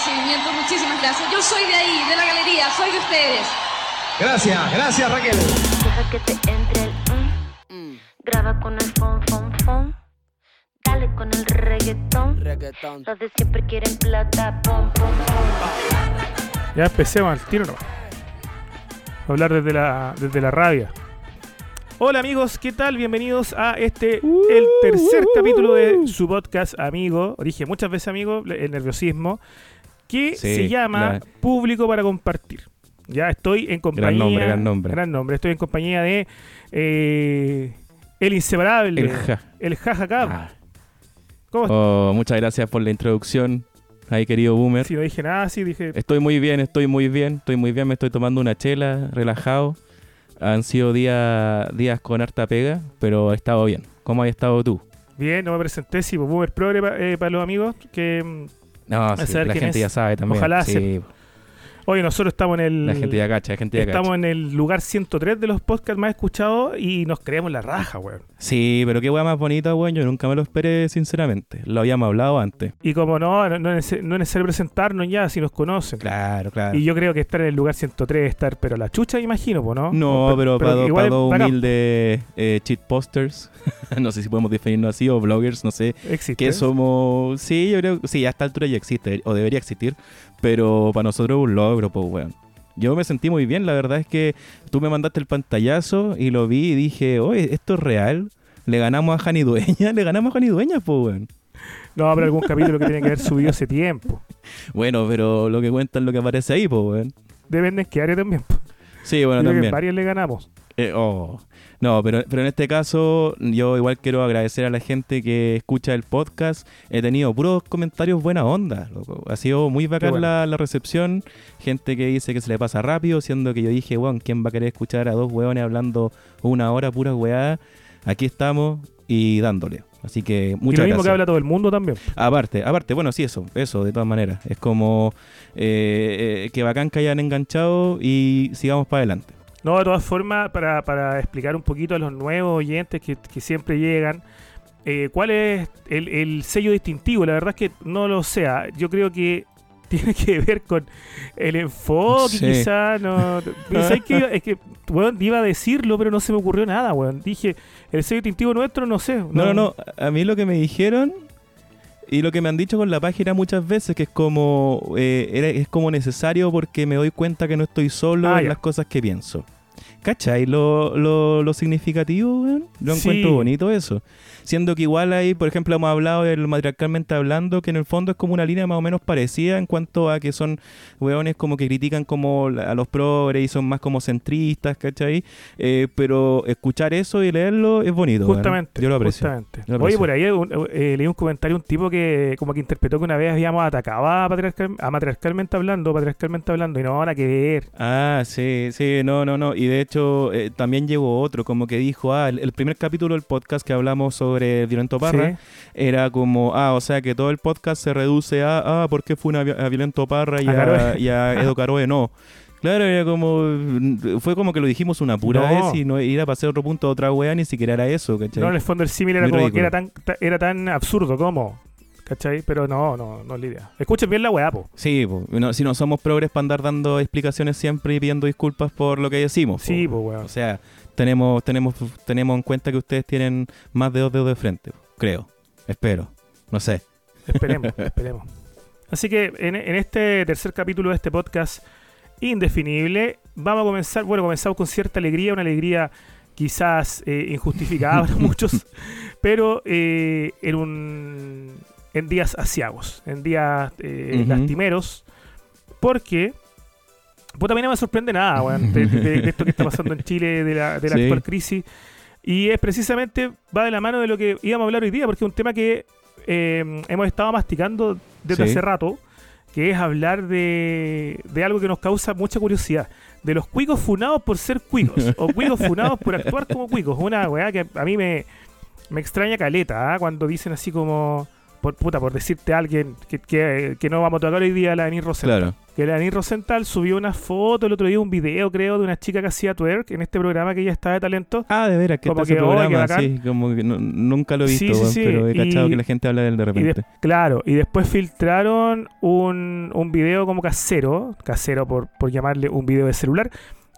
recibimiento. Muchísimas gracias. Yo soy de ahí, de la galería, soy de ustedes. Gracias, gracias Raquel. Deja que te entre el mm. Graba con el fon, fon, fon. Dale con el reggaetón. Reggaetón. Los de siempre quieren plata. Pum, pum, pum. Ya empecemos al tiro. Hablar desde la, desde la rabia. Hola amigos, ¿qué tal? Bienvenidos a este, el tercer capítulo de su podcast Amigo. Dije muchas veces amigo, el nerviosismo, que Sí, se llama la- Público para Compartir. Ya estoy en compañía. nombre, gran nombre. gran nombre. Estoy en compañía de eh, el inseparable, El ja. el Jajacab. Ah. ¿Cómo estás? Oh, muchas gracias por la introducción. Ahí, querido Boomer. Si no dije nada, sí dije. Estoy muy bien, estoy muy bien, estoy muy bien. Me estoy tomando una chela, relajado. Han sido día- días con harta pega, pero he estado bien. ¿Cómo has estado tú? Bien, no me presenté, sí, pues, Boomer Progre para los amigos. Que mm, No, sí, la gente es. ya sabe también. Ojalá sí, hoy nosotros estamos en el. la gente ya cacha, la gente ya Estamos cacha. en el lugar 103 de los podcasts más escuchados y nos creemos la raja, weón. Sí, pero qué hueá más bonita, weón. Yo nunca me lo esperé, sinceramente. Lo habíamos hablado antes. Y como no, no, no es, nece- no es necesario presentarnos ya si nos conocen. Claro, claro. Y yo creo que estar en el lugar 103 es estar, pero la chucha, imagino, po, ¿no? No, pero, para, igual para dos humildes eh, cheat posters, no sé si podemos definirnos así, o bloggers, no sé, Existe. que somos... Sí, yo creo sí, a esta altura ya existe, o debería existir, pero para nosotros es un logro, pues, weón. Yo me sentí muy bien, la verdad es que tú me mandaste el pantallazo y lo vi y dije, oye, ¿esto es real? Le ganamos a Jani Dueña, le ganamos a Jani Dueña, pues, weón. No, pero algún capítulo que tiene que haber subido hace tiempo. Bueno, pero lo que cuentan lo que aparece ahí, pues, weón. Depende en qué área también. po. Sí, bueno, que también. varios le ganamos. Eh, oh. No, pero, pero en este caso yo igual quiero agradecer a la gente que escucha el podcast. He tenido puros comentarios buena onda. loco. Ha sido muy bacán bueno. la, la recepción. Gente que dice que se le pasa rápido, siendo que yo dije, weón, ¿quién va a querer escuchar a dos weones hablando una hora pura weá? Aquí estamos y dándole. Así que y muchas lo mismo gracias. que habla todo el mundo también. Aparte, aparte, bueno, sí, eso, eso, de todas maneras. Es como eh, eh, que bacán que hayan enganchado y sigamos para adelante. No, de todas formas, para, para explicar un poquito a los nuevos oyentes que, que siempre llegan, eh, ¿cuál es el, el sello distintivo? La verdad es que no lo sé. ah, Yo creo que tiene que ver con el enfoque, Sí. quizá. No, es que, weón, iba a decirlo, pero no se me ocurrió nada, weón. Dije, el sello distintivo nuestro, no sé. No, no, no. A mí lo que me dijeron y lo que me han dicho con la página muchas veces que es como eh, era- es como necesario porque me doy cuenta que no estoy solo Ah, en ya. las cosas que pienso. ¿Cachai? Lo, lo, lo significativo, weón. Lo Sí. encuentro bonito eso. Siendo que igual ahí, por ejemplo, hemos hablado del matriarcalmente hablando, que en el fondo es como una línea más o menos parecida en cuanto a que son weones como que critican como a los progres y son más como centristas, ¿cachai? Eh, pero escuchar eso y leerlo es bonito. weón. Justamente. Yo lo aprecio. justamente. Yo lo Oye, por ahí un- eh, leí un comentario un tipo que como que interpretó que una vez habíamos atacado a, patriarcal, a matriarcalmente hablando, patriarcalmente hablando, y no, nada que ver. Ah, sí, sí, no, no, no. Y de hecho, eh, también llegó otro, como que dijo, ah, el, el primer capítulo del podcast que hablamos sobre Violento Parra Sí. era como, ah, o sea que todo el podcast se reduce a, ah, ¿por qué fue a Violento Parra y A a, y a Edo Caroe? No. Claro, era como, fue como que lo dijimos una pura No. vez y no ir a pasar otro punto a otra wea, ni siquiera era eso, ¿cachai? No, en el fondo el símil era Muy como ridículo. que era tan, ta- era tan absurdo como. ¿Cachai? Pero no, no, no es la idea. Escuchen bien la weá, po. Sí, po. No, si no somos progres para andar dando explicaciones siempre y pidiendo disculpas por lo que decimos. po. Sí, po, weón. O sea, tenemos, tenemos, tenemos en cuenta que ustedes tienen más de dos dedos de frente, creo. Espero. No sé. Esperemos, esperemos. Así que en, en este tercer capítulo de este podcast indefinible, vamos a comenzar, bueno, comenzamos con cierta alegría, una alegría quizás eh, injustificada para muchos, pero eh, en un en días asiagos, en días eh, lastimeros, porque a mí no me sorprende nada, weón, de, de- de esto que está pasando en Chile, de la, de la Sí. actual crisis. Y es precisamente, va de la mano de lo que íbamos a hablar hoy día, porque es un tema que eh, hemos estado masticando desde Sí. hace rato, que es hablar de, de algo que nos causa mucha curiosidad. De los cuicos funados por ser cuicos, o cuicos funados por actuar como cuicos. Una weá que a mí me, me extraña caleta, ¿ah? cuando dicen así como, por, puta, por decirte a alguien que, que, que no vamos a tocar hoy día, la Denis Rosenthal. Claro. Que la Denis Rosenthal subió una foto el otro día, un video, creo, de una chica que hacía twerk en este programa que ella está de talento. Ah, de veras, que Como está que, oh, programa, bacán. sí, como que no- nunca lo he visto, sí, weón, sí, pero he cachado y- que la gente habla de él de Y de- repente. claro, y después filtraron un, un video como casero, casero por, por llamarle un video de celular,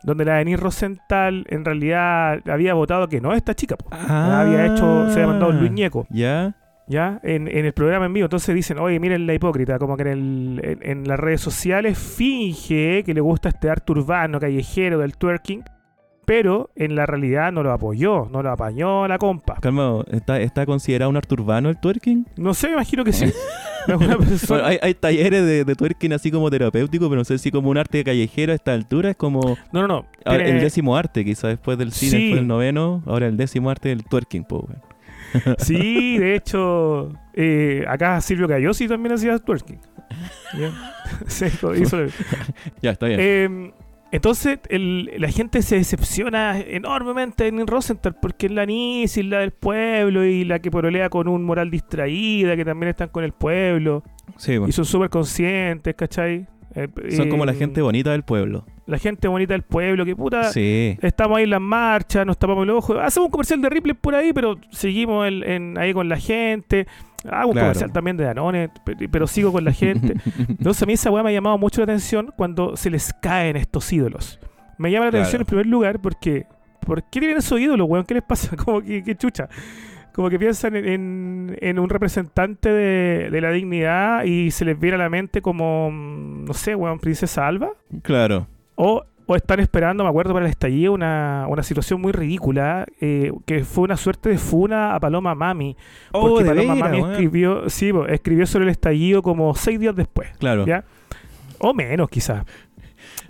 donde la Denis Rosenthal en realidad había votado que no esta chica. Ah. había hecho, se había mandado Luis Ñeco. ¿Ya? ¿Ya? En, en el programa en vivo. Entonces dicen, oye, miren la hipócrita, como que en, el- en, en las redes sociales finge que le gusta este arte urbano, callejero, del twerking, pero en la realidad no lo apoyó, no lo apañó la compa. Calma, ¿está, ¿está considerado un arte urbano el twerking? No sé, me imagino que sí. Bueno, hay, hay talleres de, de twerking así como terapéutico, pero no sé si como un arte callejero a esta altura es como No, no, no. ahora, Tiene- el décimo arte, quizás después del cine, Sí. después del noveno, ahora el décimo arte del twerking, po, weón. Sí, de hecho, eh, acá Silvio Cayosi también hacía twerking. ¿Ya? Hizo- Ya, está bien. Eh, entonces el- la gente se decepciona enormemente en Rosenthal porque es la Nisi, es la del pueblo y la que porolea con un moral distraída, que también están con el pueblo sí, bueno. y son súper conscientes, ¿cachai? Eh, Son como la gente bonita del pueblo. La gente bonita del pueblo, que puta... Sí. Estamos ahí en las marchas, nos tapamos los ojos. Hacemos un comercial de Ripley por ahí, pero seguimos en- en- ahí con la gente. Hago un Claro. comercial también de Danone, pe- pero sigo con la gente. Entonces a mí esa weá me ha llamado mucho la atención cuando se les caen estos ídolos. Me llama la Claro. atención en primer lugar porque ¿por qué tienen esos ídolos, weón? ¿Qué les pasa? Como que, que chucha. Como que piensan en, en- en un representante de, de la dignidad y se les viene a la mente como, mm, no sé, weón, Princesa Alba. Claro. O, o están esperando, me acuerdo, para el estallido, una, una situación muy ridícula, eh, que fue una suerte de funa a Paloma Mami. Porque Oh, de Paloma Mami weón. escribió, sí, escribió sobre el estallido como seis días después. Claro. ¿Ya? O menos, quizás.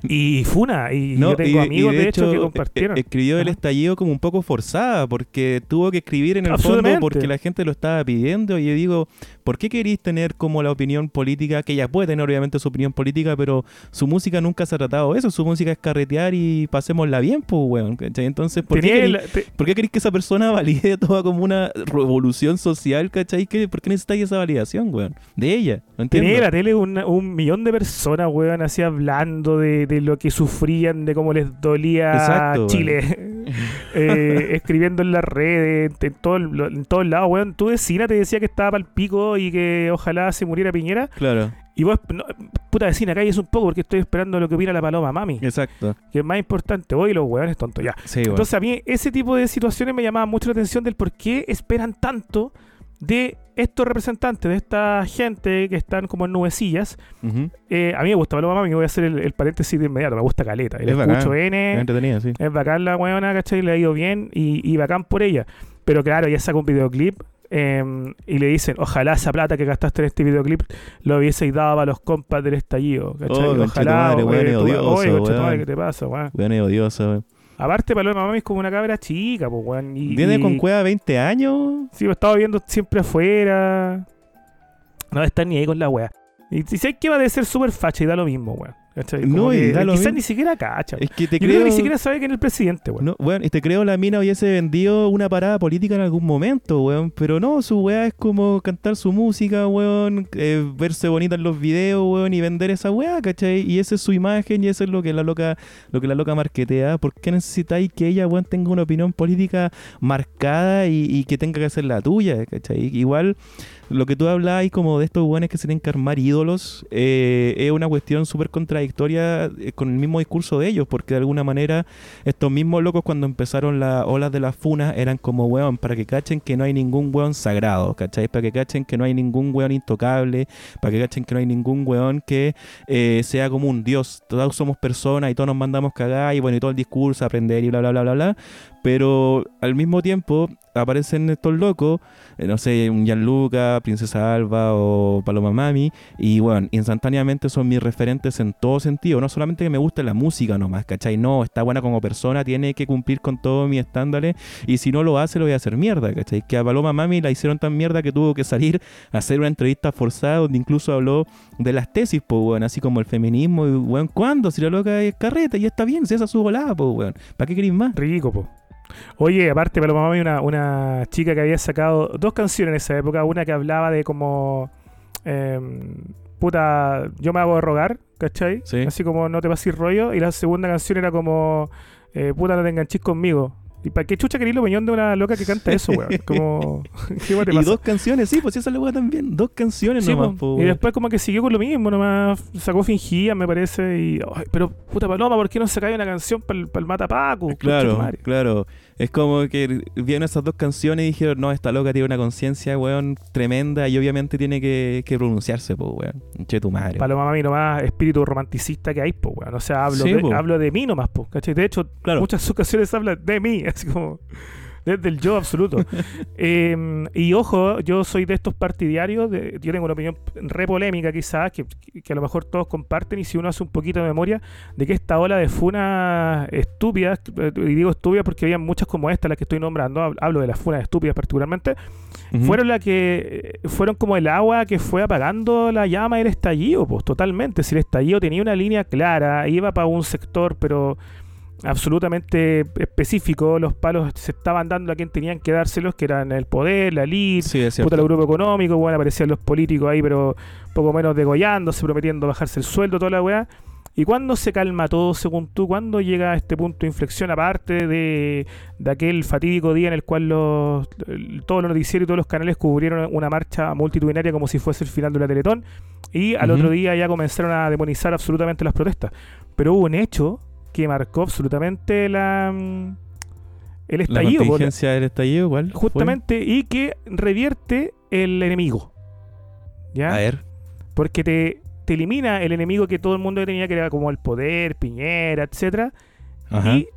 Y Funa, y No, yo tengo y- y amigos, de hecho, que eh, compartieron. escribió el estallido como un poco forzada, porque tuvo que escribir en el fondo porque la gente lo estaba pidiendo. Y yo digo, ¿por qué queréis tener como la opinión política? Que ella puede tener obviamente su opinión política, pero su música nunca se ha tratado de eso. Su música es carretear y pasémosla bien, pues, weón. ¿cachai? Entonces, ¿por qué, queréis, te- ¿por qué queréis que esa persona valide toda como una revolución social, ¿cachai? ¿Qué- ¿Por qué necesitáis esa validación, weón? De ella, no entiendo. Tenía en la tele una- un millón de personas, weón, así hablando de, de lo que sufrían, de cómo les dolía Exacto, Chile. Eh, escribiendo en las redes, en, todo el- en todos lados, weón. Tu vecina te decía que estaba para el pico y que ojalá se muriera Piñera. Claro, Y vos, no, puta vecina, calles un poco porque estoy esperando lo que opina la paloma, mami. exacto. Que es más importante. Voy los weones tontos, ya. Sí. Entonces a mí ese tipo de situaciones me llamaba mucho la atención del por qué esperan tanto de estos representantes, de esta gente que están como en nubecillas. Eh, a mí me gusta Paloma Mami, voy a hacer el, el paréntesis de inmediato, me gusta Caleta. Le Es escucho Es N, sí. es bacán la weona, ¿cachai? Le ha ido bien y, y bacán por ella. Pero claro, ya saca un videoclip eh, y le dicen, ojalá esa plata que gastaste en este videoclip lo hubieseis dado para los compas del estallido, ¿cachai? Oh, ojalá, eh, weón, tu- odioso, conchetumare, weón. ¿qué te pasa, weón? Weón es odioso, weón. Aparte, Paloma Mami es como una cabra chica, pues, weón. Viene con cueva 20 años. Sí, lo estaba viendo siempre afuera. No está ni ahí con la wea. Y si sé que va a ser súper facha y da lo mismo, weón. No, y Quizás ni siquiera cacha. Es que te Yo creo creo. que ni siquiera sabe quién es el presidente, weón. No, weón, te creo la mina hubiese vendido una parada política en algún momento, weón. Pero no, su weá es como cantar su música, weón. eh, verse bonita en los videos, weón, y vender esa weá, ¿cachai? Y esa es su imagen y eso es lo que la loca, lo que la loca marketea. ¿Por qué necesitáis que ella, weón, tenga una opinión política marcada y, y que tenga que ser la tuya, ¿cachai? Igual lo que tú hablabas como de estos weones que se tienen que armar ídolos eh, es una cuestión súper contradictoria eh, con el mismo discurso de ellos, porque de alguna manera estos mismos locos cuando empezaron las olas de las funas eran como weón, para que cachen que no hay ningún weón sagrado, ¿cachai? Para que cachen que no hay ningún weón intocable, para que cachen que no hay ningún weón que eh, sea como un dios, todos somos personas y todos nos mandamos cagar y bueno, y todo el discurso, aprender y bla, bla, bla, bla, bla, pero al mismo tiempo aparecen estos locos, eh, no sé, un Gianluca, Princesa Alba o Paloma Mami, y bueno, instantáneamente son mis referentes en todo sentido, no solamente que me gusta la música nomás, ¿cachai? No, está buena como persona, tiene que cumplir con todos mis estándares, y si no lo hace, lo voy a hacer mierda, ¿cachai? Que a Paloma Mami la hicieron tan mierda que tuvo que salir a hacer una entrevista forzada donde incluso habló de las tesis, pues, weón, así como el feminismo, y weón, ¿cuándo? Si la loca es carreta y está bien, si esa es su volada, pues, weón, ¿para qué queréis más? Rico, po. Oye, aparte, Paloma Mami, una, una chica que había sacado dos canciones en esa época. Una que hablaba de como. em, puta, yo me hago de rogar, ¿cachai? Sí. Así como no te pases rollo. Y la segunda canción era como. eh, puta, no te enganches conmigo. ¿Y para qué chucha querís la opinión de una loca que canta eso, weón? Como. ¿Qué te Y pasa? dos canciones, sí, pues esa es la weá también. Dos canciones Sí, nomás, po. po, y después como que siguió con lo mismo, nomás sacó fingía, me parece, y ay, pero puta paloma, ¿por qué no sacáis una canción para el Matapaco? Claro, claro. Es como que vieron esas dos canciones y dijeron, no, esta loca tiene una conciencia, weón, tremenda y obviamente tiene que, que pronunciarse, pues, weón. Che tu madre. Paloma Mami nomás espíritu romanticista que hay, pues, weón. O sea, hablo, Sí, de, po. hablo de mí nomás, pues, ¿cachai? De hecho, Claro. muchas de sus canciones hablan de mí, así como desde el yo absoluto. Eh, y ojo, yo soy de estos partidarios, de- yo tengo una opinión re polémica quizás, que, que a lo mejor todos comparten, y si uno hace un poquito de memoria, de que esta ola de funas estúpidas, eh, y digo estúpidas porque había muchas como esta, las que estoy nombrando, hab- hablo de las funas estúpidas particularmente, fueron la que eh, fueron como el agua que fue apagando la llama del estallido, pues totalmente. Si el estallido tenía una línea clara, iba para un sector, pero absolutamente específico, los palos se estaban dando a quien tenían que dárselos, que eran el poder, la elite, Sí, puta, el grupo económico, bueno, aparecían los políticos ahí, pero poco menos degollándose, prometiendo bajarse el sueldo, toda la weá. ¿Y cuándo se calma todo, según tú? ¿Cuándo llega a este punto de inflexión, aparte de, de aquel fatídico día en el cual los, todos los noticieros y todos los canales cubrieron una marcha multitudinaria como si fuese el final de la Teletón? Y al otro día ya comenzaron a demonizar absolutamente las protestas. Pero hubo un hecho que marcó absolutamente la, mm, el estallido. la- contingencia del estallido, igual. justamente y que revierte el enemigo. ¿Ya? A ver. Porque te, te elimina el enemigo que todo el mundo tenía, que era como el poder, Piñera, etcétera, Ajá. y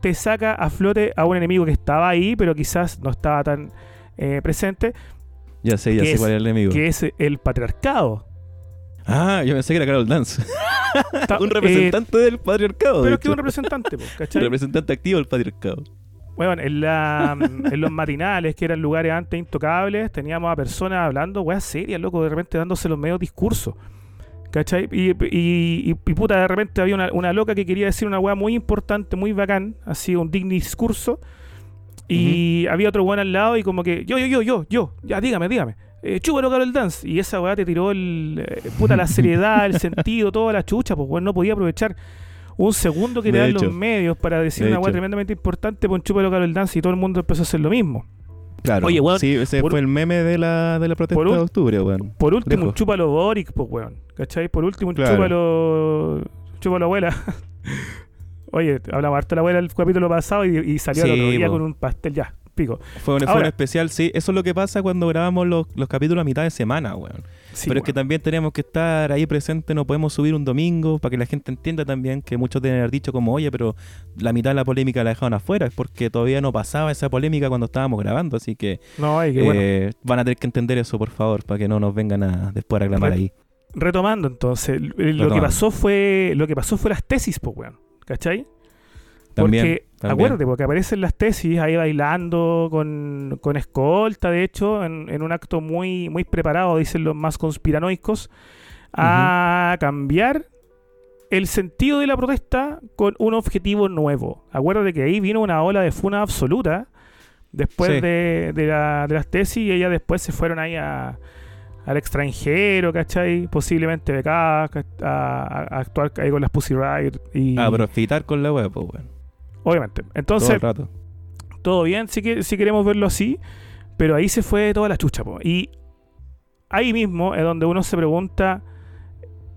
te saca a flote a un enemigo que estaba ahí, pero quizás no estaba tan eh, presente, Ya sé, ya sé es- cuál es el enemigo. que es el patriarcado. Ah, yo pensé que era Carol Dance. Ta- un eh, representante del patriarcado. pero es que un representante, po, Un ¿cachai? representante activo del patriarcado. Bueno, en, la, en los matinales, que eran lugares antes intocables, teníamos a personas hablando, weas serias, loco, de repente dándose los medios discursos. ¿Cachai? Y, y, y- puta, de repente había una, una loca que quería decir una wea muy importante, muy bacán, así, un digno discurso. Y había otro weón al lado y como que, yo, yo, yo, yo, yo, ya, dígame, dígame. Eh, chúpalo, Carol Dance. Y esa weá te tiró el, eh, puta, la seriedad, el sentido, toda la chucha, pues weón, no podía aprovechar un segundo que te dan los medios para decir De una weá tremendamente importante, pues chúpalo, Carol Dance, y todo el mundo empezó a hacer lo mismo. Claro. Oye, weón, Sí, ese por- fue el meme de la, de la protesta por de octubre, weón. Por último, Lejos. un chúpalo Boric, pues weón. ¿Cachai? Por último, un Claro. chúpalo. Chúpalo abuela. Oye, hablaba harto la abuela el capítulo pasado y, y salió Sí, el otro día po. con un pastel ya, pico. Fue un, fue Ahora- un especial, sí. Eso es lo que pasa cuando grabamos los, los capítulos a mitad de semana, weón. Sí, Pero es que también tenemos que estar ahí presentes, no podemos subir un domingo para que la gente entienda también que muchos deben haber dicho como, oye, pero la mitad de la polémica la dejaron afuera, es porque todavía no pasaba esa polémica cuando estábamos grabando, así que No, y que bueno. eh, van a tener que entender eso, por favor, para que no nos vengan a después a reclamar Re- ahí. Retomando entonces, lo que pasó fue. Lo que pasó fue las tesis, pues weón. ¿Cachai? También, porque, también. acuérdate, porque aparecen las tesis ahí bailando con, con escolta, de hecho, en, en un acto muy, muy preparado, dicen los más conspiranoicos, a cambiar el sentido de la protesta con un objetivo nuevo. Acuérdate que ahí vino una ola de funa absoluta después Sí. de, de la- de las tesis y ellas después se fueron ahí a, al extranjero, ¿cachai? Posiblemente becadas, ca- a, a- a actuar ahí con las Pussy Riot y... A profitar con la web, pues, weón. Obviamente. Entonces, todo bien si, que, si queremos verlo así, pero ahí se fue toda la chucha. po. Y ahí mismo es donde uno se pregunta,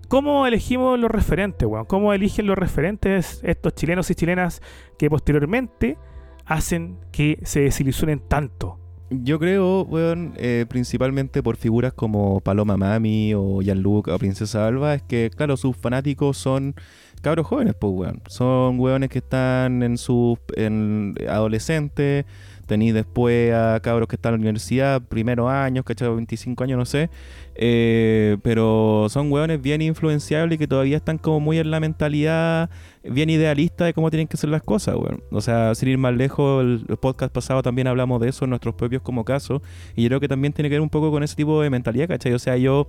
¿cómo elegimos los referentes, weón? ¿Cómo eligen los referentes estos chilenos y chilenas que posteriormente hacen que se desilusionen tanto? Yo creo, weón, eh, principalmente por figuras como Paloma Mami o Gianluca o Princesa Alba, es que, claro, sus fanáticos son cabros jóvenes, pues, weón. Son weones que están en sus en adolescentes, tenéis después a cabros que están en la universidad, primeros años, ¿cachai? 25 años, no sé. Eh, pero son weones bien influenciables que todavía están como muy en la mentalidad bien idealista de cómo tienen que ser las cosas, weón. O sea, sin ir más lejos, el, podcast pasado también hablamos de eso en nuestros propios como casos. Y yo creo que también tiene que ver un poco con ese tipo de mentalidad, ¿cachai? O sea, yo,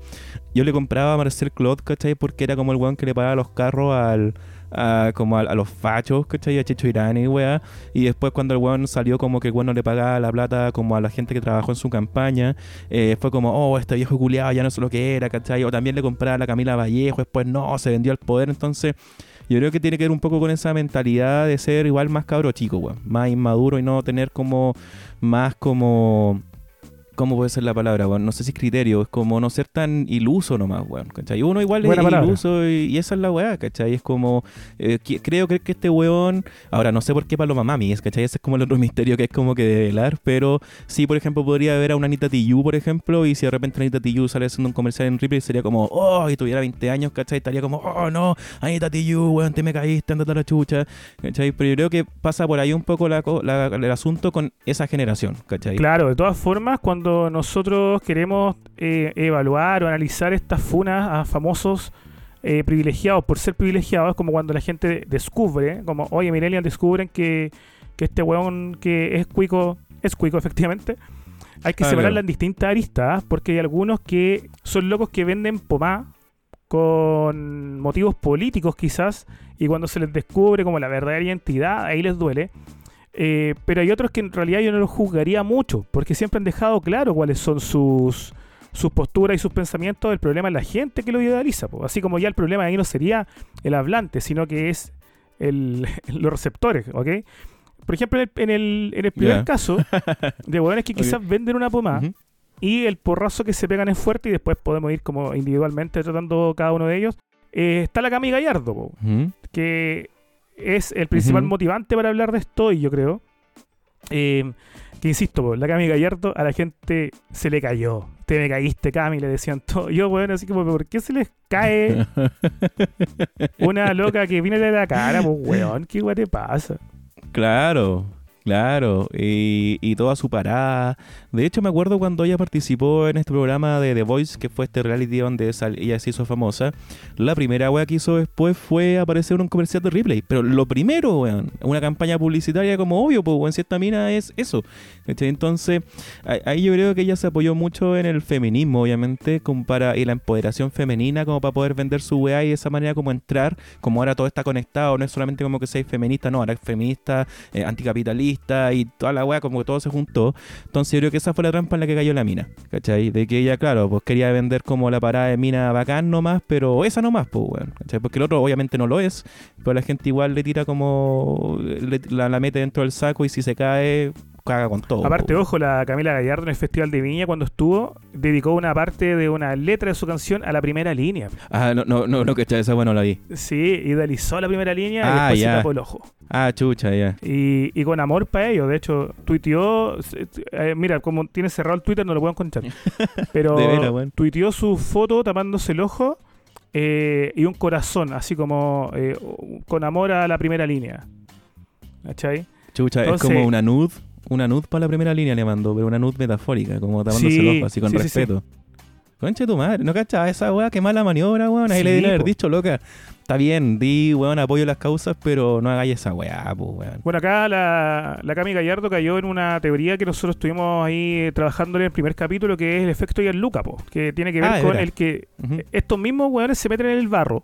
yo le compraba a Marcel Claude, ¿cachai? Porque era como el weón que le pagaba los carros al, a, como a, los fachos, ¿cachai? A Checho Irán y weá. Y después cuando el weón salió como que el weón no le pagaba la plata como a la gente que trabajó en su campaña, eh, fue como, oh, este viejo culiado ya no sé lo que era, ¿cachai? O también le compraba a la Camila Vallejo, después no, se vendió al poder, entonces... Yo creo que tiene que ver un poco con esa mentalidad de ser igual más cabro chico, weón. Más inmaduro y no tener como más como ¿Cómo puede ser la palabra, weón? No sé si es criterio, es como no ser tan iluso nomás, weón, ¿cachai? Uno igual Buena es palabra. iluso y, y esa es la weá, ¿cachai? Es como, eh, qui- creo que, este weón, ahora no sé por qué Paloma Mami, es, ¿cachai? Ese es como el otro misterio que es como que de velar, pero sí, por ejemplo, podría ver a una Anita Tijoux, por ejemplo, y si de repente Anita Tijoux sale haciendo un comercial en Ripley, sería como, oh, y tuviera 20 años, ¿cachai? Estaría como, oh, no, Anita Tijoux, weón, te me caíste, andate a la chucha, ¿cachai? Pero yo creo que pasa por ahí un poco la, la- el asunto con esa generación, ¿cachai? Claro, de todas formas, cuando nosotros queremos eh, evaluar o analizar estas funas a famosos eh, privilegiados por ser privilegiados, es como cuando la gente descubre, como, oye, Millennial descubren que, que este weón que es cuico, es cuico efectivamente. Hay que Ah, separarla en distintas aristas, porque hay algunos que son locos que venden pomá con motivos políticos quizás, y cuando se les descubre como la verdadera identidad, ahí les duele. Eh, pero hay otros que en realidad yo no los juzgaría mucho, porque siempre han dejado claro cuáles son sus, sus posturas y sus pensamientos. El problema es la gente que lo idealiza. po. Así como ya el problema ahí no sería el hablante, sino que es el, los receptores, ¿ok? Por ejemplo, en el, en el, en el primer caso, de hueones que quizás venden una pomada y el porrazo que se pegan es fuerte y después podemos ir como individualmente tratando cada uno de ellos. eh, está la Cami Gallardo, po, que es el principal motivante para hablar de esto hoy, yo creo. Eh, que insisto, la Cami Gallardo a la gente se le cayó. Te me caíste, Cami, le decían todo. Yo, bueno, así como, ¿por qué se les cae una loca que viene de la cara, pues, weón? ¿Qué weón te pasa? Claro, claro. Y, y toda su parada. De hecho, me acuerdo cuando ella participó en este programa de The Voice, que fue este reality donde ella se hizo famosa. La primera wea que hizo después fue aparecer en un comercial de Ripley. Pero lo primero, weón, una campaña publicitaria como obvio, pues, weón, si esta mina es eso. Entonces, ahí yo creo que ella se apoyó mucho en el feminismo, obviamente, como para, y la empoderación femenina, como para poder vender su weá y de esa manera como entrar, como ahora todo está conectado, no es solamente como que seas feminista, no, ahora es feminista, eh, anticapitalista y toda la weá, como que todo se juntó. Entonces yo creo que esa fue la trampa en la que cayó la mina, ¿cachai? De que ella, claro, pues quería vender como la parada de mina bacán nomás, pero esa nomás, pues, weón, ¿cachai? Porque el otro obviamente no lo es, pero la gente igual le tira como, le- la, la mete dentro del saco y si se cae, caga con todo. Aparte, ojo, la Camila Gallardo en el Festival de Viña, cuando estuvo, dedicó una parte de una letra de su canción a la primera línea. Ah, no, no, no, no, ¿cachai? Esa bueno la vi. Sí, idealizó la primera línea y Ah, después ya. se tapó el ojo. Ah, chucha, ya. Y, y con amor para ello. De hecho, tuiteó. eh, mira, como tiene cerrado el Twitter, no lo puedo encontrar. Pero veras, weón. tuiteó su foto tapándose el ojo eh, y un corazón, así como eh, con amor a la primera línea. ¿Cachai? Chucha, Entonces- es como una nud, una nud para la primera línea le mando, pero una nud metafórica, como tapándose Sí, el ojo, así con sí, sí, respeto. Concha tu madre, ¿no cachaba esa weá? Qué mala maniobra, weón. Ahí le debí haber dicho, loca. Está bien, di, weón, apoyo las causas, pero no hagáis esa weá, pues, weón. Bueno, acá la, la Cami Gallardo cayó en una teoría que nosotros estuvimos ahí trabajando en el primer capítulo, que es el efecto Gianluca, po, que tiene que ver Ah, con el que estos mismos weones se meten en el barro,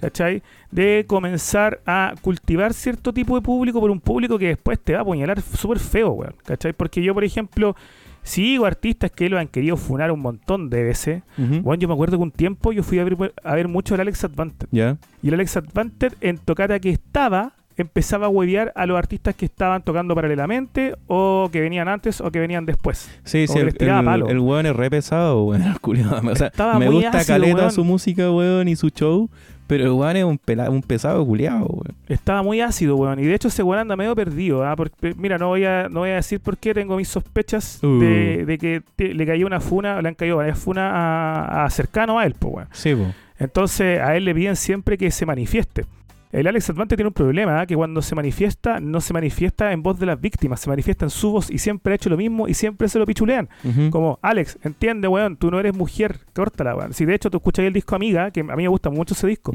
¿cachai? De comenzar a cultivar cierto tipo de público por un público que después te va a apuñalar súper feo, weón, ¿cachai? Porque yo, por ejemplo, sigo artistas que lo han querido funar un montón de veces. Ujú. Bueno, yo me acuerdo que un tiempo yo fui a ver, a ver mucho al Alex Advantage. Ya. Y el Alex Advantage en tocata que estaba empezaba a huevear a los artistas que estaban tocando paralelamente o que venían antes o que venían después. Sí, Como sí, el, el, el weón es re pesado, weón. el. O sea, me gusta ácido, caleta weón. su música, weón, y su show, pero el weón es un, pela- un pesado culiado, weón. Estaba muy ácido, weón. Y de hecho ese weón anda medio perdido. ¿ah? Porque, mira, no voy, a, no voy a decir por qué tengo mis sospechas Uh. de, de que te- le cayó una funa, le han caído varias funas a, a cercano a él, pues, weón. Sí, po. Entonces a él le piden siempre que se manifieste. El Alex Advante tiene un problema, ¿ah? que cuando se manifiesta, no se manifiesta en voz de las víctimas, se manifiesta en su voz y siempre ha hecho lo mismo y siempre se lo pichulean. Como, Alex, entiende, weón, tú no eres mujer, córtala, weón. Si de hecho tú escuchas el disco Amiga, que a mí me gusta mucho ese disco,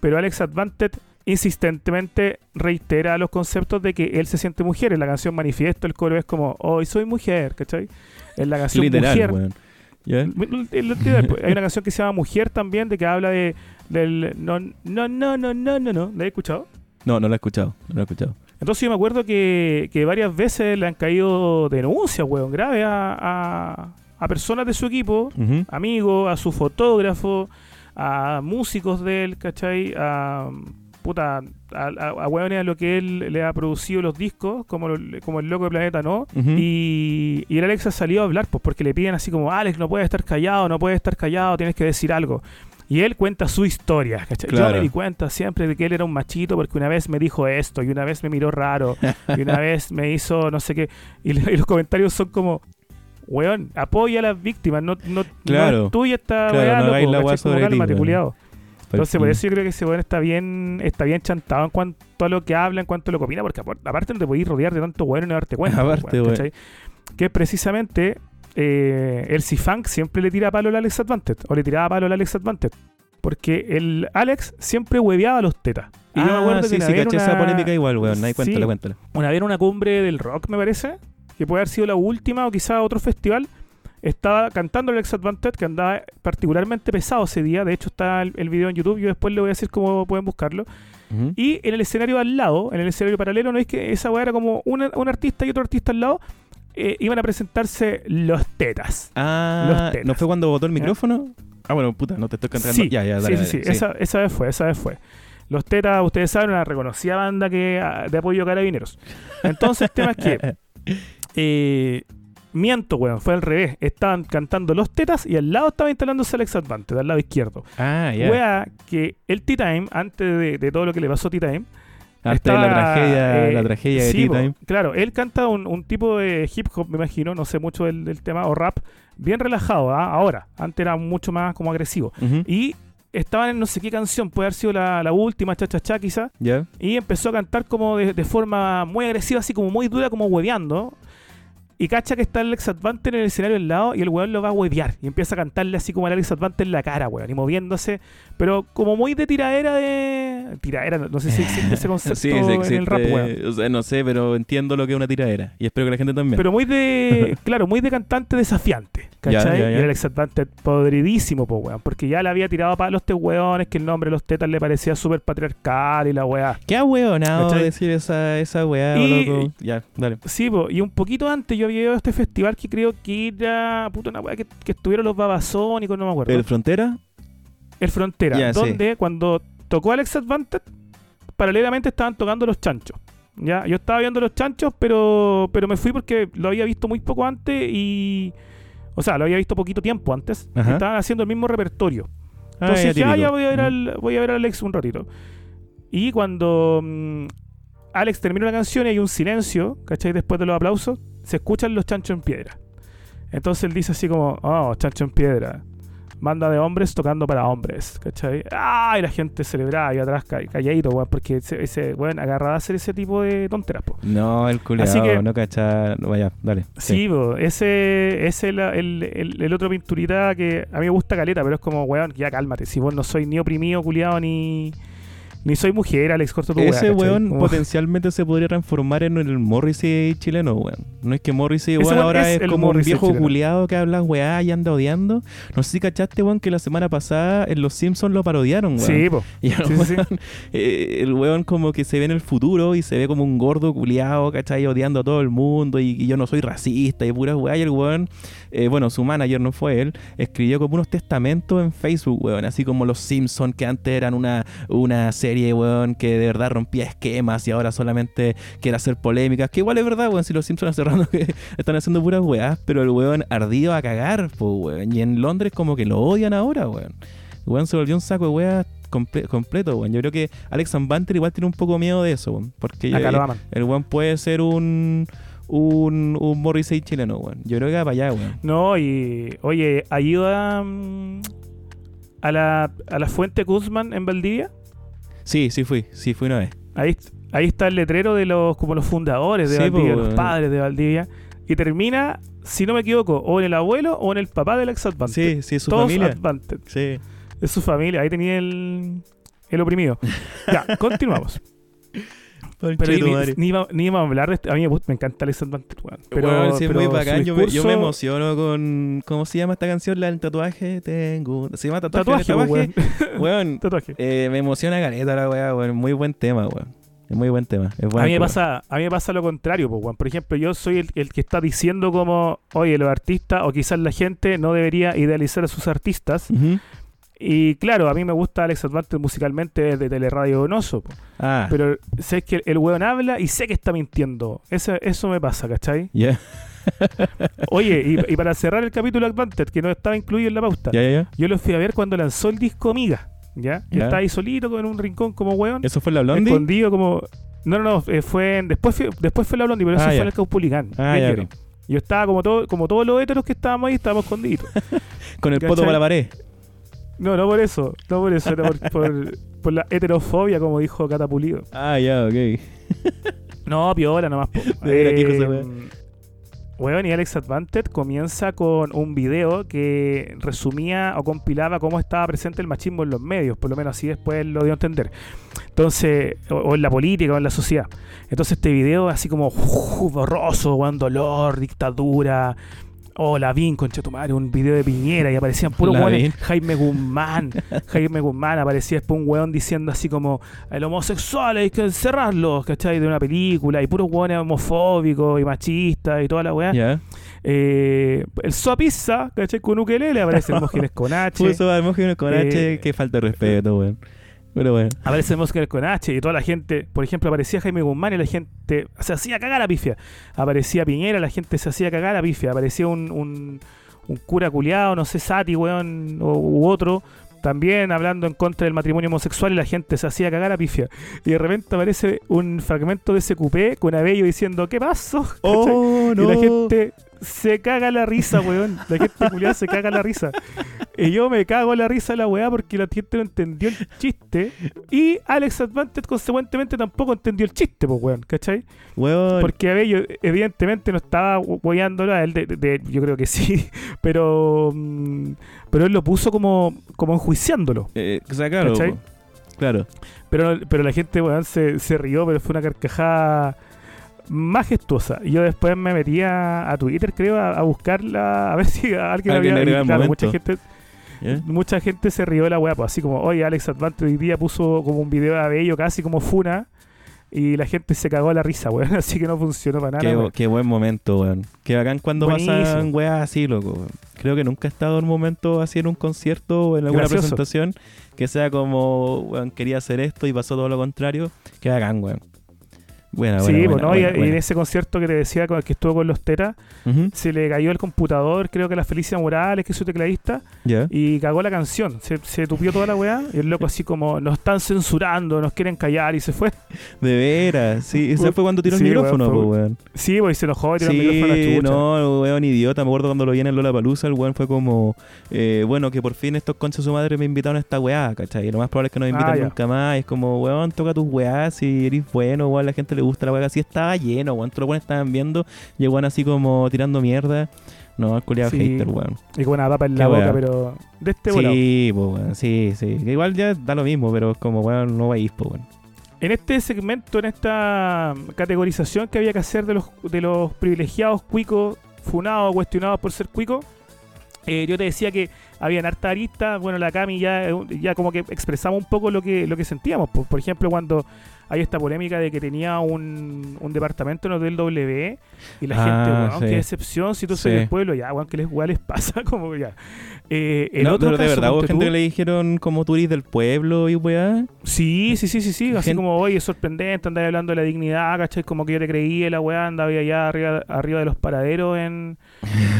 pero Alex Advanted insistentemente reitera los conceptos de que él se siente mujer. En la canción Manifiesto el coro es como, hoy soy mujer, ¿cachai? En la canción Literal, Mujer weón. El- Hay una canción que se llama Mujer también, de que habla de del no, no, no, no, no, no, no. ¿La he escuchado? No, no lo he escuchado. No lo he escuchado. Entonces yo me acuerdo que, que varias veces le han caído denuncias, weón, graves a, a, a personas de su equipo, Ujú. amigos, a su fotógrafo, a músicos de él, ¿cachai? A, puta, a, a, a a lo que él le ha producido los discos, como, lo- como el loco de Planeta No. Y, y el Alex ha salido a hablar, pues porque le piden así como, Alex, no puedes estar callado, no puedes estar callado, tienes que decir algo. Y él cuenta su historia, ¿cachai? Yo Claro. me di cuenta siempre de que él era un machito porque una vez me dijo esto, y una vez me miró raro, y una vez me hizo no sé qué. Y, los comentarios son como, weón, apoya a las víctimas, no, no, Claro. no es tuya esta Claro, weá, no loco, la weá sobre ti. Entonces, por eso yo creo que ese weón está bien, está bien chantado en cuanto a lo que habla, en cuanto a lo que opina, porque apar- aparte no te podís rodear de tanto weón y no darte cuenta. Aparte, weón, weón. Que precisamente eh, el C-Funk siempre le tira palo al Alex Advantage, o le tiraba palo al Alex Advantage. Porque el Alex siempre hueveaba a los tetas. Y yo me Ah, acuerdo sí, que sí, caché una- esa polémica igual, weón. Ahí Sí. cuéntale, cuéntale. una vez en una cumbre del rock, me parece, que puede haber sido la última o quizá otro festival, estaba cantando el Alex Advantage, que andaba particularmente pesado ese día. De hecho, está el, el video en YouTube. Yo después le voy a decir cómo pueden buscarlo. Y en el escenario al lado, en el escenario paralelo, no es que esa weá era como una- un artista y otro artista al lado, eh, iban a presentarse los tetas. Ah, Los tetas. ¿no fue cuando botó el micrófono? Ah, bueno, puta, no te estoy cantando. Sí, ya, ya, dale, sí, sí, dale, sí. Esa, esa vez fue, esa vez fue. Los tetas, ustedes saben, una reconocida banda que ah, de apoyo a carabineros. Entonces, el tema es que eh, miento, weón, fue al revés. Estaban cantando los tetas y al lado estaba instalándose Alex Advante, del lado izquierdo. Ah, ya. Wea que el T-Time, antes de, de todo lo que le pasó a T-Time, Antes de la tragedia, eh, la tragedia de sí, T-Time. Claro, él canta un, un tipo de hip hop, me imagino, no sé mucho del, del tema, o rap, bien relajado, ¿ah? ahora. Antes era mucho más como agresivo. Y estaban en no sé qué canción, puede haber sido la, la última, cha cha cha quizá, Ya. y empezó a cantar como de, de forma muy agresiva, así como muy dura, como hueveando. Y cacha que está el Alex Advante en el escenario al lado y el weón lo va a huevear. Y empieza a cantarle así como el Alex Advante en la cara, weón. Y moviéndose. Pero como muy de tiradera de. Tiradera, no, sé si existe ese concepto Sí, sí en el rap, weón. O sea, no sé, pero entiendo lo que es una tiradera. Y espero que la gente también. Pero muy de. claro, muy de cantante desafiante. Ya, ¿Cachai? ya, ya. Y el Alex Advante podridísimo, po, weón. Porque ya le había tirado para los weones que el nombre de los tetas le parecía súper patriarcal y la weá. Qué ahueonado ¿Cachai? decir esa, esa weá, Y- loco. Ya, dale. Sí, po, y un poquito antes yo había este festival que creo que era. Puta, una weá que, que estuvieron los babasónicos, no me acuerdo. ¿El El, Frontera? Frontera, Ya, sí. donde cuando tocó Alex Advantage, paralelamente estaban tocando los chanchos. Ya, yo estaba viendo los chanchos, pero, pero me fui porque lo había visto muy poco antes y. O sea, lo había visto poquito tiempo antes. Ajá. Estaban haciendo el mismo repertorio. Ah, Entonces ya, ya voy a ver al, voy a ver a Alex un ratito. Y cuando mm, Alex termina la canción y hay un silencio, ¿cachai? Después de los aplausos, se escuchan los chanchos en piedra. Entonces él dice así como, oh, chancho en piedra. Banda de hombres tocando para hombres, ¿cachai? ¡Ah! Y la gente celebraba y atrás ca- calladito, weón, porque ese, ese weón agarraba a hacer ese tipo de tonteras, po. No, el culiado, no cacha. no, Vaya, dale. Sí, po, ese es el, el, el- el otro pinturita que a mí me gusta caleta, pero es como, weón, ya cálmate. Si vos no soy ni oprimido, culiado, ni, ni soy mujer, Alex, corta tu Ese weón potencialmente se podría transformar en el Morrissey chileno, weón. No es que Morrissey, weón, ahora es como un viejo culiado que habla weá y anda odiando. No sé si cachaste, weón, que la semana pasada en Los Simpsons lo parodiaron, weón. Sí, po. Y el, Sí, weón, eh, el weón como que se ve en el futuro y se ve como un gordo culiado, ¿cachai? Odiando a todo el mundo y, y yo no soy racista y puras weá. Y el weón, eh, bueno, su manager no fue él, escribió como unos testamentos en Facebook, weón. Así como Los Simpsons, que antes eran una, una serie, weón, que de verdad rompía esquemas y ahora solamente quiere hacer polémicas. Que igual es verdad, weón, si Los Simpsons rato que están haciendo puras weás, pero el weón ardido a cagar, pues, weón. Y en Londres como que lo odian ahora, weón. El weón se volvió un saco de weas comple- completo, weón. Yo creo que Alex Banter igual tiene un poco miedo de eso, weón. Porque Acá lo aman. el weón puede ser un, un, un Morrissey chileno, weón. Yo creo que va para allá, weón. No, y oye, ayuda mm, a la, a la fuente Guzmán en Valdivia. Sí, sí fui, sí fui una vez. Ahí, ahí está el letrero de los como los fundadores de Sí, Valdivia, po, los padres de Valdivia. Y termina, si no me equivoco, o en el abuelo o en el papá del ex Advante. Sí, sí, su Todos familia. Advante. Sí. Es su familia. Ahí tenía el, el oprimido. ya, continuamos. Pero ni, ni, iba- a hablar de este. A mí me, gusta- me encanta Alex Advantage, weón. Pero, Weón, sí, es muy pero su bacán. Yo me, yo me discurso- emociono con. ¿Cómo se llama esta canción? La del tatuaje. Tengo. ¿Se llama tatuaje? Tatuaje, ¿Tatuaje? weón. Tatuaje. eh, me emociona caleta la weá, weón. Muy buen tema, weón. Es muy buen tema. Es A mí, me pasa, a mí me pasa lo contrario, pues, weón. Por ejemplo, yo soy el, el que está diciendo como, oye, los artistas o quizás la gente no debería idealizar a sus artistas. Ujú. Y claro, a mí me gusta Alex Advantage musicalmente desde Teleradio Donoso. Ah, pero sé que el, el weón habla y sé que está mintiendo. Eso, eso me pasa, ¿cachai? Oye, y, y para cerrar el capítulo Advantage, que no estaba incluido en la pauta, yo lo fui a ver cuando lanzó el disco Amiga, ¿ya? Estaba ahí solito en un rincón como weón, ¿Eso fue la Blondie? escondido como... No, no, no, eh, fue en- después, fue, después fue la Blondie, pero Ah, eso fue en el Caupolicán. Ah. Yo estaba como, todo, como todos los héteros que estábamos ahí, estábamos escondidos. Con el poto ¿Cachai? para la pared. No, no por eso, no por eso, era por, por- por la heterofobia, como dijo Catapulido. Ah, ya, ok. No, piola nomás. po. De veras, ¿qué dijo esa wea? Weón, y Alex Advantage comienza con un video que resumía o compilaba cómo estaba presente el machismo en los medios, por lo menos así después lo dio a entender. Entonces, o, o en la política o en la sociedad. Entonces este video así como uf, borroso, weón, dolor, dictadura. Oh, Lavín, concha tu madre, un video de Piñera y aparecían puros weones. Jaime Guzmán, Jaime Guzmán aparecía después un weón diciendo así como el homosexual hay que encerrarlos, ¿cachai? De una película y puros weones homofóbicos y machistas y toda la weá. Ya. Eh, el Pizza, ¿cachai? Con ukelele aparece el con H. Puso al Mójiles con H, Eh, que falta de respeto, weón. Pero bueno. Aparece el Mójiles con H y toda la gente, por ejemplo, aparecía Jaime Guzmán y la gente se hacía cagar a pifia. Aparecía Piñera, la gente se hacía cagar a pifia. Aparecía un, un, un cura culiado, no sé, Sati, weón, u otro, también hablando en contra del matrimonio homosexual y la gente se hacía cagar a pifia. Y de repente aparece un fragmento de ese cupé con Abello diciendo, ¿qué pasó? ¡Oh, no! Y la gente se caga la risa, weón. La gente culiada se caga la risa. Y yo me cago la risa de la weá porque la gente no entendió el chiste. Y Alex Advantage, consecuentemente, tampoco entendió el chiste, pues, weón, ¿cachai? Weón. Porque Abello, evidentemente, no estaba weándolo a él, de, de- yo creo que sí, pero mm, pero él lo puso como, como enjuiciándolo. Eh, o sea, claro. ¿Cachai? Claro. Pero, pero la gente, weón, se, se rió, pero fue una carcajada majestuosa. Yo después me metí a, Twitter, creo, a, a buscarla, a ver si alguien, Alguien le había... claro, mucha gente, mucha gente se rió de la weá, pues, así como, oye, Alex Advante hoy día puso como un video de Abello casi como funa. Y la gente se cagó a la risa, weón. Así que no funcionó para nada. Qué, weón. qué buen momento, weón. Qué bacán cuando Buenísimo. pasan weas así, loco. weón. Creo que nunca he estado en un momento así en un concierto o en alguna Gracioso. presentación que sea como, weón, quería hacer esto y pasó todo lo contrario. Qué bacán, weón. Buena, Sí, buena, pues. Y- en ese concierto que te decía con el que estuvo con los Tetas, Ujú, se le cayó el computador, creo que a la Felicia Morales, que es su tecladista, y cagó la canción. Se, se tupió toda la weá, y el loco así como, nos están censurando, nos quieren callar, y se fue. De veras, sí. Ese fue cuando tiró Sí, el weón, micrófono, fue- pues, weón. Sí, pues se enojó y tiró el micrófono a la chucha. no, weón, idiota. Me acuerdo cuando lo vi en Lola Palusa, el weón fue como, eh, bueno, que por fin estos conchas de su madre me invitaron a esta weá, ¿cachai? Y lo más probable es que no me inviten Ah, ya. nunca más. Y es como, weón, toca tus weás, si eres bueno, weón, la gente le gusta la weá. Así estaba lleno, weón. Todos los weones estaban viendo y el weón así como tirando mierda. No, el culiado Sí. hater, weón. Y con una papa en la boca, weá. pero de este volado. Sí, weón, sí, sí. Que igual ya da lo mismo, pero como, weón, no vais, pues, weón. En este segmento, en esta categorización que había que hacer de los, de los privilegiados cuicos, funados o cuestionados por ser cuicos, eh, yo te decía que habían harta aristas, bueno, la Cami ya, ya como que expresamos un poco lo que, lo que sentíamos. Por, por ejemplo, cuando hay esta polémica de que tenía un, un departamento en Hotel W y la Ah, gente, weón, sí. qué decepción, si tú Sí. soy del pueblo, ya, weón, que les, les pasa, como ya. Eh, el No, otro pero de caso, verdad, hubo gente que le dijeron como tú eres del pueblo y weá. Sí, sí, sí, sí, sí. Así como, oye, es sorprendente, andaba hablando de la dignidad, ¿cachai? Como que yo te creí, la weá, andaba allá arriba, arriba de los paraderos en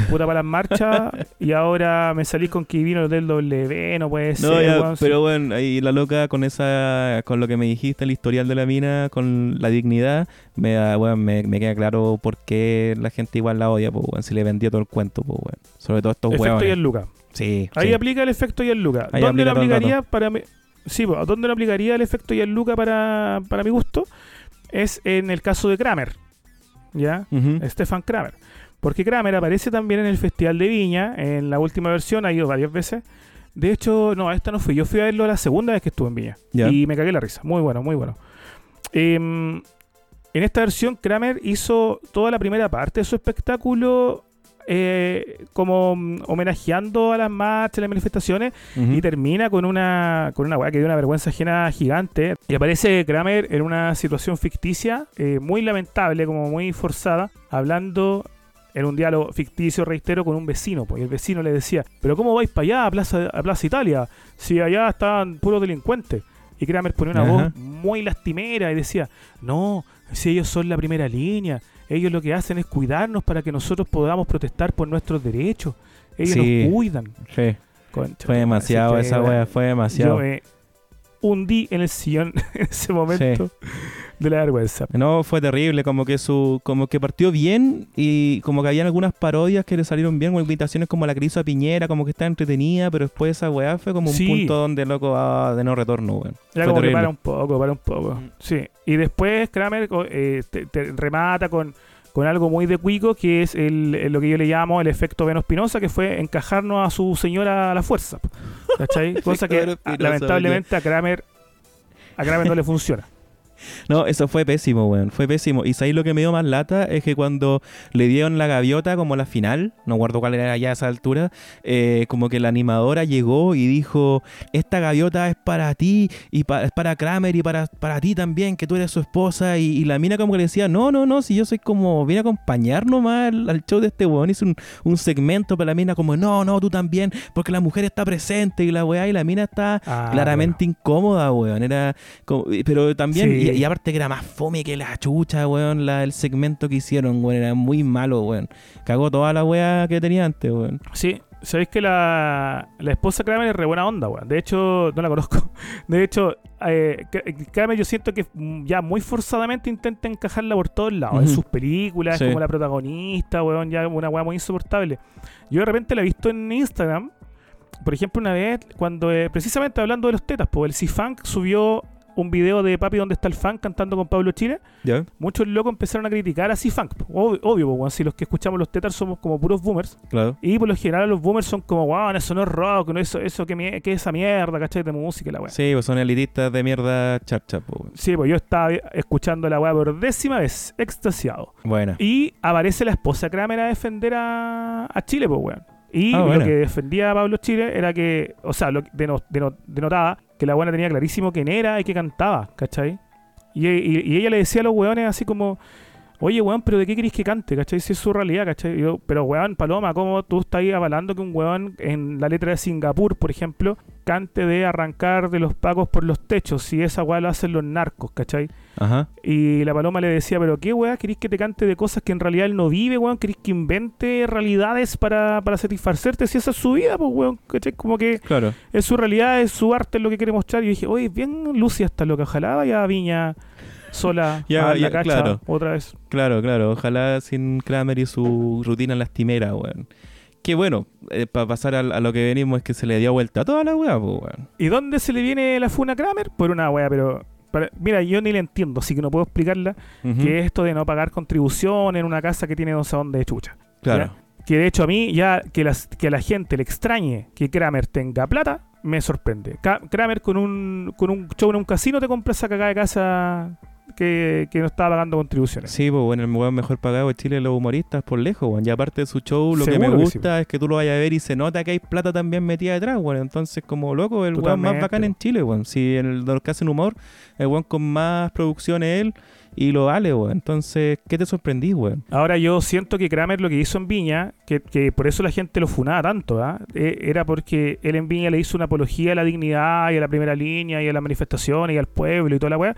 puta para las marchas y ahora me salís con que vino del W, no puede ser. No, ya, weón, pero bueno, ahí la loca con esa, con lo que me dijiste, el historial de la mina, con la dignidad, me da, weón, me, me queda claro por qué la gente igual la odia, pues, weón, si le vendía todo el cuento, pues, weón. Sobre todo estos Efecto weones. y el Luca. Sí, Ahí sí. aplica el efecto y el Luca. Ahí ¿Dónde lo aplicaría para mi... Sí, pues, ¿dónde lo aplicaría el efecto y el Luca para, para mi gusto? Es en el caso de Kramer. ¿Ya? Ujú. Stefan Kramer. Porque Kramer aparece también en el Festival de Viña, en la última versión, ha ido varias veces. De hecho, no, esta no fui. Yo fui a verlo la segunda vez que estuve en Viña. Y me cagué la risa. Muy bueno, muy bueno. Em, en esta versión Kramer hizo toda la primera parte de su espectáculo eh, como mm, homenajeando a las marchas, las manifestaciones y termina con una con una weá que dio una vergüenza ajena gigante. Y aparece Kramer en una situación ficticia, eh, muy lamentable, como muy forzada, hablando en un diálogo ficticio, reitero, con un vecino. Pues, y el vecino le decía, pero ¿cómo vais para allá, a Plaza, a Plaza Italia? Si allá estaban puros delincuentes. Y Kramer ponía una Ajá. voz muy lastimera y decía, no, si ellos son la primera línea, ellos lo que hacen es cuidarnos para que nosotros podamos protestar por nuestros derechos. Ellos Sí. nos cuidan. Sí, Concha, fue demasiado esa wea, fue demasiado. Yo me hundí en el sillón en ese momento de la vergüenza. No, fue terrible, como que su, como que partió bien y como que habían algunas parodias que le salieron bien, como invitaciones como la que hizo a Piñera, como que está entretenida, pero después esa weá fue como un Sí. punto donde loco ah, de no retorno, weón. Era Fue como que para un poco, para un poco. Mm. Sí. Y después Kramer eh, te, te remata con, con algo muy de cuico, que es el, el- lo que yo le llamo el efecto Venus Pinoza, que fue encajarnos a su señora a la fuerza. ¿Cachai? Cosa que Pinoza, lamentablemente a Kramer, a Kramer no le funciona. No, eso fue pésimo, weón. Fue pésimo. Y ahí lo que me dio más lata es que cuando le dieron la gaviota como la final, no guardo cuál era ya a esa altura, eh, como que la animadora llegó y dijo, esta gaviota es para ti y pa- es para Kramer y para, para ti también, que tú eres su esposa. Y, y la mina como que le decía, no, no, no, si yo soy como, vine a acompañar nomás al, al show de este weón. Hizo un, un segmento para la mina como, no, no, tú también, porque la mujer está presente y la weá y la mina está Ah, claramente incómoda, weón. Era como- pero también, Sí. y, y aparte que era más fome que la chucha, weón, la, el segmento que hicieron, weón, era muy malo, weón. Cagó toda la weá que tenía antes, weón. Sí, sabéis que la, la esposa Kramer es re buena onda, weón. De hecho, no la conozco. De hecho, eh, Kra- Kramer yo siento que ya muy forzadamente intenta encajarla por todos lados. En sus películas, Sí. como la protagonista, weón, ya una weá muy insoportable. Yo de repente la he visto en Instagram. Por ejemplo, una vez, cuando eh, precisamente hablando de los tetas, pues el C-Funk subió un video de Papi ¿Dónde está el fan? cantando con Pablo Chile. Muchos locos empezaron a criticar a C-Funk. Obvio, obvio pues, si los que escuchamos los tetas somos como puros boomers. Claro. Y por lo general los boomers son como, wow, eso no es rock, no eso, eso que, esa mierda, ¿cachai? De música la weá. Sí. Sí, pues son elitistas de mierda charcha, po, weón. pues yo estaba escuchando la weá por décima vez, extasiado. Buena. Y aparece la esposa Kramer a defender a, a Chile, pues weón. Y Ah, lo que defendía a Pablo Chile era que, o sea, lo que denotaba que la buena tenía clarísimo quién era y que cantaba, ¿cachai? Y ella le decía a los weones así como, oye weón, pero ¿de qué queréis que cante? ¿cachai? Si es su realidad, ¿cachai? Yo, pero weón, Paloma, ¿cómo tú estás ahí avalando que un weón en la letra de Singapur, por ejemplo, cante de arrancar de los pagos por los techos? Si esa weá lo hacen los narcos, ¿cachai? Ajá. Y la paloma le decía, pero qué weá, queréis que te cante de cosas que en realidad él no vive, weón, queréis que invente realidades para, para satisfacerte, si esa es su vida, pues weón, ¿cachai? Como que Claro. es su realidad, es su arte, es lo que quiere mostrar. Y yo dije, oye, bien Lucia está loca, ojalá vaya a Viña sola Ya, a la claro. otra vez. Claro, claro. Ojalá sin Kramer y su rutina lastimera, weón. Que bueno, para pasar a, lo que venimos es que se le dio vuelta a toda la weá, pues, weón. ¿Y dónde se le viene la funa a Kramer? Por una weá, pero... para- mira, yo ni la entiendo, así que no puedo explicarla. Que es esto de no pagar contribución en una casa que tiene sé dónde de chucha. Claro. Que de hecho a mí ya que, las, que a la gente le extrañe que Kramer tenga plata, me sorprende. Kramer con un, con un show en un casino te compra esa cagada de casa que, que no estaba pagando contribuciones. Sí, pues bueno, el weón mejor pagado de Chile los humoristas por lejos, weón. Y aparte de su show, lo que me Seguro que sí, gusta es que tú lo vayas a ver y se nota que hay plata también metida detrás, weón. Entonces, como loco, el weón más Totalmente. bacán en Chile, weón. Si en el, de los que hacen humor, el weón con más producción es él y lo vale, weón. Entonces, ¿qué te sorprendí, weón? Ahora yo siento que Kramer lo que hizo en Viña, que, que por eso la gente lo funaba tanto. Eh, era porque él en Viña le hizo una apología a la dignidad y a la primera línea y a las manifestaciones y al pueblo y toda la weá.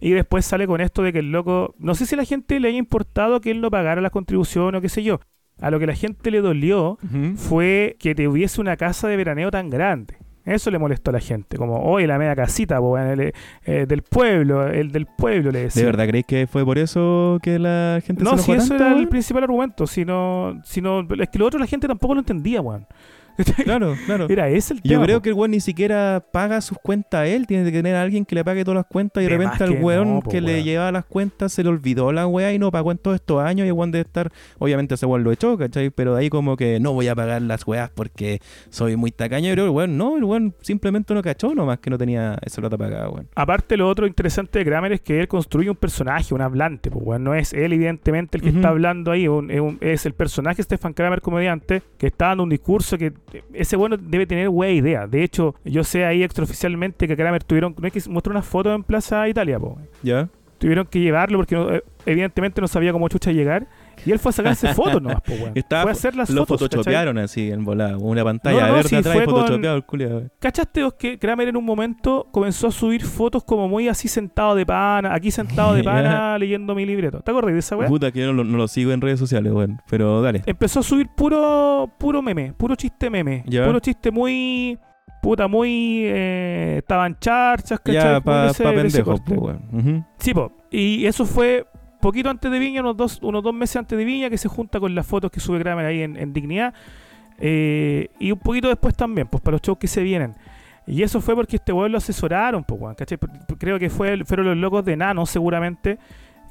Y después sale con esto de que el loco, no sé si a la gente le haya importado que él no pagara las contribuciones o qué sé yo. A lo que la gente le dolió fue que te hubiese una casa de veraneo tan grande. Eso le molestó a la gente, como, oye, la media casita po, el, eh, del pueblo, el del pueblo le decía. ¿De verdad creéis que fue por eso que la gente No, se si enojó eso tanto, era el principal argumento, sino, sino es que lo otro la gente tampoco lo entendía, weón. Claro, claro. Era ese el Y Yo tema. creo po. que el weón ni siquiera paga sus cuentas a él, tiene que tener a alguien que le pague todas las cuentas y de repente al que weón no, po, que le llevaba las cuentas se le olvidó la weá y no pagó en todos estos años y el weón debe estar, obviamente ese weón lo echó, ¿cachai? Pero de ahí como que no voy a pagar las weas porque soy muy tacaño, pero el weón no, el weón simplemente no cachó nomás que no tenía esa plata pagada, weón. Aparte, lo otro interesante de Kramer es que él construye un personaje, un hablante. Pues, weón. no es él, evidentemente, el que está hablando ahí. un- es, un- es el personaje Stefan Kramer, comediante, que está dando un discurso que ese bueno debe tener wea idea. De hecho, yo sé ahí extraoficialmente que Kramer tuvieron. No es que mostró una foto en Plaza Italia, po. ¿Ya? Tuvieron que llevarlo porque no- eh, evidentemente no sabía cómo chucha llegar. Y él fue a sacarse fotos nomás, po, weón. Estaba- Fue a hacer las Lo fotos. ¿cachai? photoshopearon así en volada, una pantalla No, no, verde sí, atrás y photoshopeado el culiao. ¿Cachaste vos que Kramer en un momento comenzó a subir fotos como muy así sentado de pana, aquí sentado de pana leyendo mi libreto? ¿Te acordás de esa weá? Puta que yo no, lo- no lo sigo en redes sociales, weón. Pero dale. Empezó a subir puro puro meme, puro chiste meme, Ya. puro chiste muy puta muy eh, estaban charchas, ¿cachai? Ya, pa, pendejos, weón. Ujú. Sí, po. Y eso fue poquito antes de Viña, unos dos, unos dos meses antes de Viña, que se junta con las fotos que sube Kramer ahí en, en Dignidad. Eh, y un poquito después también, pues para los shows que se vienen. Y eso fue porque este weón lo asesoraron, pues, weón, ¿cachai? Creo que fue, fueron los locos de Nano, seguramente,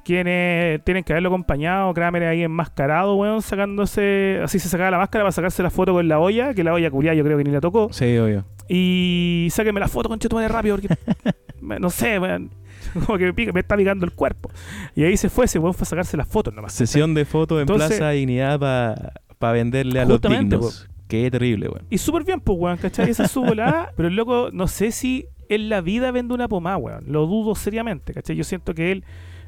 quienes tienen que haberlo acompañado. Kramer ahí enmascarado, weón, sacándose. Así se sacaba la máscara para sacarse la foto con la olla, que la olla curia yo creo que ni la tocó. Sí, obvio. Y sáquenme la foto, conchetumare, rápido, porque no sé, weón. Como que me, pica- me está picando el cuerpo. Y ahí se fue, ese weón fue a sacarse las fotos nomás. Sesión de fotos en Entonces- Plaza Dignidad para venderle a los dignos. Qué terrible, weón. Y súper bien, pues, weón, ¿cachai? Esa es su volada. Pero el loco, no sé si en la vida vende una pomada, weón. Lo dudo seriamente, ¿cachai? Yo siento que él,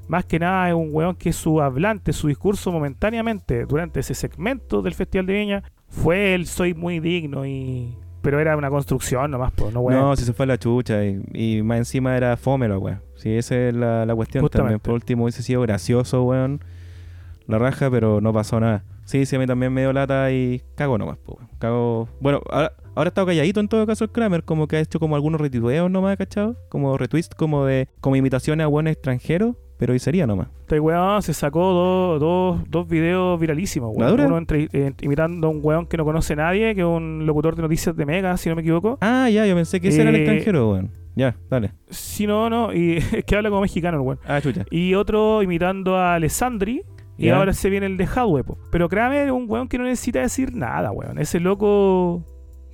más que nada, es un weón que su hablante, su discurso momentáneamente durante ese segmento del Festival de Viña fue el soy muy digno y. Pero era una construcción nomás, pues, no, weón. No, si se fue a la chucha y, y más encima era fome la weón. Sí, esa es la, la cuestión también. Por último hubiese sido gracioso, weón. La raja, pero no pasó nada. Sí, sí, a mí también me dio lata y cago nomás, po, weón. Cago... Bueno, ahora, ahora ha estado calladito en todo caso el Kramer, como que ha hecho como algunos retuiteos nomás, ¿cachado? Como retweets, como de... Como imitaciones a buenos extranjeros, pero y sería nomás. Este weón se sacó dos, dos, dos videos viralísimos, ¿La weón. dura? Uno entre- eh, imitando a un weón que no conoce nadie, que es un locutor de noticias de Mega, si no me equivoco. Ah, ya, yo pensé que ese era el Eh, extranjero, weón. Ya, dale. Si no, no, y es que habla como mexicano el weón. Ah, chucha. Y otro imitando a Alessandri. Y ahora se viene el de Hadwe. Pero Kramer es un weón que no necesita decir nada, weón. Ese loco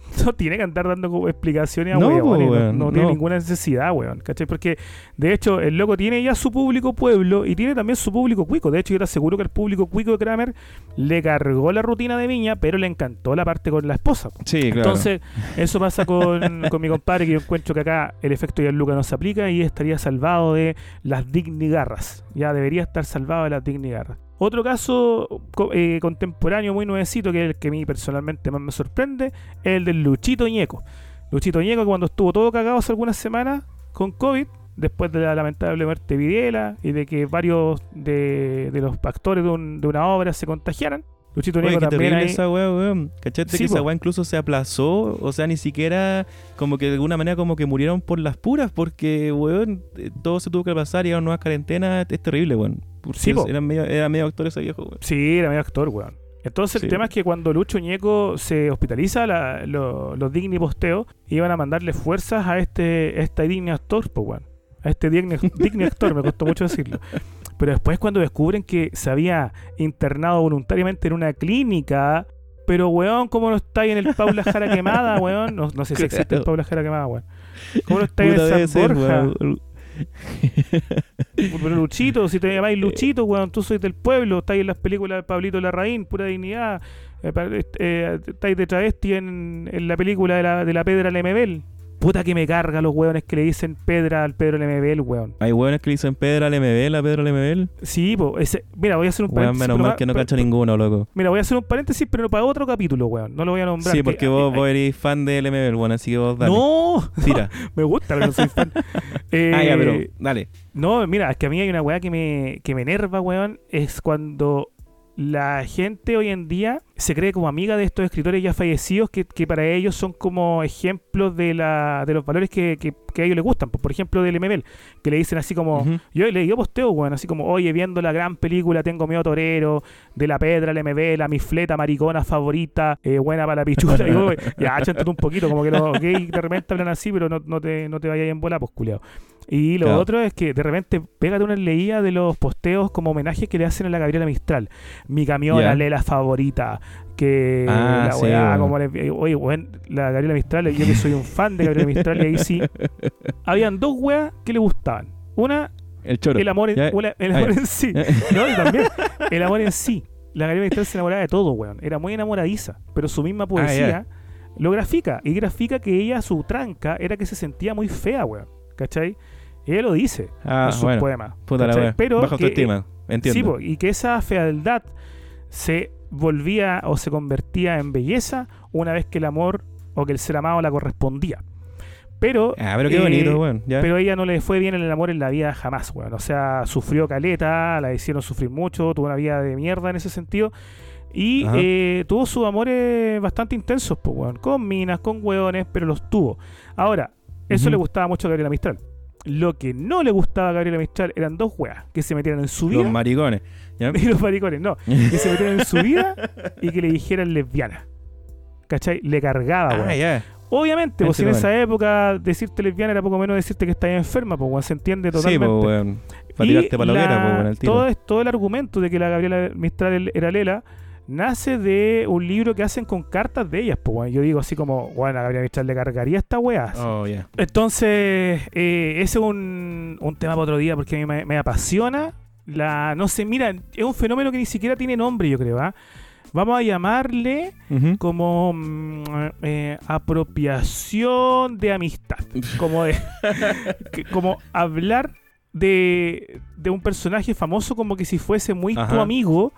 no tiene que andar dando como explicaciones a No, weón, no, tiene ninguna necesidad, weón. ¿Cachai? Porque, de hecho, el loco tiene ya su público pueblo y tiene también su público cuico. De hecho, yo te aseguro que el público cuico de Kramer le cargó la rutina de Viña, pero le encantó la parte con la esposa. po. Sí, claro. Entonces, eso pasa con, con mi compadre, que yo encuentro que acá el efecto Gianluca no se aplica y estaría salvado de las dignigarras. Ya debería estar salvado de las dignigarras. Otro caso eh, contemporáneo muy nuevecito, que es el que a mí personalmente más me sorprende, es el del Luchito Ñeco. Luchito Ñeco, cuando estuvo todo cagado hace algunas semanas con COVID, después de la lamentable muerte de Vidiela y de que varios de, de los actores de, un- de una obra se contagiaran. Luchito Oye, Ñeco qué también terrible ahí- esa weá, weón. ¿Cachate Sí, que esa po. weá incluso se aplazó? O sea, ni siquiera como que de alguna manera como que murieron por las puras porque, weón, eh, todo se tuvo que pasar y ahora nuevas cuarentenas. Es terrible, weón. Porque Sí, po. era, medio, era medio actor ese viejo, weón. Sí, era medio actor, weón. Entonces Sí. el tema es que cuando Lucho Ñeco se hospitaliza, la- lo- los Digni Posteos iban a mandarle fuerzas a este, este digno actor, pues, weón. A este digno, digno actor, me costó mucho decirlo. Pero después cuando descubren que se había internado voluntariamente en una clínica, pero weón, ¿cómo no está ahí en el Paula Jara Quemada, weón? No, no sé si existe el. Paula Jara Quemada, weón. ¿Cómo no está ahí Puta, en San ser, Borja? weón. Pero Luchito, si te llamáis Luchito, weón, tú sois del pueblo, estáis en las películas de Pablito Larraín, pura dignidad, eh, pa- eh, estáis de travesti en, en la película de la, de la Pedra Lemebel. Puta que me carga los weones que le dicen Pedra al Pedro Lemebel, weón. Hay weones que le dicen Pedro Lemebel a Pedro Lemebel. Sí, po, ese, mira, voy a hacer un Weón, paréntesis. menos mal que no cacho ninguno, loco. Mira, voy a hacer un paréntesis, pero para otro capítulo, weón. No lo voy a nombrar. Sí, que- porque vos, eres fan de Lemebel, bueno, así que vos dale. No, Tira. me gusta, pero no soy fan. Eh, ah, ya, pero dale. No, mira, es que a mí hay una weá que me, que me enerva, weón. Es cuando la gente hoy en día se cree como amiga de estos escritores ya fallecidos que, que para ellos son como ejemplos de, la, de los valores que, que- que a ellos les gustan. Por ejemplo, del MBL, que le dicen así como, yo le digo posteo, weón, así como, oye, viendo la gran película Tengo miedo torero, de la pedra, el MBL, la mi fleta maricona favorita, eh, buena para la pichula. y yo, ya, chántate un poquito, como que los gays de repente hablan así, pero no, no te, no te vayas en bola, pues culiao. Y lo Claro. otro es que de repente pégate una leída de los posteos como homenajes que le hacen a la Gabriela Mistral. Mi camión, Ya. la Lela favorita. Que Ah, la weá, como le- oye, weón, la Gabriela Mistral, yo que soy un fan de Gabriela Mistral, y ahí sí. Habían dos weas que le gustaban. Una, El choro. el amor, en, una- el Ah, amor en sí. No, y también el amor en sí. La Gabriela Mistral se enamoraba de todo, weón. Era muy enamoradiza. Pero su misma poesía lo grafica. Y grafica que ella, su tranca, era que se sentía muy fea, weón. ¿Cachai? Y ella lo dice Ah, en sus bueno. poemas. Puta la. Pero Baja que, autoestima. Entiendo. Sí, po, y que esa fealdad se volvía o se convertía en belleza una vez que el amor o que el ser amado la correspondía. Pero, ah, pero qué eh, bonito, weón. Ya. pero a ella no le fue bien el amor en la vida jamás, weón. O sea, sufrió caleta, la hicieron sufrir mucho, tuvo una vida de mierda en ese sentido. Y eh, tuvo sus amores bastante intensos, pues, weón. Con minas, con weones, pero los tuvo. Ahora, eso le gustaba mucho a Gabriela Mistral. Lo que no le gustaba a Gabriela Mistral eran dos weas que se metieran en su vida. Los maricones. ¿ya? y los maricones, no. Que se metieran en su vida y que le dijeran lesbiana. ¿Cachai? Le cargaba, weón. Ah, ya. Obviamente, pues si en esa época decirte lesbiana era poco menos decirte que estás enferma, pues weón, se entiende Sí, totalmente. pues, weón. Para Y tirarte para la hoguera, pues, weón, al tiro. todo, es- todo el argumento de que la Gabriela Mistral era Lela nace de un libro que hacen con cartas de ellas, pues weón. Yo digo así como, bueno, a Gabriela Mistral le cargaría esta weá. Oh, ya. Entonces, eh, ese es un, un tema para otro día porque a mí me, me apasiona. La, no sé, mira, es un fenómeno que ni siquiera tiene nombre, yo creo. ¿ah? Vamos a llamarle como mm, eh, apropiación de amistad. Como, de, que- como hablar de, de un personaje famoso como que si fuese muy tu amigo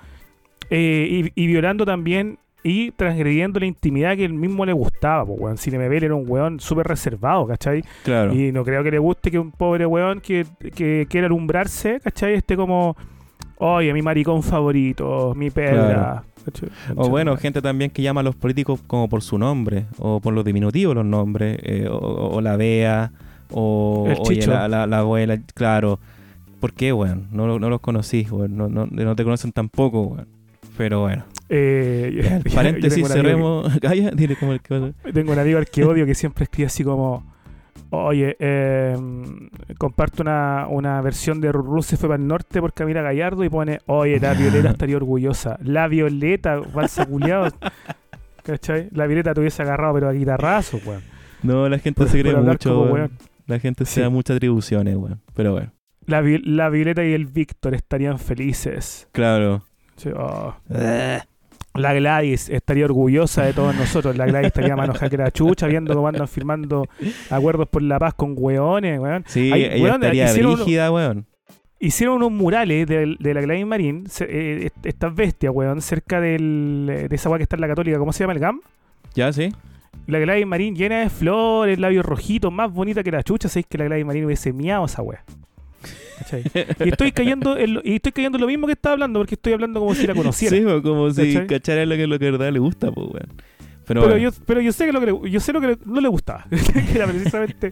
eh, y, y violando también y transgrediendo la intimidad que él mismo le gustaba. Pues, weón. Me era un weón súper reservado, ¿cachai? Claro. Y no creo que le guste que un pobre weón que, que quiera alumbrarse, ¿cachai? Esté como, oye, mi maricón favorito, mi. Claro. ¿cachai? O bueno, gente también que llama a los políticos como por su nombre, o por los diminutivos los nombres, eh, o, la Bea, o El oye, Chicho. la, la- la abuela, claro. ¿Por qué, weón? No, no los conocí, weón. No, no, no te conocen tampoco, weón. Pero bueno. Eh, yo Paréntesis, cerremos. Calla, dile como el que... Tengo un amigo al que odio que siempre escribe así como, oye, eh, comparto una, una versión de se fue para el norte por Camila Gallardo y pone, oye, la Violeta estaría orgullosa. La Violeta, balsa culiao. ¿Cachai? La Violeta te hubiese agarrado pero a guitarrazo, weón. No, la gente Por- se cree mucho, como weón. La gente Sí. se da muchas atribuciones, weón. Pero bueno. La, la Violeta y el Víctor estarían felices. Claro. Sí, oh. La Gladys estaría orgullosa de todos nosotros. La Gladys estaría mano jaque la chucha viendo cómo andan firmando acuerdos por la paz con hueones, weón. Sí, Ay, ella weón, estaría hicieron weón. Hicieron unos murales de, de la Gladys Marín, eh, est- estas bestias, weón, cerca del, de esa weá que está en la Católica, ¿cómo se llama el GAM? ¿Ya, sí? La Gladys Marín llena de flores, labios rojitos, más bonita que la chucha, sabéis que la Gladys Marín hubiese miado esa weá. ¿Cachai? Y estoy cayendo en lo, y estoy cayendo en lo mismo que estaba hablando, porque estoy hablando como si la conociera. Sí, po, como si ¿Cachai? cachara lo que, lo que de verdad le gusta, pues, weón. Pero, Pero, bueno, yo, pero yo sé que lo que le- yo sé lo que le- no le gustaba. era precisamente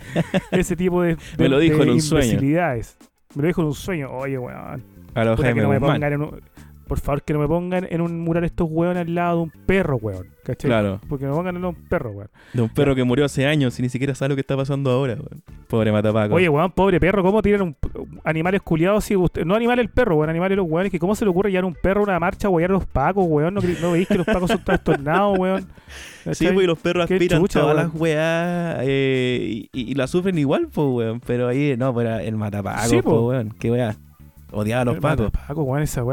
ese tipo de, de Me lo dijo de en un sueño. Me lo dijo en un sueño. Oye, weón. a que no me pongan en un, por favor, que no me pongan en un mural estos weones al lado de un perro, weón. ¿Cachai? Claro, Porque me pongan en un perro, weón. de un perro que murió hace años y ni siquiera sabe lo que está pasando ahora, weón. Pobre Matapaco. Oye, weón, pobre perro, ¿cómo tiran un, animales culiados? Si usted, no animales el perro, weón, animales los. Que ¿Cómo se le ocurre llevar un perro a una marcha, weón, a los pacos, weón? ¿No, no veis que los pacos son trastornados, weón? sí, pues y los perros aspiran chucha, todas las weas eh, y, y- y la sufren igual, pues, weón. Pero ahí, no, pues era el Matapaco, Sí, pues, po. weón. Qué wea. Odiaba a los El pacos. Paco, weón, esa.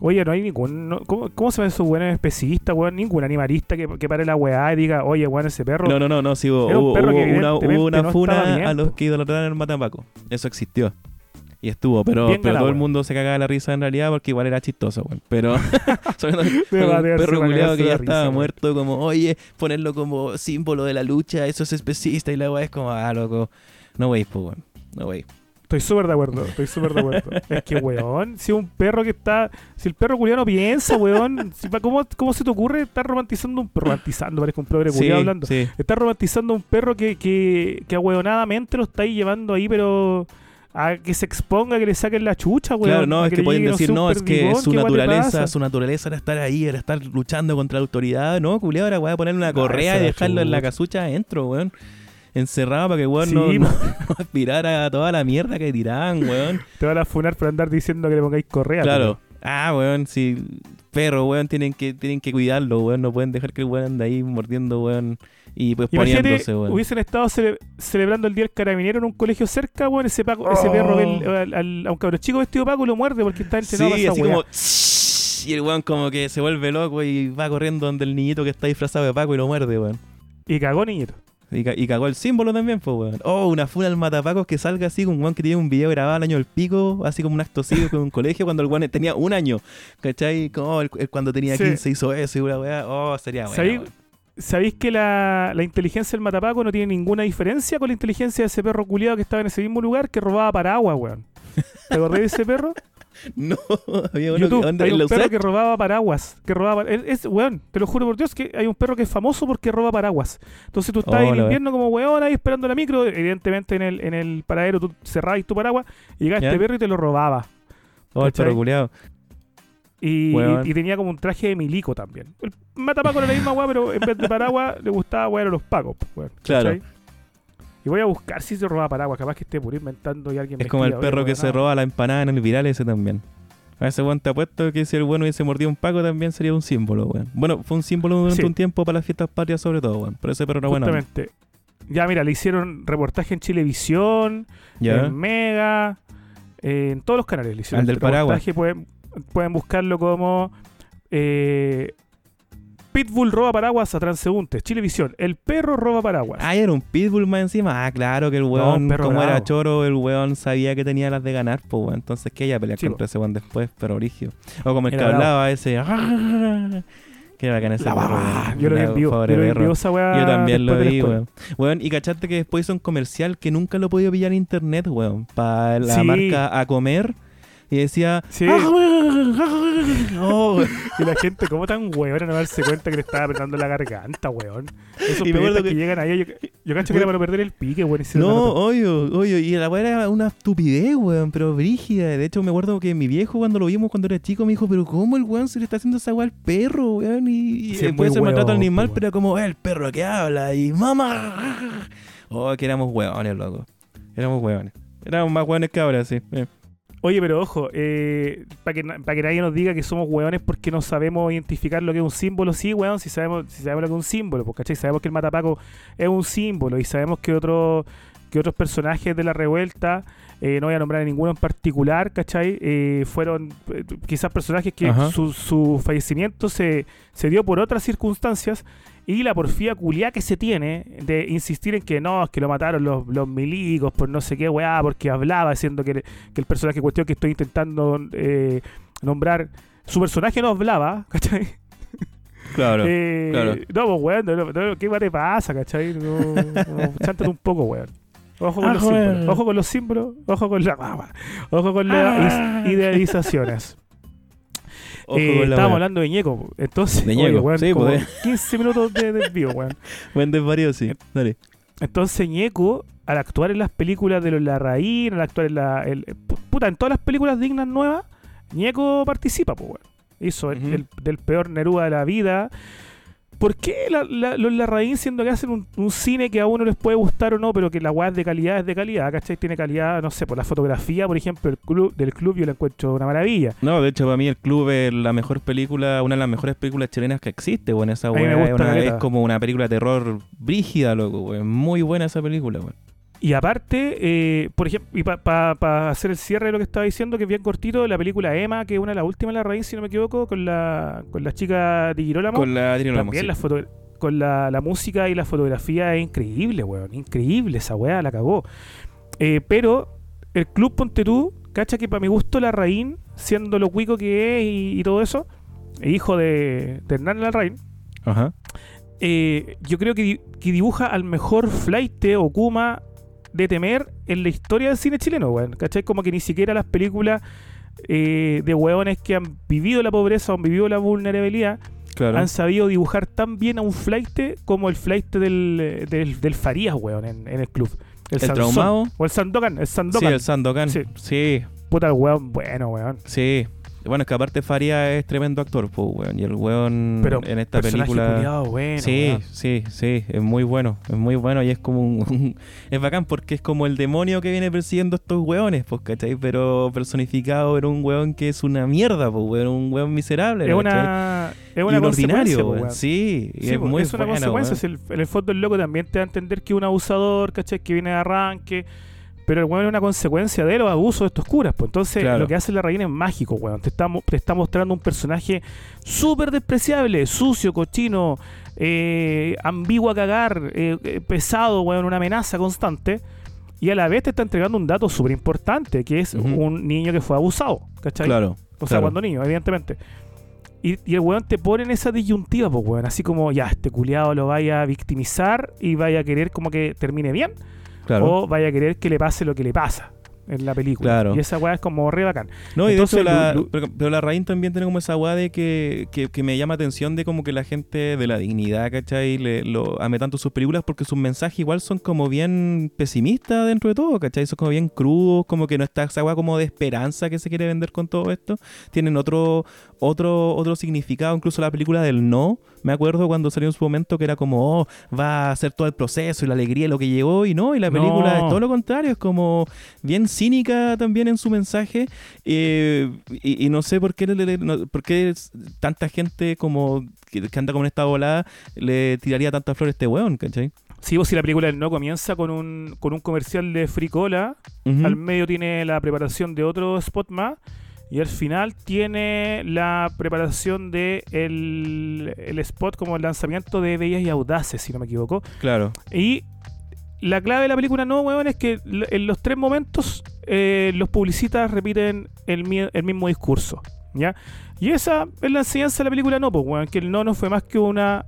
Oye, no hay ningún. no- ¿cómo, ¿Cómo se ven esos weones especistas, weón? Ningún animalista que, que pare la weá y diga, oye, weón, ese perro. No, no, no, no, sí, hubo, un hubo- una, hubo una no funa a los que idolatraban al Matapaco. Eso existió. Y estuvo, pero, Bien pero todo el mundo se cagaba la risa en realidad porque igual era chistoso, weón. Pero un perro culiado que ya risa, estaba muerto, como, oye, ponerlo como símbolo de la lucha, eso es especista y la weá es como, ah, loco, no veis, pues, weón. No veis. Estoy súper de acuerdo, estoy súper de acuerdo. es que, weón, si un perro que está. Si el perro culiano piensa, weón. si ¿cómo, ¿Cómo se te ocurre estar romantizando un perro? Romantizando, parece un progre Sí, hablando. sí. Estás romantizando un perro que, que, que ahueonadamente lo estáis llevando ahí, pero. A que se exponga, que le saquen la chucha, weón. Claro, no, es que, pueden decir, no, es que su ¿qué weón le naturaleza, su naturaleza era estar ahí, era estar luchando contra la autoridad. No, culiado, ahora voy a ponerle una correa y dejarlo en la casucha adentro, weón. Encerrado para que weón Sí, no, no, no aspirara a toda la mierda que tiraban, weón. Te van a funar por andar diciendo que le pongáis correa. Claro. Ah, weón, sí. Perro, weón, tienen que, tienen que cuidarlo, weón. No pueden dejar que el weón ande ahí mordiendo, weón. Y pues poniéndose, weón. hubiesen estado cele- celebrando el Día del Carabinero en un colegio cerca, weón, ese, paco, ese Oh. perro el- al- al- a un cabrón chico vestido Paco lo muerde porque está Sí, entrenado para esa así como... Y el weón como que se vuelve loco y va corriendo donde el niñito que está disfrazado de Paco y lo muerde, weón. Y cagó niñito. Y, ca- y cagó el símbolo también, pues, weón. Oh, una funa al matapacos que salga así con un weón que tiene un video grabado al año del pico, así como un acto cívico en un colegio cuando el weón tenía un año. ¿Cachai? Como el, el cuando tenía Sí. 15 hizo eso y una weá. Oh, sería bueno. ¿Sabéis, sabéis que la, la inteligencia del matapaco no tiene ninguna diferencia con la inteligencia de ese perro culiado que estaba en ese mismo lugar que robaba paraguas, weón? ¿Te acordás de ese perro? No, había uno YouTube, que onda hay en un la perro que robaba paraguas. Que robaba, es, weón, te lo juro por Dios que hay un perro que es famoso porque roba paraguas. Entonces tú estás Oh, en invierno como weón ahí esperando la micro. Evidentemente en el, en el paradero tú cerrabas tu paraguas y llegaba ¿Ya? este perro y te lo robaba. Oh, el ¿cachai? perro culiado. Y, Weón. y- y tenía como un traje de milico también. El matapaco era la misma weá, pero en vez de paraguas le gustaba weón a los pacos. weón, Claro. ¿cachai? Y voy a buscar si se robaba paraguas. Capaz que esté puro inventando y alguien me Es como el perro que se weón, roba la empanada en el viral ese también. A ese weón te apuesto que si el bueno hubiese mordido un paco también sería un símbolo, weón. Bueno, fue un símbolo durante Sí. un tiempo para las fiestas patrias sobre todo, weón. Pero ese perro era bueno. Justamente. Ya, mira, le hicieron reportaje en Chilevisión, en Mega, eh, en todos los canales le hicieron Al del este reportaje. Pueden, pueden buscarlo como eh, Pitbull roba paraguas a transeúntes. Chilevisión, el perro roba paraguas. Ah, era un pitbull más encima. Ah, claro que el No, weón, perro como era choro, el weón sabía que tenía las de ganar, pues weón. Entonces que ella pelear Sí, contra po. ese weón después, pero origio. O como el que Era bravo. hablaba ese. Que bacán ese La perro, weón. Yo lo vi en vivo. Yo perro. esa weá también lo vi, weón. Weón, y cachaste que después hizo un comercial que nunca lo he podido pillar en internet, weón. Para la Sí. marca A Comer. Y decía. Sí. "Ah, ah, weón". Oh. Y la gente, ¿cómo tan weón no darse cuenta que le estaba apretando la garganta, weón? Esos Y me acuerdo que, que- llegan ahí, yo, yo cacho que era para perder el pique, weón. se No, obvio, obvio. Y la weá era una estupidez, weón, pero brígida. De hecho, me acuerdo que mi viejo, cuando lo vimos cuando era chico, me dijo, pero ¿cómo el weón se le está haciendo esa weá al perro, weón? Y, y Sí, ser maltrato weón, animal, pero como, "Eh, el perro que habla y mamá. Oh, que éramos weones, loco. Éramos weones. Éramos más weones que ahora, sí. Eh. Oye, pero ojo, eh, para que, pa' que nadie nos diga que somos weones porque no sabemos identificar lo que es un símbolo, sí, weón, si sabemos, si sabemos lo que es un símbolo, pues, ¿cachai? Sabemos que el matapaco es un símbolo y sabemos que otro, que otros personajes de la revuelta, eh, no voy a nombrar a ninguno en particular, ¿cachai? Eh, fueron eh, quizás personajes que su, su fallecimiento se, se dio por otras circunstancias y la porfía culiá que se tiene de insistir en que no, es que lo mataron los, los milicos por no sé qué weá, porque hablaba diciendo que, que el personaje en cuestión que estoy intentando eh, nombrar, su personaje no hablaba, ¿cachai? Claro. Eh, claro. No, pues weón, no, no, ¿qué weá te pasa, cachai? No, no, chántate un poco, weón. Ojo con Ah, los símbolos, ojo con los símbolos, ojo con la ojo con las Ah. idealizaciones. Eh, la estábamos hablando de Ñeco, entonces, De oye, Ñeco, weón, sí, como pues, 15 minutos de desvío, weón. Buen desvarío, sí. Dale. Entonces Ñeco, al actuar en las películas de los Larraín, al actuar en la... el- puta, en todas las películas dignas nuevas, Ñeco participa, pues, weón. Hizo el- del peor Neruda de la vida. ¿Por qué la- la- los Larraín, siendo que hacen un, un cine que a uno les puede gustar o no, pero que la weá es de calidad, es de calidad, ¿cachai? Tiene calidad, no sé, por la fotografía, por ejemplo, el club, del club yo la encuentro una maravilla. No, de hecho, para mí el club es la mejor película, una de las mejores películas chilenas que existe, weón. Esa weá gusta es, una- es como una película de terror brígida, loco, weón. Muy buena esa película, weón. Y aparte, eh, por ejemplo, y para hacer el cierre de lo que estaba diciendo, que es bien cortito, la película Emma, que es una de las últimas de la raíz, si no me equivoco, con la, con la chica de Girolamo. Con la Lamos, También sí. la foto, con la, la música y la fotografía es increíble, weón. Increíble esa weá, la cagó. Eh, pero el Club Ponte tú, cacha que para mi gusto la Larraín, siendo lo cuico que es y, y todo eso, hijo de, de Hernán Larraín, Ajá. eh, yo creo que, que dibuja al mejor flight o Kuma de temer en la historia del cine chileno, weón. ¿Cachai? Como que ni siquiera las películas eh, de hueones que han vivido la pobreza o han vivido la vulnerabilidad Claro. han sabido dibujar tan bien a un flight como el flight del, del, del Farías, weón, en, en el club. ¿El Sansón. traumado? O el Sandokan, el Sí, Sandokan. el Sandokan. Sí. Sí. Puta el weón, bueno, weón. Sí. Bueno, es que aparte Faria es tremendo actor, pues, weón. Y el weón Pero en esta película. culiao bueno, sí, weón. sí, sí, es muy bueno, es muy bueno y es como un, es bacán porque es como el demonio que viene persiguiendo estos weones, pues, ¿cachai? Pero personificado en un weón que es una mierda, pues, weón, un weón miserable, Es ¿cachai? una, es y una un ordinario, consecuencia, po, weón. weón. Sí, y Sí, es po, muy es una buena, consecuencia. si el- en el fondo el loco también te da a entender que es un abusador, ¿cachai? Que viene de arranque. Pero el weón es una consecuencia de los abusos de estos curas. Pues entonces Claro. lo que hace la reina es mágico, weón. Te está, te está mostrando un personaje súper despreciable, sucio, cochino, eh, ambiguo a cagar, eh, eh, pesado, weón, una amenaza constante. Y a la vez te está entregando un dato súper importante, que es un niño que fue abusado, ¿cachai? Claro. O sea, claro. cuando niño, evidentemente. Y, y el weón te pone en esa disyuntiva, pues weón. Así como, ya, este culiado lo vaya a victimizar y vaya a querer como que termine bien. O vaya a querer que le pase lo que le pasa en la película. Claro. Y esa weá es como re bacán. No, y de Entonces, hecho, la, pero, pero la Rain también tiene como esa weá de que, que, que me llama atención de como que la gente de la dignidad, ¿cachai? Le, lo ame tanto sus películas porque sus mensajes igual son como bien pesimistas dentro de todo, ¿cachai? Son como bien crudos, como que no está esa weá como de esperanza que se quiere vender con todo esto. Tienen otro, otro, otro significado, incluso la película del no. Me acuerdo cuando salió en su momento que era como, oh, va a hacer todo el proceso y la alegría lo que llegó, y no, y la No. película es todo lo contrario, es como bien cínica también en su mensaje. eh, y, y no sé por qué, le- no- por qué tanta gente como que, que anda con esta volada le tiraría tanta flor a este weón, ¿cachai? Sí, vos si la película no comienza con un, con un comercial de fricola, Ujú. al medio tiene la preparación de otro spot más. Y al final tiene la preparación de el, el spot como el lanzamiento de Bellas y Audaces, si no me equivoco. Claro, Y la clave de la película no, weón, es que en los tres momentos eh, los publicistas repiten el, mi- el mismo discurso, ¿ya? Y esa es la enseñanza de la película no, pues, weón, que el no no fue más que una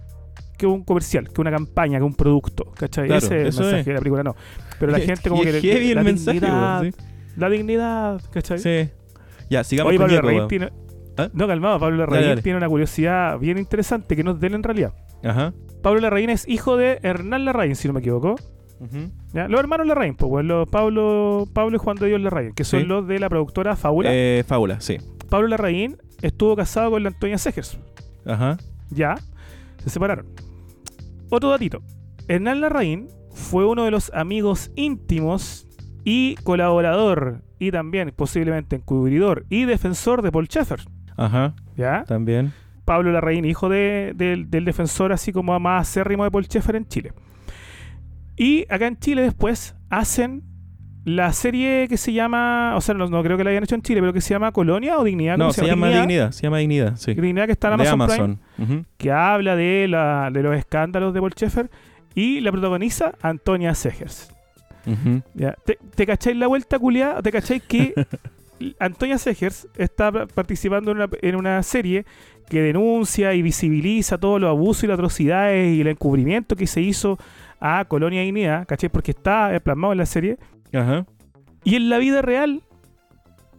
que un comercial, que una campaña, que un producto, ¿cachai? Claro, Ese es el mensaje es. de la película no. Pero la gente como Y que... es heavy la el mensaje, dignidad, weón, La dignidad, ¿cachai? sí. Ya, sigamos con Pablo Larraín tiene... ¿Ah? No, calmado, Pablo Larraín tiene una curiosidad bien interesante que no es de él en realidad. Ajá. Pablo Larraín es hijo de Hernán Larraín, si no me equivoco. Ujú. ¿Ya? Los hermanos Larraín, pues, bueno, los Pablo, Pablo y Juan de Dios Larraín, que son Sí. los de la productora Fábula. Eh, fábula, sí. Pablo Larraín estuvo casado con la Antonia Segers. Ajá. Ya, se separaron. Otro datito. Hernán Larraín fue uno de los amigos íntimos y colaborador y también posiblemente encubridor y defensor de Paul Schaeffer. Ajá. ¿Ya? También. Pablo Larraín, hijo de- del- del defensor así como más acérrimo de Paul Schaeffer en Chile. Y acá en Chile después hacen la serie que se llama, o sea, no, no creo que la hayan hecho en Chile, pero que se llama Colonia o Dignidad. No, ¿cómo se llama Dignidad. Se llama Dignidad, sí. Dignidad que está en Amazon, Prime, que habla de, la, de los escándalos de Paul Schaeffer y la protagoniza Antonia Segers. ¿Ya? ¿Te, te cacháis la vuelta, culiada? ¿Te cacháis que Antonia Segers está pa- participando en una, en una serie que denuncia y visibiliza todos los abusos y las atrocidades y el encubrimiento que se hizo a Colonia Dignidad, ¿cachai? Porque está eh, plasmado en la serie. Ajá. Y en la vida real,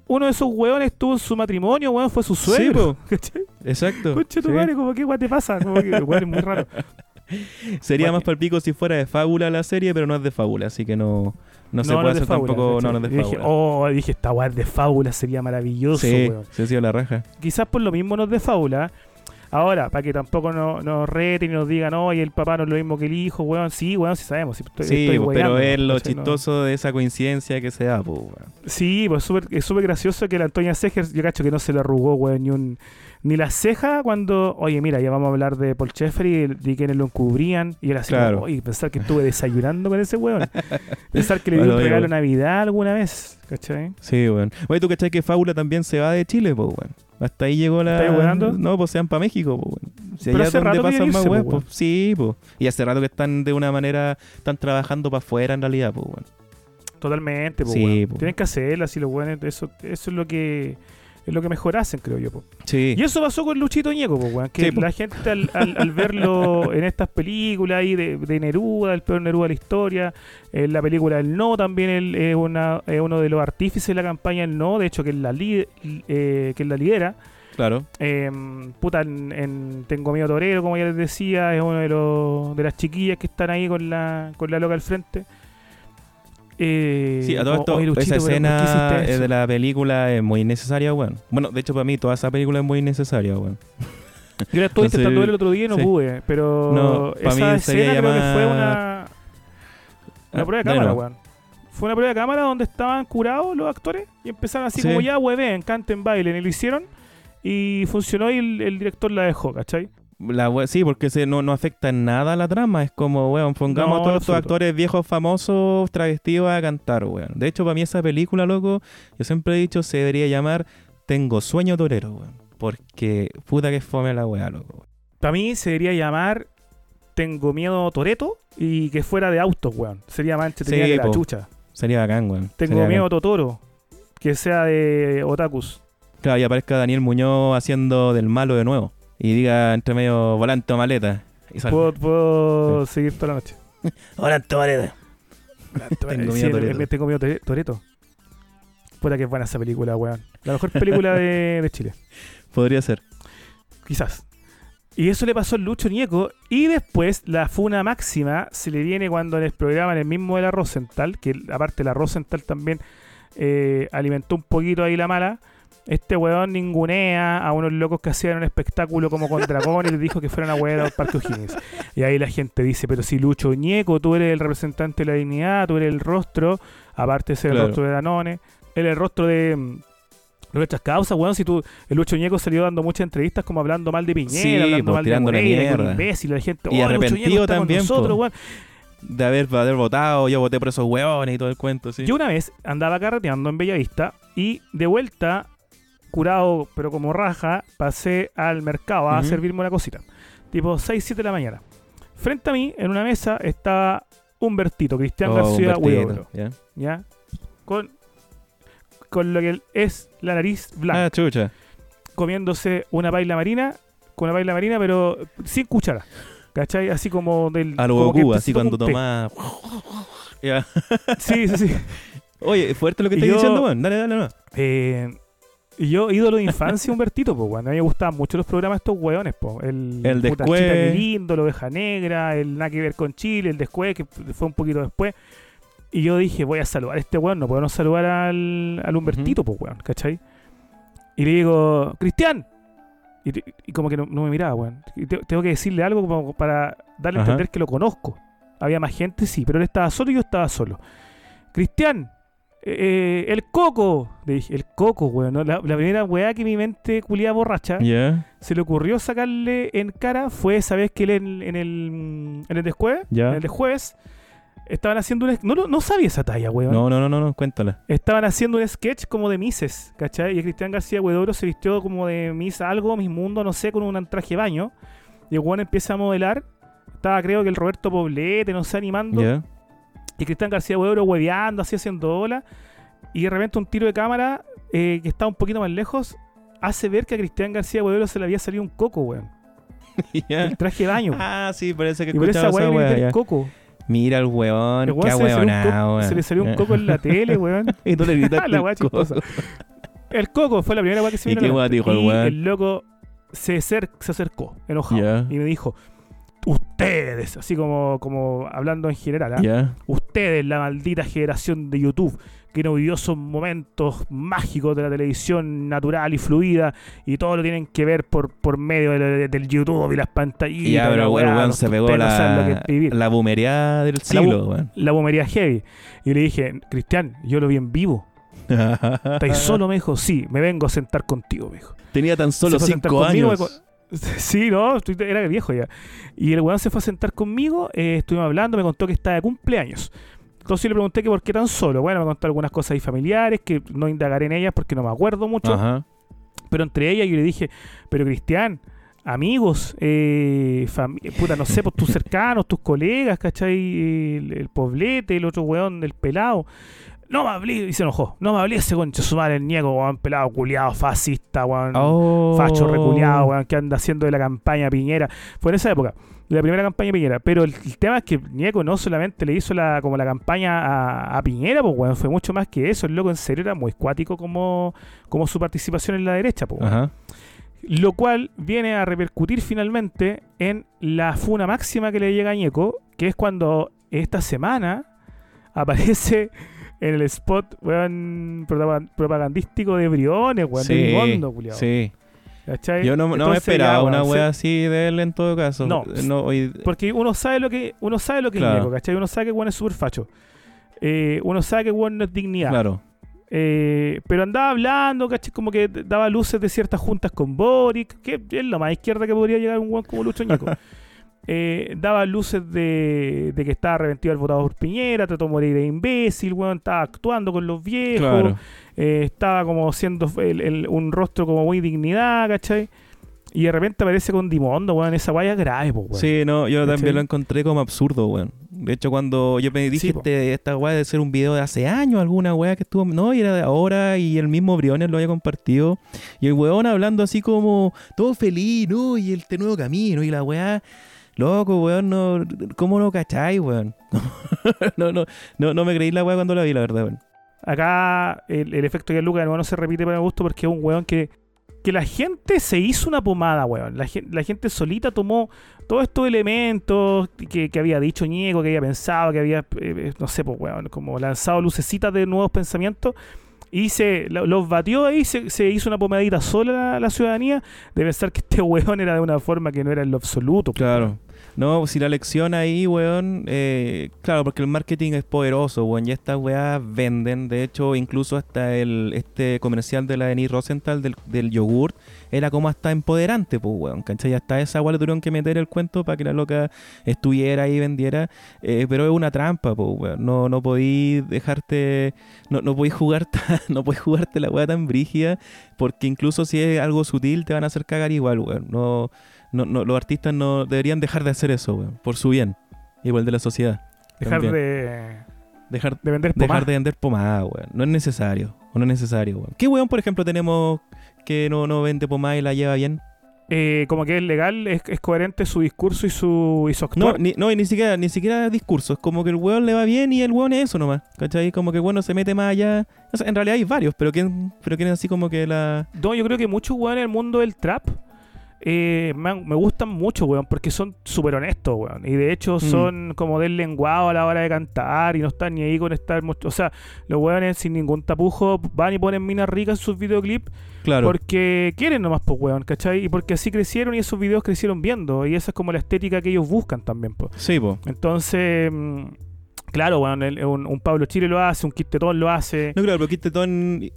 uno de esos hueones estuvo en su matrimonio, hueón, fue su suegro. po. ¿cachai? Exacto. Concha tu Sí. madre, como que guay te pasa, como que hueón es muy raro. Sería Bueno. más palpico si fuera de fábula la serie, pero no es de fábula, así que no, no, se No, puede es de hacer fábula, tampoco. No, no es de Y dije, fábula. oh, dije, esta weá es de fábula, sería maravilloso, sí, weón. se ha sido la raja. quizás por lo mismo nos de fábula. Ahora, para que tampoco no- nos reten y nos digan, oye, el papá no es lo mismo que el hijo, weón. Sí, weón, sí sabemos. sí, estoy- Sí, estoy weyando, pero es lo. No- chistoso de esa coincidencia que se da, pues. weón. Sí, pues súper- es súper gracioso que la Antonia Segers, yo cacho que no se le arrugó, weón, ni, un, ni la ceja cuando, oye, mira, ya vamos a hablar de Paul Schaeffer y de quienes lo encubrían. Y era así, Claro. oye, pensar que estuve desayunando con ese weón. pensar que le Bueno, un digo. regalo de Navidad alguna vez, ¿cachai? Sí, weón. Oye, ¿tú cachai que Fábula también se va de Chile, pues, weón? Hasta ahí llegó la. ¿Estáis weando? No, pues se van para México, pues, weón. Si Pero allá hace es donde rato pasan más po, pues. Sí, pues. Y hace rato que están de una manera. Están trabajando para afuera en realidad, pues. Totalmente, pues, Sí, po. Tienen que hacerla, así los weones, eso, eso es lo que Es lo que mejor hacen, creo yo. po. Sí. Y eso pasó con Luchito Ñeco, po, weón, que Sí, po. la gente al, al- al verlo en estas películas ahí de, de Neruda, el peor Neruda de la historia, en la película El No también él es, una- es uno de los artífices de la campaña El No, de hecho que él la, li- eh, que él la lidera. Claro. Eh, puta, en, en Tengo Miedo Torero, como ya les decía, es uno de los de las chiquillas que están ahí con la, con la loca al frente. Eh, Sí, a todo como, esto, "Oye, Luchito, esa pero ¿por qué escena eh, eso?". de la película es muy innecesaria, weón. Bueno, de hecho, para mí toda esa película es muy innecesaria, weón. Yo la estuve Entonces, intentando ver el otro día y no sí. pude, pero No, esa mí escena creo que fue una, una Ah, prueba de cámara, no. weón. Fue una prueba de cámara donde estaban curados los actores y empezaron así Sí. como ya, hueven, canten, bailen, y lo hicieron y funcionó y el, el director la dejó, ¿cachai? La we- sí, porque se, no, no afecta en nada a la trama. Es como, weón, pongamos No, a todos estos actores viejos famosos travestidos a cantar, weón. De hecho, para mí esa película, loco, yo siempre he dicho se debería llamar Tengo sueño torero, weón. Porque puta que fome la weá, loco. Para mí se debería llamar Tengo miedo Toreto y que fuera de autos, weón. Sería más entretenida Sí, que la po. chucha. Sería bacán, weón. Tengo Sería miedo bacán. Totoro, que sea de Otakus. Claro, y aparezca Daniel Muñoz haciendo del malo de nuevo. Y diga entre medio volante o maleta. Y. Puedo, seguir toda la noche. Volante o maleta. Tengo miedo el- Tengo miedo Toreto. Puta que es buena esa película, weón. La mejor película de, de Chile. Podría ser. Quizás. Y eso le pasó al Lucho Ñeco. Y después la funa máxima se le viene cuando en el programa, en el mismo de la Rosenthal, que aparte la Rosenthal también eh, alimentó un poquito ahí la mala. Este weón ningunea a unos locos que hacían un espectáculo como con dragones y les dijo que fueran a wear al Parque O'Higgins. Y ahí la gente dice, pero si Lucho Ñeco, tú eres el representante de la dignidad, tú eres el rostro, aparte de ser Claro. el rostro de Danone, eres el rostro de mm, nuestras causas, weón, si tú, el Lucho Ñeco salió dando muchas entrevistas como hablando mal de Piñera, Sí, hablando pues, mal de con imbécil, la gente, Y "Oh, Lucho arrepentido Ñeco está con también, nosotros, po. weón". De haber, de haber votado, yo voté por esos hueones y todo el cuento, sí. Yo una vez andaba carreteando en Bellavista y de vuelta, curado pero como raja, pasé al mercado a servirme una cosita. Tipo 6, 7 de la mañana. Frente a mí, en una mesa, estaba Humbertito, Cristian Oh, García Huidobro, ¿ya? ¿ya? Con, con lo que es la nariz blanca, Ah, chucha. comiéndose una paila marina, con una paila marina, pero sin cuchara. ¿Cachai? Así como del. A lo Goku, así cuando toma. Ya. Sí, sí, sí. Oye, fuerte lo que estás diciendo, weón. Dale, dale, no. Eh, y yo, ídolo de infancia, Humbertito, pues, bueno, a mí me gustaban mucho los programas de estos hueones, pues. El, El. Chita, qué lindo, la oveja negra, el nada que ver con Chile, el después, que fue un poquito después. Y yo dije, voy a saludar a este weón, no no saludar al, al Humbertito, pues, weón, ¿cachai? Y le digo, Cristian. Y, como que no, no me miraba, weón. Y te- tengo que decirle algo como para darle a entender que lo conozco. Había más gente, sí, pero él estaba solo y yo estaba solo. Cristian, eh, el coco. Le dije, el coco, weón. ¿no? La, la primera weá que mi mente culiada borracha se le ocurrió sacarle en cara fue esa vez que él en, en el, en el después, ya. en el de jueves, estaban haciendo un... No, lo- no sabía esa talla, weón. No, no, no, no, no, cuéntala. Estaban haciendo un sketch como de Mises, ¿cachai? Y Cristian García Huidobro se vistió como de Miss algo, Miss Mundo, no sé, con un traje de baño. Y el weón empieza a modelar. Estaba creo que el Roberto Poblete, no sé, animando. Ya. Y Cristian García Huidobro hueveando, así haciendo ola. Y de repente un tiro de cámara eh, que está un poquito más lejos hace ver que a Cristian García Huidobro se le había salido un coco, weón. El traje de baño. Ah, sí, parece que y por esa le ya. el coco. Mira el El weón, weón qué se, weonado, weón. se le salió un Ya. coco en la tele, weón. Y tú le gritaste La el weá coco. chistosa. El coco fue la primera weá que se ¿Y vino a qué dijo el Y weón? el loco se, acer- se acercó, enojado. Y me dijo, ustedes, así como, como hablando en general, ¿ah? Ya. ustedes, la maldita generación de YouTube, que no vivió esos momentos mágicos de la televisión natural y fluida, y todo lo tienen que ver por, por medio de- del YouTube y las pantallitas. Y ya, la pero weón se pegó la, la boomería del La siglo, bu- weón. La bombería heavy. Y le dije, Cristian, yo lo vi en vivo. ¿Estáis solo? Me dijo, sí, me vengo a sentar contigo, me dijo. Tenía tan solo cinco conmigo, años. me co- Sí, no, era viejo ya. Y el weón se fue a sentar conmigo, eh, estuvimos hablando, me contó que está de cumpleaños. Entonces yo le pregunté que por qué tan solo. Bueno, me contó algunas cosas ahí familiares que no indagaré en ellas porque no me acuerdo mucho. Ajá. Pero entre ellas yo le dije, pero Cristian, amigos, eh, puta, no sé, pues tus cercanos, tus colegas, ¿cachai? El, el poblete, el otro weón, el pelado. No me hablé, y se enojó. No me hablé ese concha su madre, el ñeco, weón, pelado, culiado, fascista, weón. Oh. Facho reculeado, weón, que anda haciendo de la campaña Piñera. Fue en esa época, la primera campaña Piñera. Pero el, el tema es que Ñeco no solamente le hizo la, como la campaña a, a Piñera, pues, weón, fue mucho más que eso. El loco en serio era muy escuático como, como su participación en la derecha, pues. Ajá. Lo cual viene a repercutir finalmente en la funa máxima que le llega a Ñeco, que es cuando esta semana aparece en el spot weón, propagan- propagandístico de Briones, weón, de Vimondo, culiao. sí. ¿Cachai? Yo no, no me Entonces, esperaba ya, una wea se- así de él en todo caso. No. hoy- Porque uno sabe lo que uno sabe lo que Claro. es Ñeco, ¿cachai? Uno sabe que weón es súper facho. Eh, uno sabe que weón no es dignidad. claro. Eh, pero andaba hablando, ¿cachai? Como que daba luces de ciertas juntas con Boric, que es lo más izquierda que podría llegar un weón como Lucho Ñeco. Eh, daba luces de, de que estaba arrepentido al votado por Piñera, trató de morir de imbécil, weón, estaba actuando con los viejos, Claro. eh, estaba como siendo el- el- un rostro como muy dignidad, ¿cachai? Y de repente aparece con Dimondo, weón, esa guaya grave, po, weón. Sí, no, yo ¿Cachai? también lo encontré como absurdo, weón. De hecho, cuando yo me dije, Sí, este, esta weá debe ser un video de hace años, alguna weá que estuvo. No, y era de ahora, y el mismo Briones lo había compartido. Y el weón hablando así como, todo feliz, ¿no? Y este nuevo camino, y la weá. Loco, weón, no, ¿cómo no cacháis, weón? no, no, no, no me creí la weá cuando la vi, la verdad, weón. Acá el, el efecto de Luca de nuevo no se repite para gusto porque es un weón que, que la gente se hizo una pomada, weón. La, gen- la gente solita tomó todos estos elementos que, que había dicho Ñeco, que había pensado, que había, eh, no sé, pues, weón, como lanzado lucecitas de nuevos pensamientos. Y se lo- los batió ahí, se, se hizo una pomadita sola la, la ciudadanía de pensar que este weón era de una forma que no era en lo absoluto. pues, Claro. No, si la lección ahí, weón, eh, claro, porque el marketing es poderoso, weón, y estas weas venden, de hecho, incluso hasta el este comercial de la Denis Rosenthal del, del yogurt era como hasta empoderante, pues, weón, ¿cachai? Hasta esa wea le tuvieron que meter el cuento para que la loca estuviera ahí y vendiera, eh, pero es una trampa, pues, weón, no, no podí dejarte, no, no podí jugar, no podís jugarte la wea tan brígida, porque incluso si es algo sutil te van a hacer cagar igual, weón, no... No, no, los artistas no deberían dejar de hacer eso, weón, por su bien, igual de la sociedad. Dejar También. de, Dejar, de vender dejar pomada. de vender pomada, weón. No es necesario, o no es necesario, weón. ¿Qué weón, por ejemplo, tenemos que no, no vende pomada y la lleva bien? Eh, como que es legal, es, es coherente su discurso y su, y su No, actuar. ni, no, y ni siquiera, ni siquiera discurso, es como que el weón le va bien y el weón es eso nomás, ¿cachai? Como que el weón no se mete más allá. O sea, en realidad hay varios, pero que, pero que así como que la... No, yo creo que muchos weón en el mundo del trap eh, me, gustan mucho, weón, porque son súper honestos, weón. Y de hecho son como del lenguado a la hora de cantar y no están ni ahí con estar. mo- O sea, los weones sin ningún tapujo van y ponen minas ricas en sus videoclips Claro. porque quieren nomás, pues, weón, ¿cachai? Y porque así crecieron y esos videos crecieron viendo. Y esa es como la estética que ellos buscan también, pues. Sí, po. Entonces, mm, claro, weón, el- un, un Pablo Chile lo hace, un Kit Tetón lo hace. No, claro, pero Kid Tetón-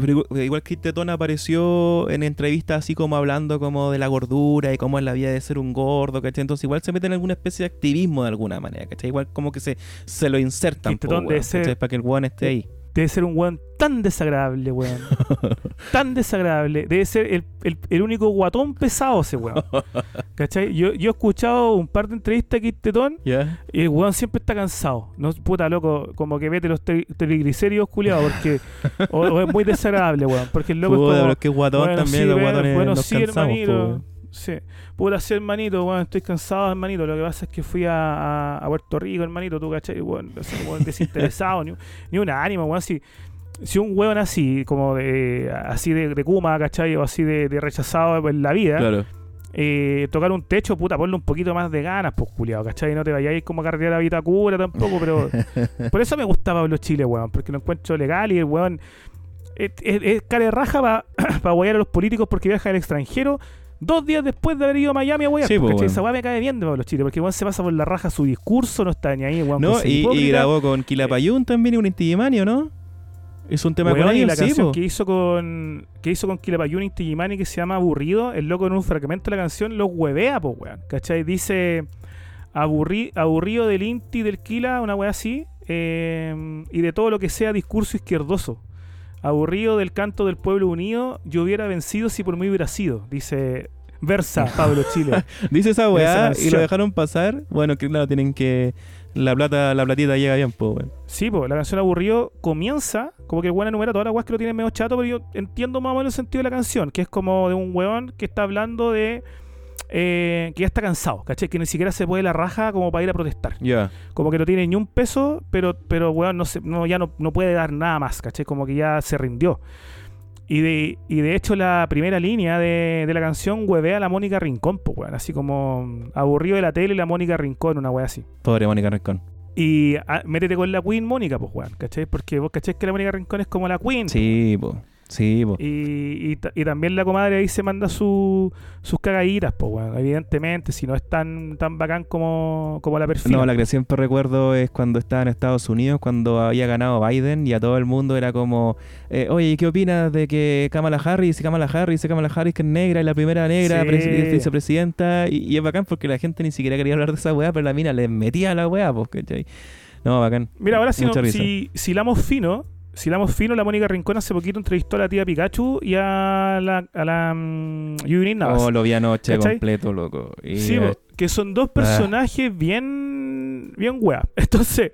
pero igual- igual Kid Tetón apareció en entrevistas así como hablando como de la gordura y cómo es la vida de ser un gordo, ¿cachai? Entonces igual se mete en alguna especie de activismo de alguna manera, ¿cachai? Igual como que se, se lo insertan, po, weón. Para que el weón esté ahí. Debe ser un weón tan desagradable, weón. tan desagradable. Debe ser el, el- el único guatón pesado ese weón. ¿Cachai? Yo, yo he escuchado un par de entrevistas aquí Tetón y el weón siempre está cansado. No, puta loco, como que vete los tri- triglicéridos culiados porque o, o es muy desagradable, weón. Porque el loco es pero como, es que guatón bueno, también, sí, los guatones bueno, nos sí, cansamos, hermanito. Sí. Puta, sí, hermanito, weón, estoy cansado, hermanito. Lo que pasa es que fui a, a- a Puerto Rico, hermanito, tú, ¿cachai? Weón, así, weón, desinteresado, ni, ni un ánimo, weón. Si, si un weón así, como de, así de, de Kuma, ¿cachai? O así de, de rechazado en la vida, Claro. eh, tocar un techo, puta, ponle un poquito más de ganas, pues, culiado, ¿cachai? No te vayáis como a carretear a Vitacura tampoco, pero por eso me gusta Pablo Chile, weón, porque lo encuentro legal y el weón es, es, es cara de raja para guayar a los políticos porque viaja al extranjero dos días después de haber ido a Miami a Sí, po, ¿cachai? weón. Esa weá me cae bien de Pablo Chile, porque weón se pasa por la raja su discurso, no está ni ahí, weón. No, ser y, grabó con Quilapayún también y un Intigimanio, ¿no? Es un tema Weón, con y la sí, canción po. que hizo con que hizo con Quilapayún y Tigimani que se llama Aburrido, el loco en un fragmento de la canción los huevea, pues weón. ¿Cachai? Dice aburri- aburrido del Inti del Quila, una weá así, eh, y de todo lo que sea discurso izquierdoso. Aburrido del canto del pueblo unido, yo hubiera vencido si por mí hubiera sido, dice Versa Pablo Chile. Dice esa Esa weá y lo dejaron pasar. Bueno, que claro, tienen que La plata, la platita llega bien, pues, weón. Sí, pues la canción aburrido comienza como que el weón enumera todas las weas que lo tienen medio chato, pero yo entiendo más o menos el sentido de la canción, que es como de un weón que está hablando de eh, que ya está cansado, ¿cachai? Que ni siquiera se puede la raja como para ir a protestar. Ya. Como que no tiene ni un peso, pero, pero weón, no, se- no, ya no, no puede dar nada más, ¿cachai? Como que ya se rindió. Y de, y de hecho la primera línea de, de la canción huevea a la Mónica Rincón, pues weón, así como aburrido de la tele la Mónica Rincón, una wea así. Pobre Mónica Rincón. Y ah, métete con la Queen Mónica, pues weón, ¿cachai? Porque vos cachai que la Mónica Rincón es como la Queen. Sí, po. Sí, po. Y, y, ta- y también la comadre ahí se manda su, sus cagaditas, pues weón, evidentemente, si no es tan, tan bacán como, como la perfil. No, la que siempre recuerdo es cuando estaba en Estados Unidos, cuando había ganado Biden y a todo el mundo era como, eh, oye, ¿qué opinas de que Kamala Harris y Kamala Harris y Kamala Harris que es negra y la primera negra Sí. vicepresidenta? Y, y es bacán porque la gente ni siquiera quería hablar de esa weá, pero la mina le metía a la weá, pues, ¿cachai? No, bacán. Mira, ahora si, no, si, si hilamos fino, si hilamos fino, la Mónica Rincón hace poquito entrevistó a la tía Pikachu y a la, a la Yuri Navas. Oh, lo vi anoche ¿Cachai? completo, loco. Y, Sí, eh, que son dos personajes bien bien wea. Entonces,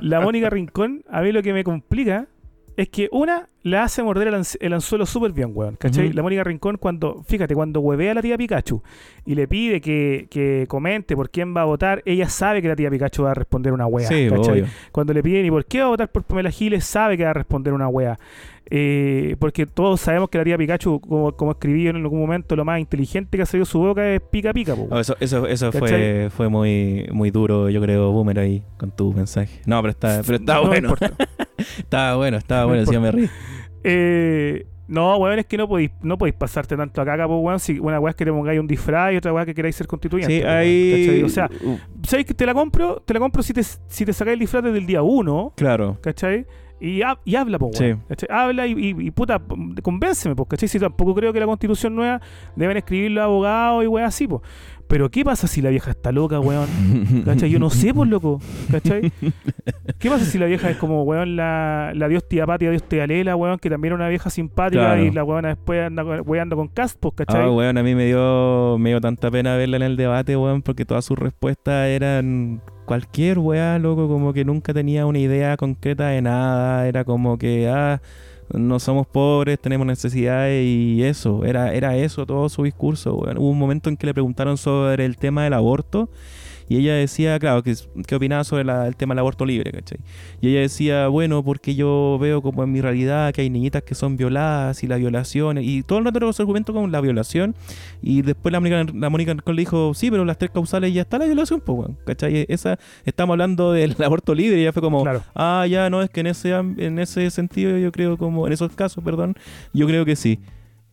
la Mónica Rincón, a mí lo que me complica es que una la hace morder el, anz- el anzuelo súper bien, weón. ¿Cachai? La Mónica Rincón, cuando, fíjate, cuando huevea a la tía Pikachu y le pide que, que comente por quién va a votar, ella sabe que la tía Pikachu va a responder una wea. sí, ¿cachai? obvio. Cuando le piden, ¿y por qué va a votar por Pamela Giles? Sabe que va a responder una wea. Eh, porque todos sabemos que la tía Pikachu, como, como escribí en algún momento, lo más inteligente que ha salido su boca es pica pica. po, Oh, eso eso, eso fue, fue muy, muy duro, yo creo, Boomer ahí con tu mensaje. No, pero está, pero está No bueno. Estaba bueno, estaba No bueno, sí, importa. me reí. Eh, no, weón, es que no podéis, no podéis pasarte tanto a caca, po, weón. Si una weá es que te pongáis un disfraz y otra weá que queráis ser constituyente. Sí, ahí. ¿cachai? O sea, uh, ¿sabéis que te la compro? Te la compro si te, si te sacáis el disfraz desde el día uno, claro. ¿cachai? Y, hab- y habla, weón. Sí. Habla y, y, y, puta, convénceme, po, ¿cachai? Si tampoco creo que la constitución nueva deben escribir los abogados y weá así, po. Pero ¿qué pasa si la vieja está loca, weón? ¿Cachai? Yo no sé, por loco. ¿Cachai? ¿Qué pasa si la vieja es como, weón, la, la Dios tía Patia, Dios tía Lela, weón, que también era una vieja simpática Claro. y la weona después anda con- weando con cast, pues, ¿cachai? Ah, weón, a mí me dio, me dio tanta pena verla en el debate, weón, porque todas sus respuestas eran cualquier weá, loco, como que nunca tenía una idea concreta de nada, era como que, ah, no somos pobres, tenemos necesidades y eso, era, era eso todo su discurso. Hubo un momento en que le preguntaron sobre el tema del aborto y ella decía, claro, que, que opinaba sobre la- el tema del aborto libre, ¿cachai? Y ella decía, bueno, porque yo veo como en mi realidad que hay niñitas que son violadas y la violación, y todo el rato era su argumento con la violación, y después la Mónica, la Mónica le dijo, sí, pero las tres causales ya está la violación, pues, weón, ¿cachai? Esa, estamos hablando del aborto libre, y ella fue como, Claro. ah, ya, no, es que en ese, en ese sentido yo creo como, en esos casos, perdón, yo creo que sí.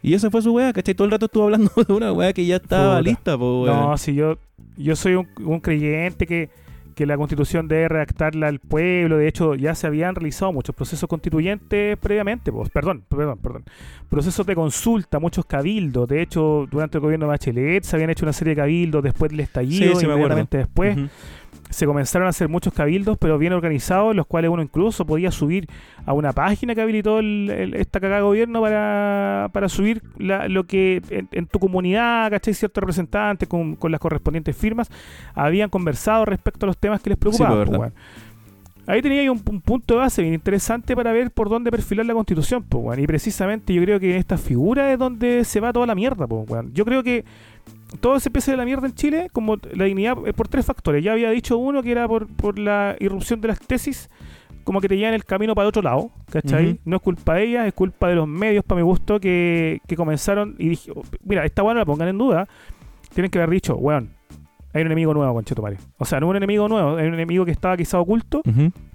Y esa fue su weá, ¿cachai? Todo el rato estuvo hablando de una weá que ya estaba Puta. lista, pues, weón. No, si yo, yo soy un, un creyente que, que la constitución debe redactarla al pueblo. De hecho, ya se habían realizado muchos procesos constituyentes previamente. Pues, perdón, perdón, perdón. Procesos de consulta, muchos cabildos. De hecho, durante el gobierno de Bachelet se habían hecho una serie de cabildos después del estallido, Sí, sí, inmediatamente después. Se comenzaron a hacer muchos cabildos, pero bien organizados, los cuales uno incluso podía subir a una página que habilitó el- el- esta cagada de gobierno para, para subir la- lo que en, en tu comunidad, ¿cachai? Ciertos representantes con, con las correspondientes firmas habían conversado respecto a los temas que les preocupaban. pues, pues, verdad. weón. Ahí tenía ahí un, un punto de base bien interesante para ver por dónde perfilar la constitución, pues, weón. y precisamente yo creo que en esta figura es donde se va toda la mierda. pues, weón. Yo creo que todo se empieza de la mierda en Chile, como la dignidad, eh, por tres factores. Ya había dicho uno que era por, por la irrupción de las tesis, como que te llevan el camino para el otro lado, ¿cachai? Ujú. No es culpa de ellas, es culpa de los medios, para mi gusto, que, que comenzaron y dije, oh, mira, esta weá no la pongan en duda. Tienen que haber dicho, weón, hay un enemigo nuevo, conchetumare. O sea, no un enemigo nuevo, hay un enemigo que estaba quizá oculto,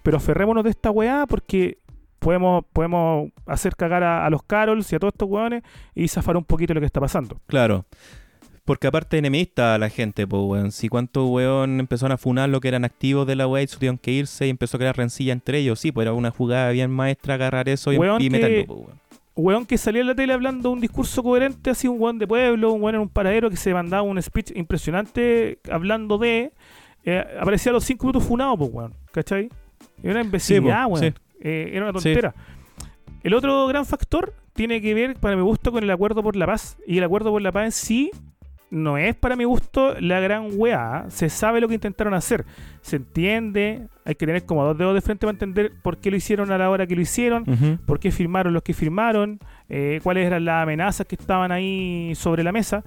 pero aferrémonos de esta weá porque podemos, podemos hacer cagar a, a los Carols y a todos estos weones y zafar un poquito lo que está pasando. Claro. Porque aparte enemista la gente, pues, weón. Si cuántos weón empezaron a funar lo que eran activos de la weá y tuvieron que irse y empezó a crear rencilla entre ellos. Sí, pues era una jugada bien maestra agarrar eso y, Weón y que- meterlo, pues, weón. weón que salía en la tele hablando un discurso coherente, así un weón de pueblo, un weón en un paradero que se mandaba un speech impresionante hablando de. eh, aparecía a los cinco minutos funado, pues weón, ¿cachai? Era una imbecilidad, po, weón. sí. Eh, era una Sí. tontera. El otro gran factor tiene que ver, para mi gusto, con el acuerdo por la paz. Y el acuerdo por la paz en sí no es para mi gusto la gran weá. Se sabe lo que intentaron hacer. Se entiende. Hay que tener como dos dedos de frente para entender por qué lo hicieron a la hora que lo hicieron. Por qué firmaron los que firmaron, eh, cuáles eran las amenazas que estaban ahí sobre la mesa.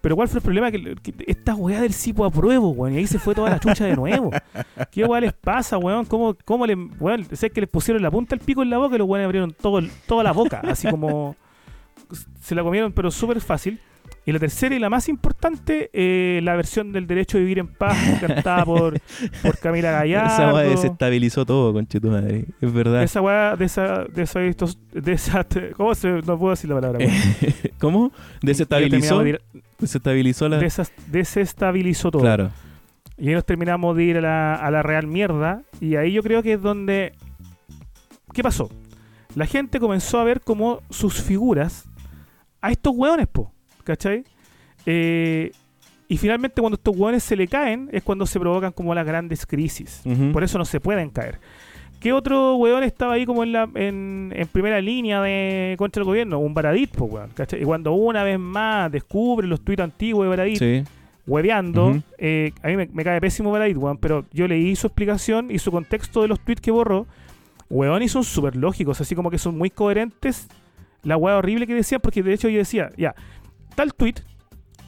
Pero cuál fue el problema, que, que esta weá del Cipo apruebo, weón, y ahí se fue toda la chucha de nuevo. ¿Qué weá les pasa, weón? ¿Cómo, cómo le, weón, sé que les pusieron la punta del pico en la boca y los weones abrieron todo, toda la boca, así como se la comieron, pero súper fácil. Y la tercera y la más importante, eh, la versión del derecho a vivir en paz, cantada por, por Camila Gallardo. Esa weá desestabilizó todo, conche tu madre. Es verdad. Esa weá, de esa, de esa, estos- de esa, ¿cómo se, no puedo decir la palabra? ¿Cómo? Desestabilizó. Desestabilizó la. desas- desestabilizó todo. Claro. Y ahí nos terminamos de ir a la, a la real mierda. Y ahí yo creo que es donde. ¿Qué pasó? La gente comenzó a ver como sus figuras a estos hueones, po. ¿Cachai? Eh, y finalmente cuando estos hueones se le caen es cuando se provocan como las grandes crisis. Por eso no se pueden caer. ¿Qué otro weón estaba ahí como en la en, en primera línea de contra el gobierno? Un Baradit, po, weón. ¿cachai? Y cuando una vez más descubre los tuits antiguos de Baradit, Sí. hueveando, eh, a mí me, me cae pésimo Baradit, weón, pero yo leí su explicación y su contexto de los tweets que borró, weón, y son súper lógicos, así como que son muy coherentes. La weá horrible que decían, porque de hecho yo decía, ya, tal tweet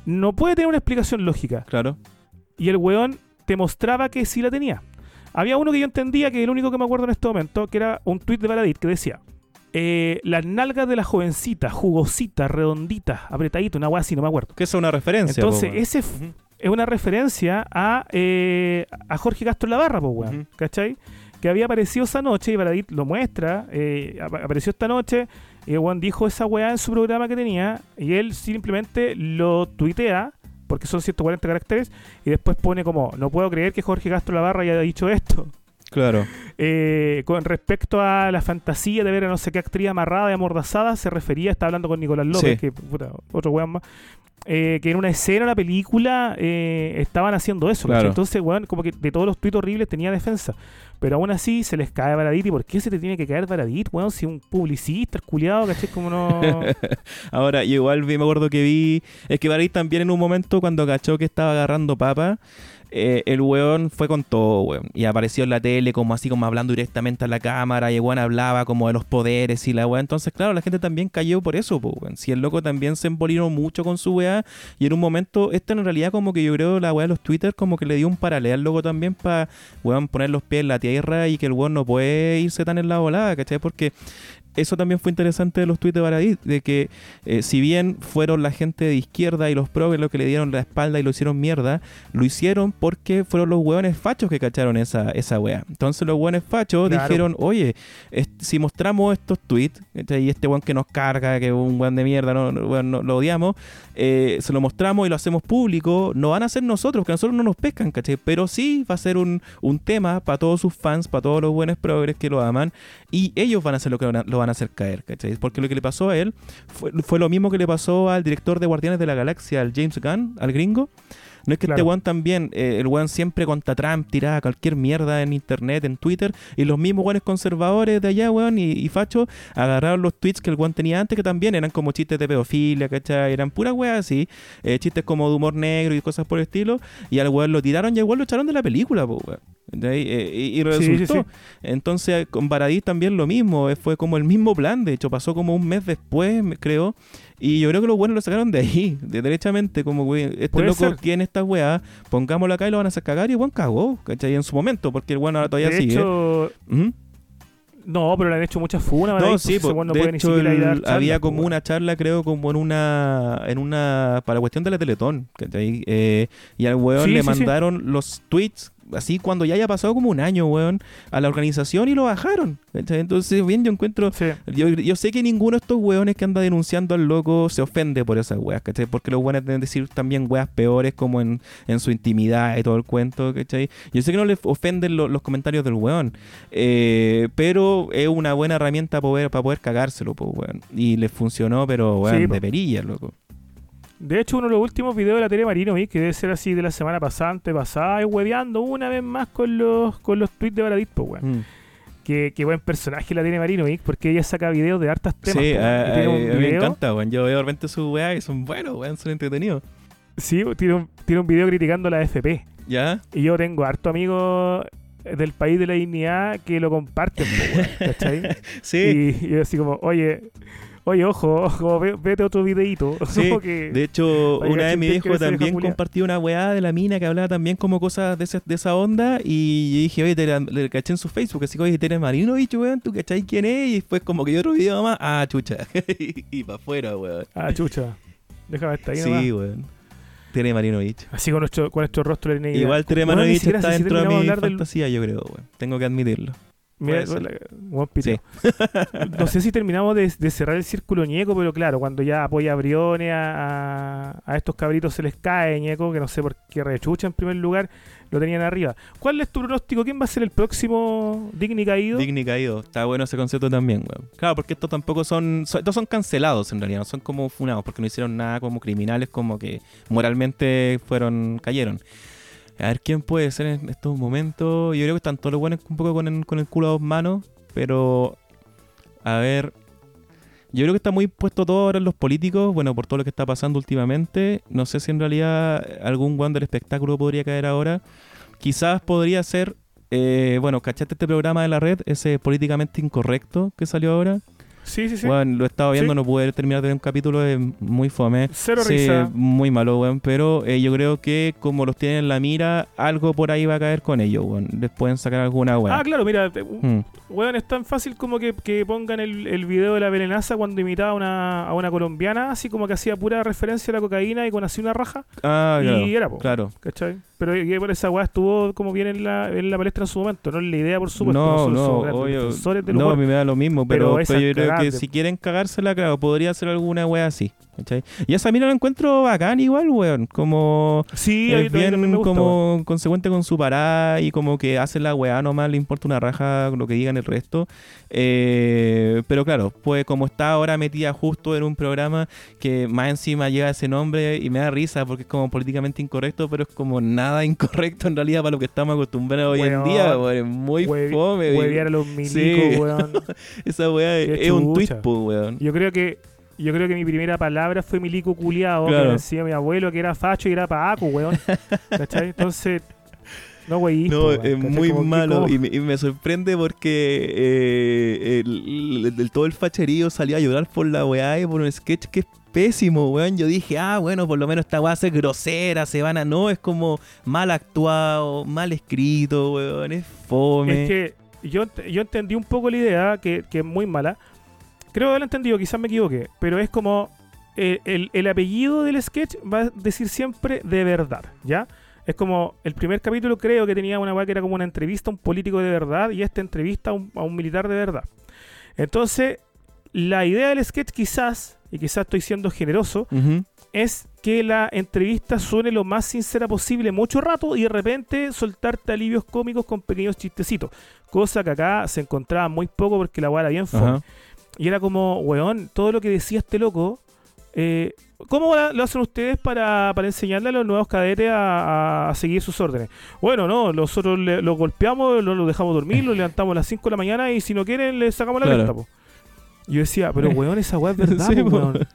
no puede tener una explicación lógica. Claro. Y el weón te mostraba que sí la tenía. Había uno que yo entendía, que es el único que me acuerdo en este momento, que era un tweet de Baradit que decía: eh, Las nalgas de la jovencita, jugosita, redondita, apretadita, una weá así, no me acuerdo. Que es una referencia. Entonces, po, ese es una referencia a, eh, a Jorge Castro Lavarra, pues, weón. Ujú. ¿Cachai? Que había aparecido esa noche y Baradit lo muestra. eh, ap- apareció esta noche y el weón dijo esa weá en su programa que tenía y él simplemente lo tuitea porque son 140 caracteres y después pone como no puedo creer que Jorge Castro Lavarra haya dicho esto. Claro. Eh, con respecto a la fantasía de ver a no sé qué actriz amarrada y amordazada, se refería, está hablando con Nicolás López, Sí. que puta, otro weón más, eh, que en una escena, una película, eh, estaban haciendo eso. Claro. Entonces, weón, como que de todos los tuits horribles tenía defensa. Pero aún así se les cae Baradit. ¿Y por qué se te tiene que caer Baradit, weón? Si un publicista, el culiado, ¿cachai? Como no... Ahora, yo igual vi- me acuerdo que vi. Es que Baradit también en un momento, cuando cachó que estaba agarrando papa, eh, el weón fue con todo, weón. Y apareció en la tele como así, como hablando directamente a la cámara. Y el weón hablaba como de los poderes y la weá. Entonces, claro, la gente también cayó por eso, po, weón. Si el loco también se embolinó mucho con su weá. Y en un momento, esto en realidad, como que yo creo la weá de los Twitter, como que le dio un paralelo al loco también para, weón, poner los pies en la tierra y que el weón no puede irse tan en la volada, ¿cachai? Porque eso también fue interesante de los tweets de Baradit, de que eh, si bien fueron la gente de izquierda y los progres los que le dieron la espalda y lo hicieron mierda, lo hicieron porque fueron los hueones fachos que cacharon esa, esa wea. Entonces los hueones fachos Claro. dijeron, oye, es- si mostramos estos tweets, y este hueón que nos carga, que es un hueón de mierda, no, no, no- lo odiamos, eh, se lo mostramos y lo hacemos público, no van a ser nosotros, que a nosotros no nos pescan, ¿cachai? Pero sí va a ser un, un tema para todos sus fans, para todos los buenos progres que lo aman, y ellos van a ser lo que lo van a hacer caer, ¿cachai? Porque lo que le pasó a él fue, fue lo mismo que le pasó al director de Guardianes de la Galaxia, al James Gunn, al gringo. No es que este Claro. weón también, eh, el weón siempre contra Trump tiraba cualquier mierda en internet, en Twitter, y los mismos weones conservadores de allá, weón, y, y facho, agarraron los tweets que el weón tenía antes, que también eran como chistes de pedofilia, ¿cachai? Eran puras weas así, eh, chistes como de humor negro y cosas por el estilo, y al weón lo tiraron y al weón lo echaron de la película, po, weón. Eh, y, y resultó. sí, sí. Entonces, con Baradí también lo mismo, fue como el mismo plan, de hecho, pasó como un mes después, me- creo, y yo creo que los buenos lo sacaron de ahí, de derechamente, como, güey, este loco ser. tiene estas weas, pongámoslo acá y lo van a hacer cagar, y el weón cagó, ¿cachai? En su momento, porque el weón ahora todavía de sigue. hecho, Ujú. no, pero le han hecho muchas funas. No, sí, pues, no de ni hecho el- charlas, había como una charla, creo, como en una, en una, para la cuestión de la Teletón, ¿cachai? Eh, y al weón Sí, le sí, sí. mandaron los tweets, así cuando ya haya pasado como un año, weón, a la organización y lo bajaron. Entonces, bien, yo encuentro, Sí. yo, yo sé que ninguno de estos weones que anda denunciando al loco se ofende por esas weas, ¿cachai? Porque los weones deben decir también weas peores como en, en su intimidad y todo el cuento, ¿cachai? Yo sé que no les ofenden lo- los comentarios del weón, eh, pero es una buena herramienta para poder, para poder cagárselo, pues, weón. Y les funcionó, pero weón, Sí, po. de perilla, loco. De hecho, uno de los últimos videos de la tele Marino, que debe ser así de la semana pasada, antepasada, y hueveando una vez más con los, con los tweets de Baradit, po, weón. Mm. Que, que buen personaje la tiene Marino, ¿vi? porque ella saca videos de hartas temas. Sí, po, weón. a, a- me encanta, weón. Yo veo de repente sus weas y son buenos, weón, son entretenidos. Sí, tiene un, tiene un video criticando la FP. ¿Ya? Y yo tengo harto amigos del país de la dignidad que lo comparten, weón, ¿cachai? Sí. Y, y yo así como, oye, oye, ojo, ojo, ve- vete otro videito. Sí, que- de hecho, una vez mi ¿quién viejo también compartió una weá de la mina que hablaba también como cosas de, ese- de esa onda y yo dije, oye, te la- le caché en su Facebook, así que, oye, Tere Marinovich, weón, ¿tú cachai quién es? Y después como que yo otro video más, ah, chucha, y, para afuera, weón. Ah, chucha. Déjame estar ahí. Sí, weón. Tere Marinovich. Así con nuestro, con nuestro rostro de. Igual Tere Marinovich está dentro de mi del- fantasía, yo creo, weón. Tengo que admitirlo. Mira, buen. Sí. No sé si terminamos de, de cerrar el círculo ñeco, pero claro, cuando ya apoya a a- a estos cabritos se les cae ñeco, que no sé por qué rechucha en primer lugar, lo tenían arriba. ¿Cuál es tu pronóstico? ¿Quién va a ser el próximo Digni Caído? Digni caído. Está bueno ese concepto también, weón. Claro, porque estos tampoco son, son- Estos son cancelados en realidad, no son como funados, porque no hicieron nada como criminales, como que moralmente fueron. cayeron. A ver quién puede ser en estos momentos. Yo creo que están todos los buenos un poco con el, culo a dos manos, pero. A ver. Yo creo que está muy puesto todo ahora en los políticos, bueno, por todo lo que está pasando últimamente. No sé si en realidad algún guan del espectáculo podría caer ahora. Quizás podría ser, eh, bueno, ¿cachaste este programa de la red? Ese políticamente incorrecto que salió ahora. Sí, sí, sí. Bueno, lo he estado viendo, Sí. no pude terminar de ver un capítulo, es muy fome. Cero Sí, risa. muy malo, weón. Pero eh, yo creo que como los tienen en la mira, algo por ahí va a caer con ellos, weón. Les pueden sacar alguna weón. Ah, claro, mira, te- un- Mm. weón, es tan fácil como que, que pongan el, el video de la velenaza cuando imitaba a una, a una colombiana, así como que hacía pura referencia a la cocaína y con así una raja, Ah, claro. y era, po, Claro. ¿cachai? Pero esa weá estuvo como bien en la, en la palestra en su momento, no es la idea, por supuesto. No, no, obvio. del No, a mí me da lo mismo, Pero pero, esa pero yo creo que si quieren cagársela, claro, podría ser alguna wea así. ¿Cachai? Y esa mina la encuentro bacán igual, weón. Como Sí, es bien gusta, weón. como consecuente con su parada y como que hace la weá nomás, le importa una raja lo que digan el resto. Eh, pero claro, pues como está ahora metida justo en un programa que más encima lleva ese nombre y me da risa porque es como políticamente incorrecto, pero es como nada incorrecto en realidad para lo que estamos acostumbrados hoy en día, weón. Es muy Hue- fome. a los milicos, Sí. weón. Esa weá es, es un tweet, po, weón. Yo creo que yo creo que mi primera palabra fue milico culiado, Claro. que decía mi abuelo que era facho y era paco, weón. ¿Cachai? Entonces, no, güey. No, es muy malo y me, y me sorprende porque eh, el, el- el- todo el facherío salió a llorar por la weá y por un sketch que es pésimo, weón. Yo dije, ah, bueno, por lo menos esta weá es grosera, se van a... No, es como mal actuado, mal escrito, weón, es fome. Es que yo, yo entendí un poco la idea, que, que es muy mala. Creo haberlo entendido, quizás me equivoqué, pero es como eh, el, el apellido del sketch va a decir siempre de verdad, ¿ya? Es como el primer capítulo creo que tenía una weá que era como una entrevista a un político de verdad y esta entrevista a un, a un militar de verdad. Entonces, la idea del sketch quizás, y quizás estoy siendo generoso, es que la entrevista suene lo más sincera posible mucho rato y de repente soltarte alivios cómicos con pequeños chistecitos. Cosa que acá se encontraba muy poco porque la weá era bien fome. Y era como, weón, todo lo que decía este loco, eh, ¿cómo lo hacen ustedes para, para enseñarle a los nuevos cadetes a, a- a seguir sus órdenes? Bueno, no, nosotros le- los golpeamos, los, los dejamos dormir, los levantamos a las 5 de la mañana y si no quieren le sacamos la Claro. venta, po. Yo decía, pero weón, esa weá es verdad, Sí, po, po. weón.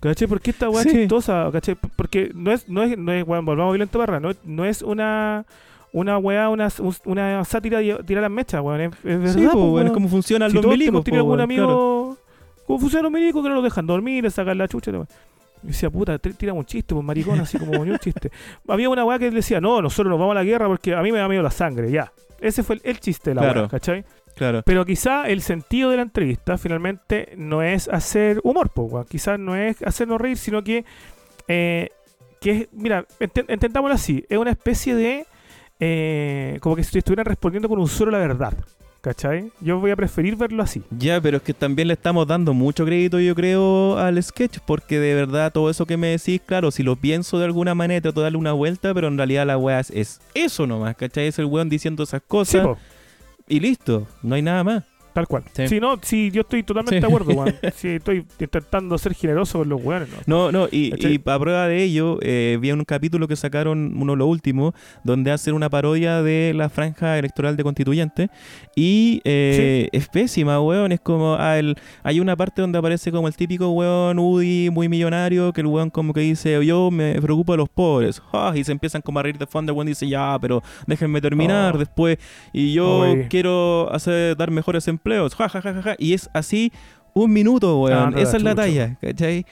¿Cachai? ¿Por qué esta weá Sí. es chistosa? ¿Cachai? P- Porque no es, no es, no es, weón, volvamos violento barra, no, no es una una weá, una, una sátira tirar las mechas, weón. Es, es verdad, Sí, po, po, weón, es como funcionan Si los milicos, po, algún claro. amigo. ¿Cómo funcionan los milicos que no los dejan dormir, les sacan la chucha? y decía, puta, t- tira un chiste, pues maricón, así como un chiste. Había una weá que decía, no, nosotros nos vamos a la guerra porque a mí me da miedo la sangre, ya. Ese fue el, el chiste de la Claro. weá, ¿cachai? Claro. Pero quizá el sentido de la entrevista finalmente no es hacer humor, pues, weón. Quizás no es hacernos reír, sino que, eh, que es, mira, ent- entendámoslo así, es una especie de, eh, como que si estuvieran respondiendo con un solo la verdad, ¿cachai? Yo voy a preferir verlo así. Ya, pero es que también le estamos dando mucho crédito, yo creo, al sketch, porque de verdad todo eso que me decís, claro, si lo pienso de alguna manera, trato de darle una vuelta, pero en realidad la weá es, es eso nomás, ¿cachai? Es el weón diciendo esas cosas y listo, no hay nada más. Tal cual. Sí. Sí, no, sí, yo estoy totalmente Sí. de acuerdo, weón. Sí, estoy intentando ser generoso con los weones, ¿no? No, no, y, y a prueba de ello, eh, vi un capítulo que sacaron, uno de los últimos, donde hacen una parodia de la franja electoral de constituyente. Y eh, es pésima, weón. Es como, ah, el- hay una parte donde aparece como el típico weón Udi muy millonario, que el weón como que dice, yo me preocupo de los pobres. Ah, y se empiezan como a reír de fondo, el weón dice, ya, pero déjenme terminar Oh. después. Y yo quiero hacer, dar mejores empleos. Ja, ja, ja, ja, ja. Y es así un minuto, weón. Ah, Esa es la talla, ¿cachai?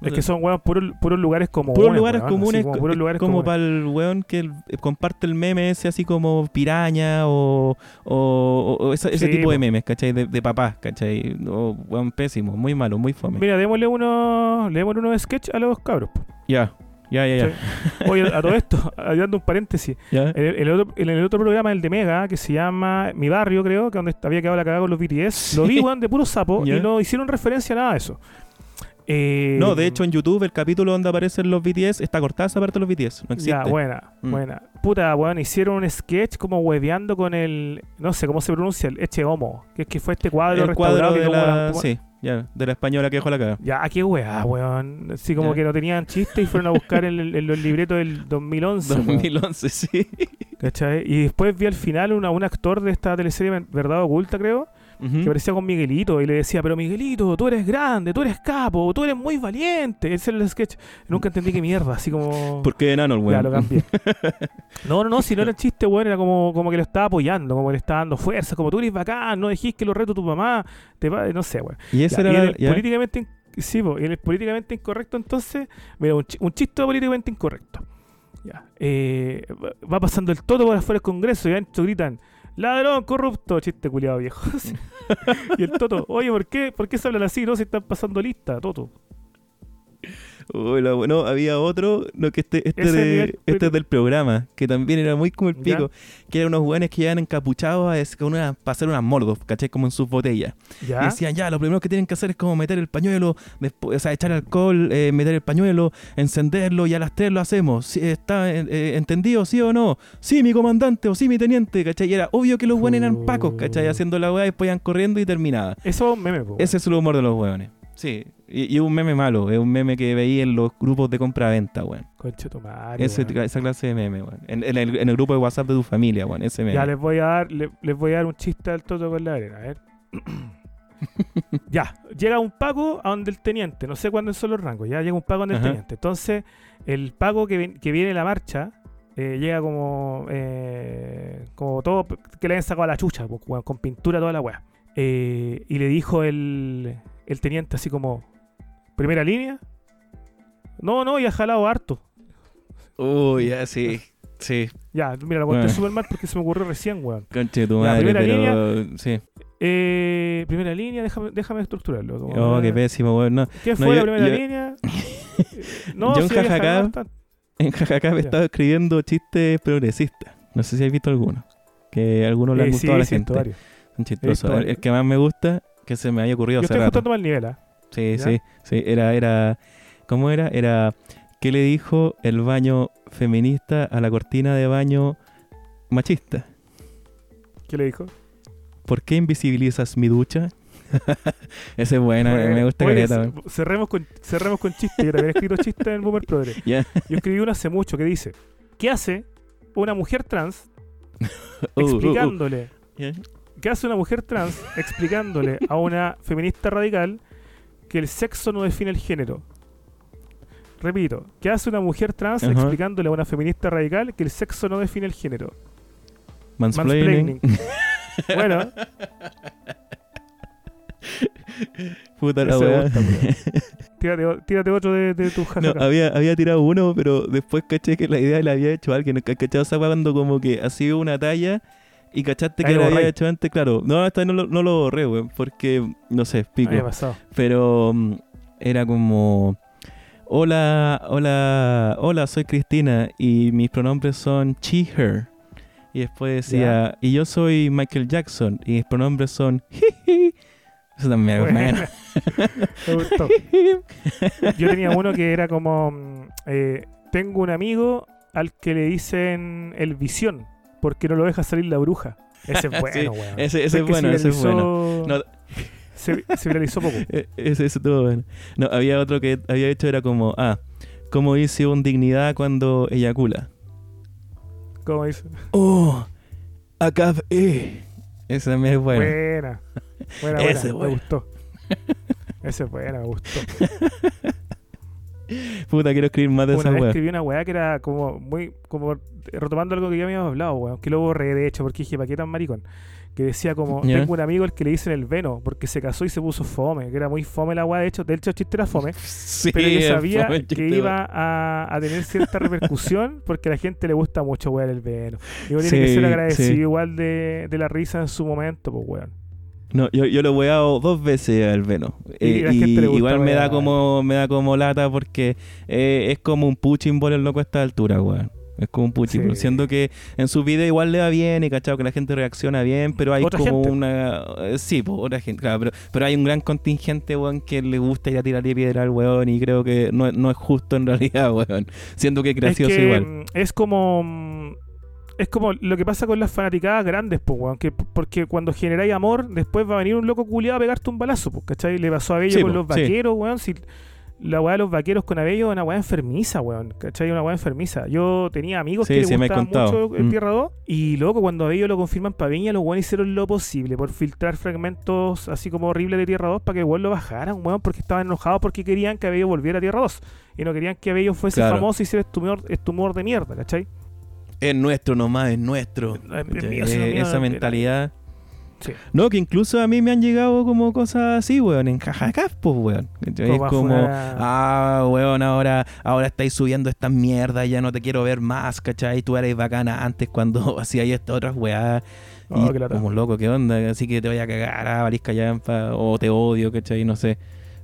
Es que son weón puros, puros lugares comunes. puros lugares weón, comunes, como puros es lugares como comunes. para el weón que el- eh, comparte el meme ese así como piraña o, o- o esa- ese Sí, tipo de memes, ¿cachai? De, de papás, ¿cachai? O weón pésimo, muy malo, muy fome. Mira, démosle unos, démosle unos sketch a los cabros. Ya, ya, ya, ya. Oye, a todo esto, dando un paréntesis. En el, otro, en el otro programa, el de Mega, que se llama Mi Barrio, creo, que donde había quedado la cagada con los BTS, lo vi, weón, de puro sapo, y no hicieron referencia a nada de eso. Eh, No, de hecho en YouTube el capítulo donde aparecen los BTS está cortada esa parte de los BTS, no existe. Ya, buena, Mm. buena. Puta, weón, hicieron un sketch como hueveando con el, no sé cómo se pronuncia, el Eche Homo, que es que fue este cuadro el cuadro restaurado de como la, como- sí, ya, de la española que dejó la caga. Ya, qué weá, weón. Así como Ya. que no tenían chiste y fueron a buscar en, el- en los libretos del 2011. weón. 2011, sí. ¿Cachai? Y después vi al final una, un actor de esta teleserie Verdad Oculta, creo, Que parecía con Miguelito y le decía, pero Miguelito, tú eres grande, tú eres capo, tú eres muy valiente. Ese era el sketch. Nunca entendí qué mierda, así como... ¿Por qué enano el Ya, lo cambié. No, no, no, si no era el chiste, weón, era como, como que lo estaba apoyando, como que le estaba dando fuerza, como tú eres bacán, no dejís que lo reto tu mamá, te va, no sé, weón. y Ya, era y el ya. políticamente sí, po, y el políticamente incorrecto entonces, mira, un, chi- un chiste políticamente incorrecto. Ya. eh, va- va pasando el todo por afuera del Congreso y adentro gritan, ladrón, corrupto, chiste culiado viejo. Y el Toto, oye, ¿por qué, ¿por qué se hablan así? No, se están pasando lista, Toto. Uy, la- no, había otro, no, que este, este, de- este es del programa, que también era muy como el Ya. pico, que eran unos hueones que iban encapuchados a, con una, para hacer unas mordos, ¿cachai? Como en sus botellas. Y Ya. decían, ya, lo primero que tienen que hacer es como meter el pañuelo, después, o sea, echar alcohol, eh, meter el pañuelo, encenderlo y a las tres lo hacemos. ¿Está eh, eh, entendido, sí o no? Sí, mi comandante o sí, mi teniente, ¿cachai? Y era obvio que los hueones eran pacos, ¿cachai? Oh. Haciendo la hueá y después iban corriendo y terminaba. Eso es un meme, po. Ese es el humor de los hueones. Sí, y, es un meme malo, es un meme que veía en los grupos de compra-venta, weón. Conche tu madre, Ese- weón. esa clase de meme, weón. En, en el, en el grupo de WhatsApp de tu familia, weón. Ese meme. Ya les voy a dar, le- les voy a dar un chiste al Toto con la arena, a ver. ya, llega un Paco a donde el teniente, no sé cuándo son los rangos, ya llega un Paco donde el teniente. Entonces, el Paco que, que viene en la marcha eh, llega como eh, como todo que le hayan sacado a la chucha, con pintura toda la weá. Eh, y le dijo el, el teniente así como, primera línea. No, no, ya ha jalado harto. Uy, ya, sí. Sí, Ya, mira, lo conté Bueno. súper mal porque se me ocurrió recién, weón. conche tu madre, primera pero. Sí. Eh, primera línea, déjame, déjame estructurarlo. como, Oh, qué eh, pésimo, weón. No. ¿Qué No, fue la primera yo- línea? no, Yo en Jajacá- bastante. En Jajaca me estaba escribiendo chistes progresistas. No sé si has visto alguno. Que algunos le han Eh, gustado a la gente. Son chistosos. visto El, el que más me gusta, que se me haya ocurrido Yo hace estoy rato. ajustando mal nivel, ¿ah? Sí, ¿Ya? sí, sí. Era, era. ¿Cómo era? Era. ¿Qué le dijo el baño feminista a la cortina de baño machista? ¿Qué le dijo? ¿Por qué invisibilizas mi ducha? Ese es bueno, Bueno, me gusta weón. cerremos con, cerremos con chistes. Yo también he escrito chistes en Boomer Progress. Ya. Yo escribí uno hace mucho que dice: ¿Qué hace una mujer trans Uh, uh, uh. explicándole? ¿Qué hace una mujer trans explicándole a una feminista radical que el sexo no define el género? Repito, ¿qué hace una mujer trans Ajá. explicándole a una feminista radical que el sexo no define el género? Mansplaining. bueno, Puta la weá. tírate, tírate otro de, de tu No, había, había tirado uno, pero después caché que la idea la había hecho alguien. ¿Ca- ¿Cachado esa cuando como que hacía una talla y cachaste que lo había hecho antes? Claro. No, esta no lo, no lo borré, weón, porque, no sé, pico. Había pasado. pero mm, era como hola hola hola soy Cristina y mis pronombres son she her y después decía y yo soy Michael Jackson y mis pronombres son jiji eso también es bueno Me gustó. Yo tenía uno que era como: mm, eh, Tengo un amigo al que le dicen el visión porque no lo deja salir la bruja. Ese es bueno, Sí, weón. ese- ese Es bueno, ese es viralizó- No, Se, se viralizó poco. Eh, Ese, estuvo bueno. No, había otro que había hecho, era como, ah, ¿cómo dice un dignidad cuando eyacula? ¿Cómo dice? Oh, acá eh. Ese también es bueno. Buena. Buena, buena. Ese es me bueno. gustó. Ese es buena, me gustó. Puta, quiero escribir más de Una esa vez weá. escribí una weá que era como muy, como retomando algo que ya habíamos hablado, weón, que lo borré de hecho porque dije, ¿para qué tan maricón? Que decía como, tengo un amigo el que le dicen el veno, porque se casó y se puso fome, que era muy fome la weá, de hecho, de hecho el chiste era fome, Sí, pero es sabía fome que iba a, a tener cierta repercusión porque a la gente le gusta mucho weá el veno. Y uno tiene que ser agradecido sí. igual de, de la risa en su momento, pues weón. No, yo, yo lo he weado dos veces al Veno. Y Eh, igual me da como me da como lata porque eh, es como un puching ball el loco a esta altura, weón. Es como un puching Sí. Siendo que en sus videos igual le va bien y cachado que la gente reacciona bien, pero hay como gente. una. eh, sí, pues, otra gente, claro, pero, pero hay un gran contingente, weón, que le gusta ir a tirarle piedra al weón y creo que no, no es justo en realidad, weón. Siendo que es gracioso es que, igual. mm, Es como. Es como lo que pasa con las fanaticadas grandes, pues, weón. Que, porque cuando generáis amor, después va a venir un loco culiado a pegarte un balazo, pues, ¿cachai? Le pasó a Bello Sí, con po, los sí. vaqueros, weón. Si la weá de los vaqueros con Abello es una weá enfermiza, weón. ¿Cachai? Una weá enfermiza. Yo tenía amigos Sí, que sí, les gustaba mucho el Mm. Tierra 2. Y luego cuando Abello lo confirman para Viña, los weones hicieron lo posible por filtrar fragmentos así como horribles de Tierra 2 para que el weón lo bajaran, weón, porque estaban enojados porque querían que Abello volviera a Tierra 2. Y no querían que Abello fuese Claro. famoso y hiciera estumor, estumor de mierda, ¿cachai? Es nuestro nomás, es nuestro. Es- mío, es mío, esa mentalidad. Sí. No, que incluso a mí me han llegado como cosas así, weón, en jajacas, pues, weón. Es Como ah, weón, ahora, ahora estáis subiendo estas mierdas, ya no te quiero ver más, ¿cachai? Tú eres bacana antes cuando hacías estas otras weas. Oh, lata. como loco, ¿qué onda? Así que te voy a cagar, ah, varisca llampa, o te odio, ¿cachai? No sé.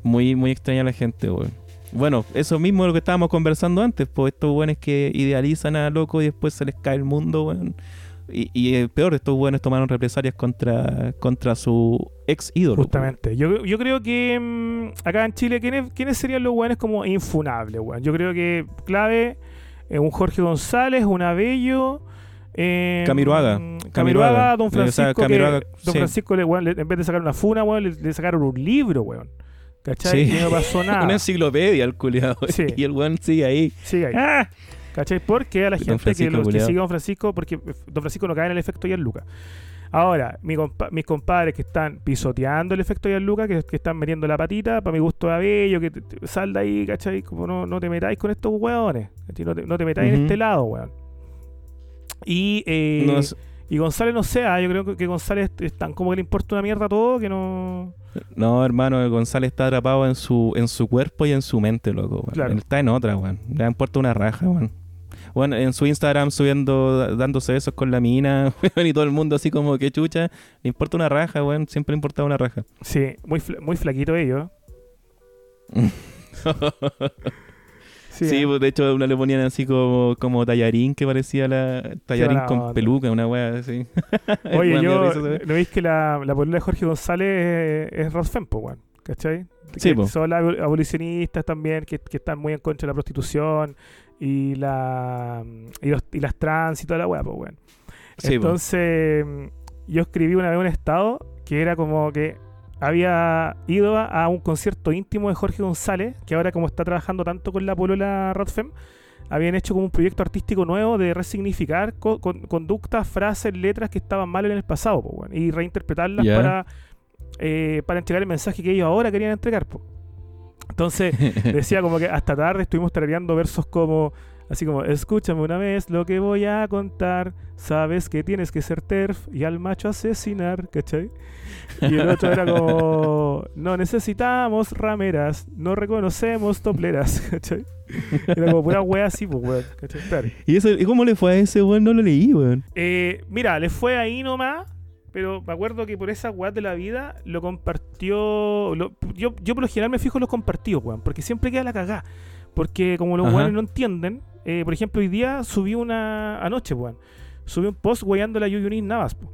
Muy, muy extraña la gente, weón. Bueno, eso mismo es lo que estábamos conversando antes, pues estos weones que idealizan a loco y después se les cae el mundo, weón. Y, y peor, estos weones tomaron represalias contra, contra su ex ídolo. Justamente. Yo, yo creo que mm, acá en Chile, ¿quiénes, quiénes serían los weones como infunables, weón? Yo creo que clave, eh, un Jorge González, un Abello. Eh, Camiroaga. mm, Camiroaga. Don o sea, Francisco. que- don. Francisco, le, weón, le- en vez de sacar una funa, weón, le, le sacaron un libro, weón. ¿Cachai? Sí. Y no pasó nada. Una enciclopedia, el culiado. Sí. Y el weón sigue ahí. Sigue ahí. ¡Ah! ¿Cachai? Porque a la gente que, los que sigue a Don Francisco, porque Don Francisco no cae en el efecto Gianluca. Ahora, mi compa- mis compadres que están pisoteando el efecto Gianluca, que, que están metiendo la patita, para mi gusto de abello, que te- te- sal de ahí, ¿cachai? Como no, no te metáis con estos hueones. No te, no te metáis en este lado, weón. Y, eh, No y González no sé, ah, yo creo que, González es tan como que le importa una mierda todo que no... No, hermano, González está atrapado en su, en su cuerpo y en su mente, loco. weón. Claro. Él está en otra, weón. Le importa una raja, weón. Bueno, en su Instagram subiendo, dándose besos con la mina, weón, y todo el mundo así como que chucha. Le importa una raja, weón. Siempre le importaba una raja. Sí, muy, fla- muy flaquito ellos. Sí, Sí, ¿eh? pues, de hecho una le ponían así como, como tallarín que parecía la tallarín con onda. peluca, una wea así. Oye, yo. ¿no veis que la, la polola de Jorge González es, es Rosfem, po, weón? ¿Cachai? Sí, Que po. Son las abol- abolicionistas también, que, que están muy en contra de la prostitución y la y, los- y las trans y toda la weá, pues, weón. Sí, po. Entonces, yo escribí una vez un estado que era como que había ido a, un concierto íntimo de Jorge González, que ahora como está trabajando tanto con la polola Rodfem, habían hecho como un proyecto artístico nuevo de resignificar co- con- conductas, frases, letras que estaban mal en el pasado, po, y reinterpretarlas para, eh, para entregar el mensaje que ellos ahora querían entregar. po. Entonces, decía como que hasta tarde estuvimos tarareando versos como así como escúchame una vez lo que voy a contar sabes que tienes que ser terf y al macho asesinar ¿cachai? y el otro era como no necesitamos rameras no reconocemos topleras ¿cachai? era como pura wea así pues weón ¿cachai? Claro. ¿Y, eso, ¿Y cómo le fue a ese weón? No lo leí, weón. Eh, mira, le fue ahí nomás, pero me acuerdo que por esa weá de la vida lo compartió. lo- yo, yo por lo general me fijo en los compartidos, weón, porque siempre queda la cagá. Porque como los weones no entienden, eh, por ejemplo, hoy día subí una. Anoche, weón. Subí un post weyando la Yuyunin Navas, po.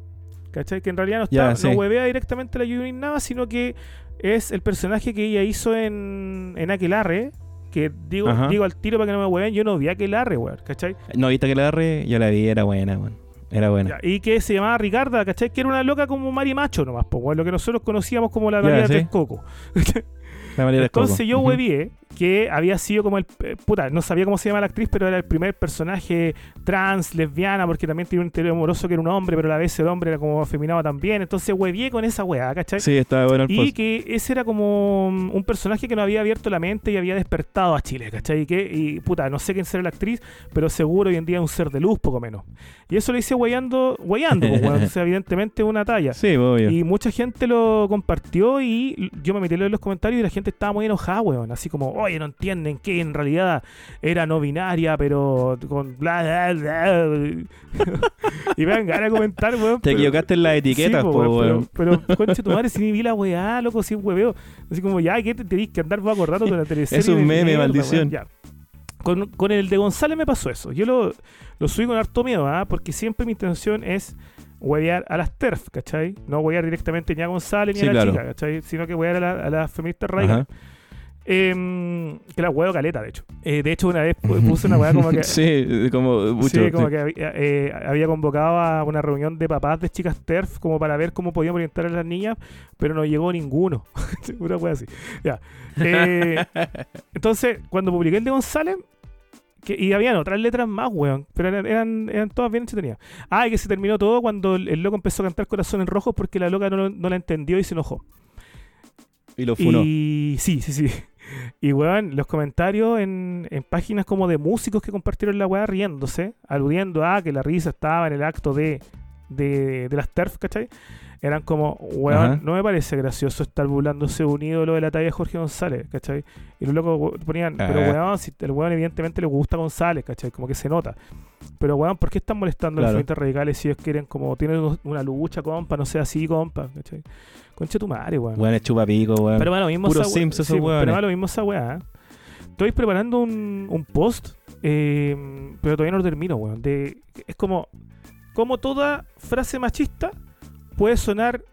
¿cachai? Que en realidad no, está, no sí. huevea directamente la Yuyunin Navas, sino que es el personaje que ella hizo en, en Aquelarre. Que digo, Ajá. digo al tiro para que no me hueven, yo no vi Aquelarre, weón, ¿cachai? No, viste que la agarré, yo la vi, era buena, weón. Era buena. Ya, y que se llamaba Ricarda, ¿cachai? Que era una loca como Mari Macho nomás, po, weón, lo que nosotros conocíamos como la María sí. del Coco. La María del Coco. Entonces yo huevié que había sido como el. eh, puta, no sabía cómo se llama la actriz, pero era el primer personaje trans, lesbiana, porque también tenía un interior amoroso que era un hombre, pero a la vez el hombre era como afeminado también. Entonces huevié con esa weá, ¿cachai? Sí, estaba bueno el Y post. que ese era como um, un personaje que nos había abierto la mente y había despertado a Chile, ¿cachai? Y, que, y puta, no sé quién será la actriz, pero seguro hoy en día es un ser de luz, poco menos. Y eso lo hice weyando, weyando, pues. O sea, evidentemente una talla. Sí, obvio. Y mucha gente lo compartió y yo me metí leer los comentarios y la gente estaba muy enojada, weón. Así como, oye, no entienden que en realidad era no binaria, pero con bla, bla, bla. y me dan ganas de comentar, weón. Te pero- equivocaste en las etiquetas, Sí, po, po, weón. Pero, pero conche tu madre, si ni vi la weá, loco, sin hueveo. Así como, ya, ¿qué te tenés que andar vos acordando de la teleserie? Es un meme, mierda, maldición. weón? Ya. Con, con el de González me pasó eso. Yo lo, lo subí con harto miedo, ¿ah? Porque siempre mi intención es huevear a las TERF, ¿cachai? No huevear directamente ni a González ni Sí, a la claro. chica, ¿cachai? Sino que huevear a, la- las feministas radicales. Em, que la huevo caleta, de hecho. Eh, de hecho, una vez pu- puse una weá como que... sí, como mucho. Sí, como sí. que había, eh, había convocado a una reunión de papás de chicas TERF como para ver cómo podíamos orientar a las niñas, pero no llegó ninguno. una wea así. Ya. Eh, entonces, cuando publiqué el de González, que, y habían otras letras más, weón, pero eran, eran, eran todas bien entretenidas. Ah, y que se terminó todo cuando el, el loco empezó a cantar Corazón en Rojo porque la loca no, no la entendió y se enojó. Y lo funó. Y sí, sí, sí. Y weón, los comentarios en, en páginas como de músicos que compartieron la weá riéndose, aludiendo a que la risa estaba en el acto de, de, de las TERF, ¿cachai? Eran como, weón, no me parece gracioso estar burlándose un ídolo de la talla de Jorge González, ¿cachai? Y los locos ponían, pero weón, si el weón evidentemente le gusta González, ¿cachai? Como que se nota. Pero weón, ¿por qué están molestando a los Claro. feministas radicales si ellos quieren como, tienen una lucha, compa, no sea así, compa, ¿cachai? Concha tu madre, weón. Weón es chupapico, weón. Pero bueno, mismo Puros esa we- Sims esos sí. Pero bueno, lo mismo esa weá. Estoy preparando un, un post, eh, pero todavía no lo termino, weón. De, es como, como toda frase machista puede sonar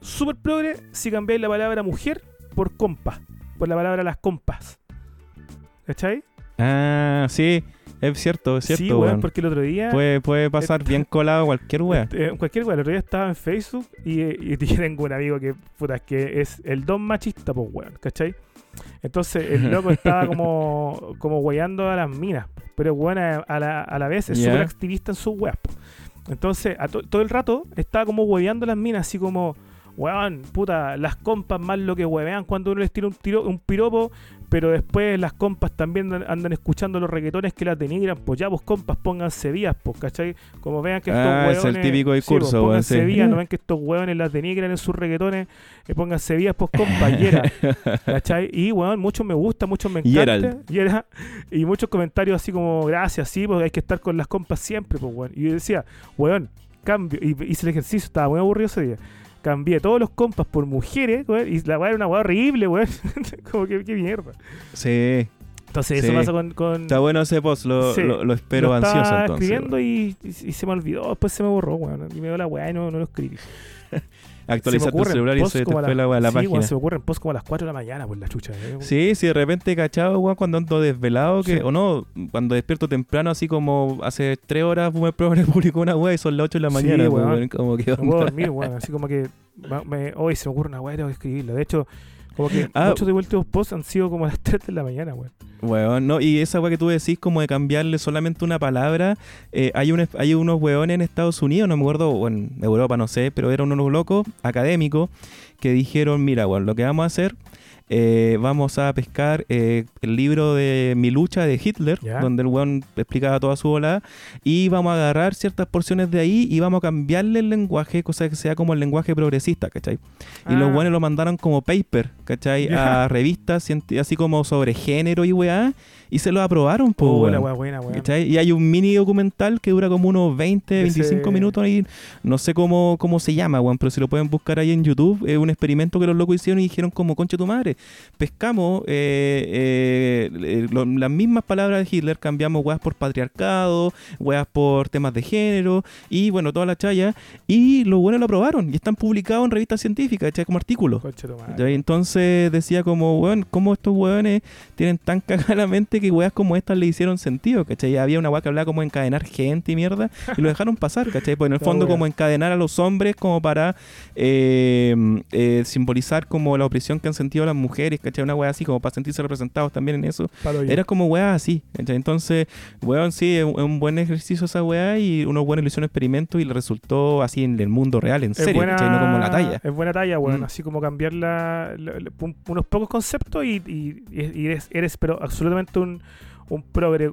súper progre si cambiáis la palabra mujer por compa, por la palabra las compas. ¿Cachai? Ah, sí, es cierto, es cierto, sí, weón, weón. porque el otro día... Puede, puede pasar Este- bien colado cualquier wea. Eh, cualquier weón, el otro día estaba en Facebook y, eh, y tengo un amigo que, puta, es que es el don machista, pues weón, ¿cachai? Entonces el loco estaba como, como weyando a las minas, pero weón a, a la, a la vez es Ya. súper activista en sus weas. po. Entonces a to- todo el rato estaba como hueveando las minas, así como, weón, puta, las compas más lo que huevean cuando uno les tira un, tiro, un piropo, pero después las compas también andan, escuchando los reggaetones que las denigran, pues ya vos compas pónganse vías, pues, ¿cachai? Como vean que estos Ah, es hueones... el típico discurso, sí, pues, pónganse sí. vías, no ven que estos hueones las denigran en sus reggaetones, eh, pónganse vías, pues compañera, ¿cachai? Y, weón, muchos me gusta, muchos me encanta. Gerald. Y muchos comentarios así como, gracias, sí, porque hay que estar con las compas siempre, pues, weón. Y yo decía, weón, cambio, y hice el ejercicio, estaba muy aburrido ese día. Cambié todos los compas por mujeres, weón, y la weá era una weá horrible, weón. como que, qué mierda. Sí, Entonces, Sí. eso pasa con. con está bueno ese post, lo, Sí. lo, lo espero lo estaba ansioso entonces. escribiendo y, y- y se me olvidó, después se me borró, weón. Y me dio la weá y no, no lo escribí. Actualizar tu celular y se te fue la, wea, la sí, página. weón, se me ocurren post como a las 4 de la mañana, por la chucha. eh. Sí, sí, de repente cachado, weón, cuando ando desvelado, que, Sí. o no, cuando despierto temprano, así como hace tres horas, Boomer Progress publicó una wea y son las 8 de la Sí, mañana, weón. weón, como que No puedo dormir. Así como que me, hoy se me ocurre una weá y tengo que escribirla. De hecho, como que Ah. muchos de últimos posts han sido como a las 3 de la mañana, weón. Weón, no, y esa weá que tú decís como de cambiarle solamente una palabra, eh, hay, un, hay unos weones en Estados Unidos, no me acuerdo, o en Europa, no sé, pero eran unos locos académicos que dijeron, mira, weón, lo que vamos a hacer, eh, vamos a pescar eh, el libro de Mi lucha de Hitler, donde el weón explicaba toda su volada, y vamos a agarrar ciertas porciones de ahí y vamos a cambiarle el lenguaje, cosa que sea como el lenguaje progresista, ¿cachai? Y los Ah. buenos lo mandaron como paper, ¿cachai? A revistas así como sobre género y weá. Y se lo aprobaron, pues, Oh, la. Y hay un mini documental que dura como unos 20, Ese- 25 minutos ahí. No sé cómo, cómo se llama, weón, pero si lo pueden buscar ahí en YouTube, es un experimento que los locos hicieron y dijeron como, concha tu madre, pescamos eh, eh, eh, lo- las mismas palabras de Hitler, cambiamos weas por patriarcado, weas por temas de género y bueno, toda la chaya. Y los buenos lo aprobaron y están publicados en revistas científicas, ¿cachai? Como artículos. Entonces decía como, weón, ¿cómo estos weones tienen tan cagada que weas como estas le hicieron sentido, ¿cachai? Había una wea que hablaba como encadenar gente y mierda y lo dejaron pasar, ¿cachai? Pues en el fondo wea. como encadenar a los hombres como para eh, eh, simbolizar como la opresión que han sentido las mujeres, ¿cachai? Una wea así como para sentirse representados también en eso. Era como weá así. ¿cachai? Entonces, weón, sí, es un, buen ejercicio esa weá y unos buenos le hizo un experimento y le resultó así en el mundo real, en Es serio, buena, ¿cachai? No como la talla. Es buena talla, weón. Mm. Así como cambiar la, la- la- un- unos pocos conceptos y, y- y eres, eres, pero absolutamente un, un progre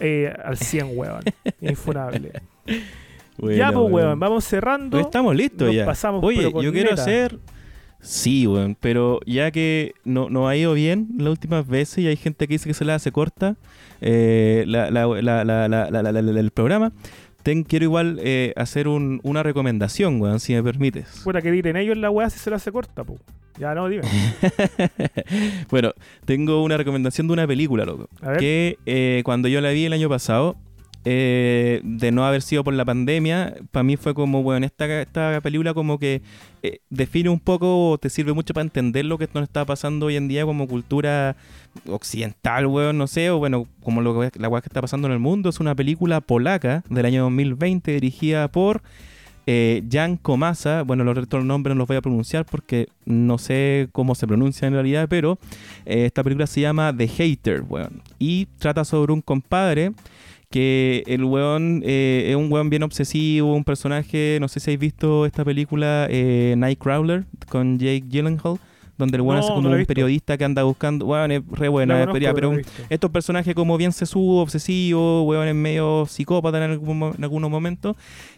eh, al 100, weón. Infunable. Ya, pues, weón, vamos cerrando. Pues estamos listos Nos ya. Pasamos, Oye, yo quiero hacer. Sí, weón, pero ya que no, no, ha ido bien las últimas veces y hay gente que dice que se la hace corta el programa, Ten, quiero igual eh, hacer una recomendación, weón, si me permites. Bueno, que diren ellos la weá si se la hace corta, po. Ya no, dime. bueno, tengo una recomendación de una película, loco. A ver. Que eh, cuando yo la vi el año pasado, eh, de no haber sido por la pandemia, para mí fue como, bueno, esta, esta película como que eh, define un poco, te sirve mucho para entender lo que nos está pasando hoy en día como cultura occidental, weón, no sé, o bueno, como lo, la weá que está pasando en el mundo. Es una película polaca del año 2020 dirigida por eh, Jan Komasa. Bueno, los los nombres no los voy a pronunciar porque no sé cómo se pronuncia en realidad, pero eh, esta película se llama The Hater. Y trata sobre un compadre que el weón eh, es un weón bien obsesivo, un personaje, no sé si habéis visto esta película eh, Nightcrawler con Jake Gyllenhaal, donde el weón No, hace no como un periodista que anda buscando, weón, es re buena, La eh, pero, no estos personajes como bien sesudo, obsesivo, weón, en medio psicópata en, algún mo- en algunos momentos,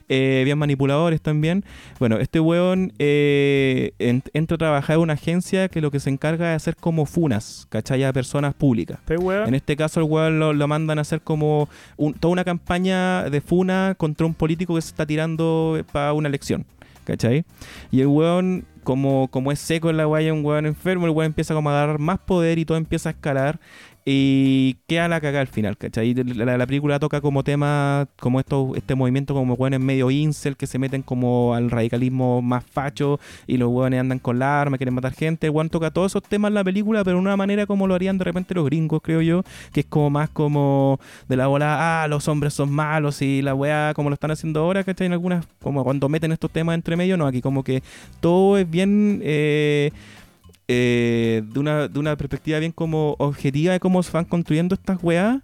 eh, bien manipuladores también. Bueno, este weón eh, en- entra a trabajar en una agencia que lo que se encarga de hacer como funas, ¿cachai? A personas públicas. ¿Este? En este caso el weón lo, lo mandan a hacer como un- toda una campaña de funa contra un político que se está tirando para una elección. ¿Cachai? Y el weón, como, como es seco en la guaya, un weón enfermo, el weón empieza como a agarrar más poder y todo empieza a escalar. Y queda la cagada al final, ¿cachai? La, la- la película toca como tema, como esto, este movimiento como weones medio incel que se meten como al radicalismo más facho y los weones andan con la arma, quieren matar gente. Weón toca todos esos temas en la película, pero de una manera como lo harían de repente los gringos, creo yo, que es como más como de la bola, ah, los hombres son malos y la weá como lo están haciendo ahora, ¿cachai? En algunas, como cuando meten estos temas entre medio, no, aquí como que todo es bien... eh, eh, de, una, de una perspectiva bien como objetiva de cómo se van construyendo estas weas.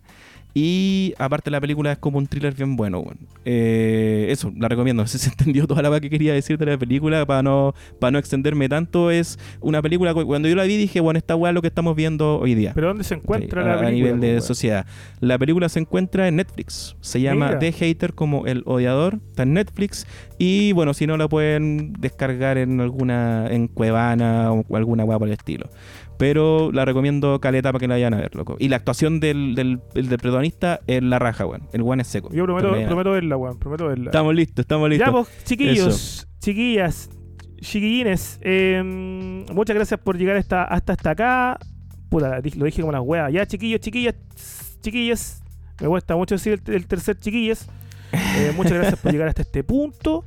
Y aparte la película es como un thriller bien bueno. Eh, eso, la recomiendo. No sé si se entendió toda la que quería decir de la película para no, para no extenderme tanto. Es una película, que cuando yo la vi dije, bueno, esta es lo que estamos viendo hoy día. ¿Pero dónde se encuentra Sí, la a, a película? nivel de sociedad. La película se encuentra en Netflix. Se llama Mira. The Hater como el odiador. Está en Netflix. Y bueno, si no la pueden descargar en alguna, en Cuevana o alguna wea por el estilo. Pero la recomiendo caleta para que la vayan a ver, loco. Y la actuación del, del, del- del protagonista es la raja, weón. El weón es seco. Yo prometo, prometo verla, weón. Prometo verla. Estamos listos, estamos listos. Ya, pues, chiquillos, chiquillas, chiquillines, eh, muchas gracias por llegar hasta, hasta, hasta acá. Puta, lo dije como las weas. Ya, chiquillos, chiquillas, chiquillas. Me cuesta mucho decir el, el tercer chiquillas. Eh, muchas gracias por llegar hasta este punto.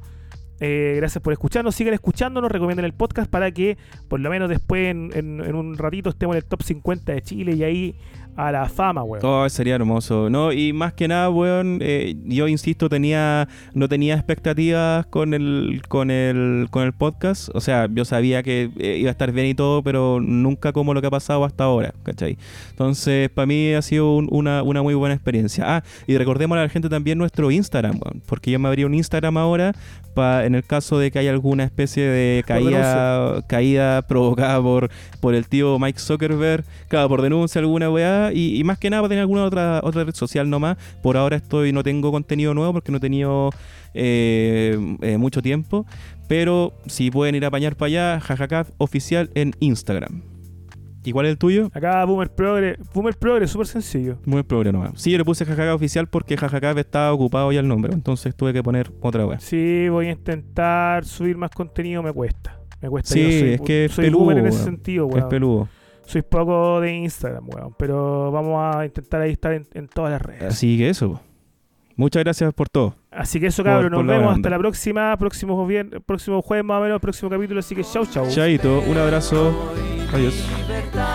Eh, gracias por escucharnos. Sigan escuchándonos. Recomienden el podcast para que por lo menos después en, un ratito estemos en el top 50 de Chile y ahí a la fama, weón. Oh, sería hermoso. No, y más que nada, weón, eh, yo insisto, tenía, no tenía expectativas con el, con el, con el podcast. O sea, yo sabía que eh, iba a estar bien y todo, pero nunca como lo que ha pasado hasta ahora, ¿cachai? Entonces, para mí ha sido un- una, una muy buena experiencia. Ah, y recordemos a la gente también nuestro Instagram, weón, porque yo me abrí un Instagram ahora pa- en el caso de que haya alguna especie de caída, caída provocada por, por el tío Mike Zuckerberg, claro, por denuncia alguna weá, y, y más que nada para tener alguna otra, otra red social nomás. Por ahora estoy, no tengo contenido nuevo porque no he tenido eh, eh, mucho tiempo, pero si pueden ir a apañar para allá, jajaca oficial en Instagram. ¿Y cuál es el tuyo? Acá Boomer Progre, Boomer Progre, súper sencillo. Muy problema nomás. Sí, yo le puse jajaca oficial porque jajaca estaba ocupado ya el nombre, entonces tuve que poner otra weá. Sí, voy a intentar subir más contenido, me cuesta. Me cuesta. Sí, Yo soy, es que es soy peludo, boomer en ese weón. sentido, Es weón. peludo. Soy poco de Instagram, weón. Pero vamos a intentar ahí estar en, en todas las redes. Así que eso. Muchas gracias por todo. Así que eso, por- cabrón. Nos por vemos hasta la próxima. Próximo, vier- próximo jueves más o menos, próximo capítulo. Así que chau, chau. Chaito, un abrazo. Adiós. libertad.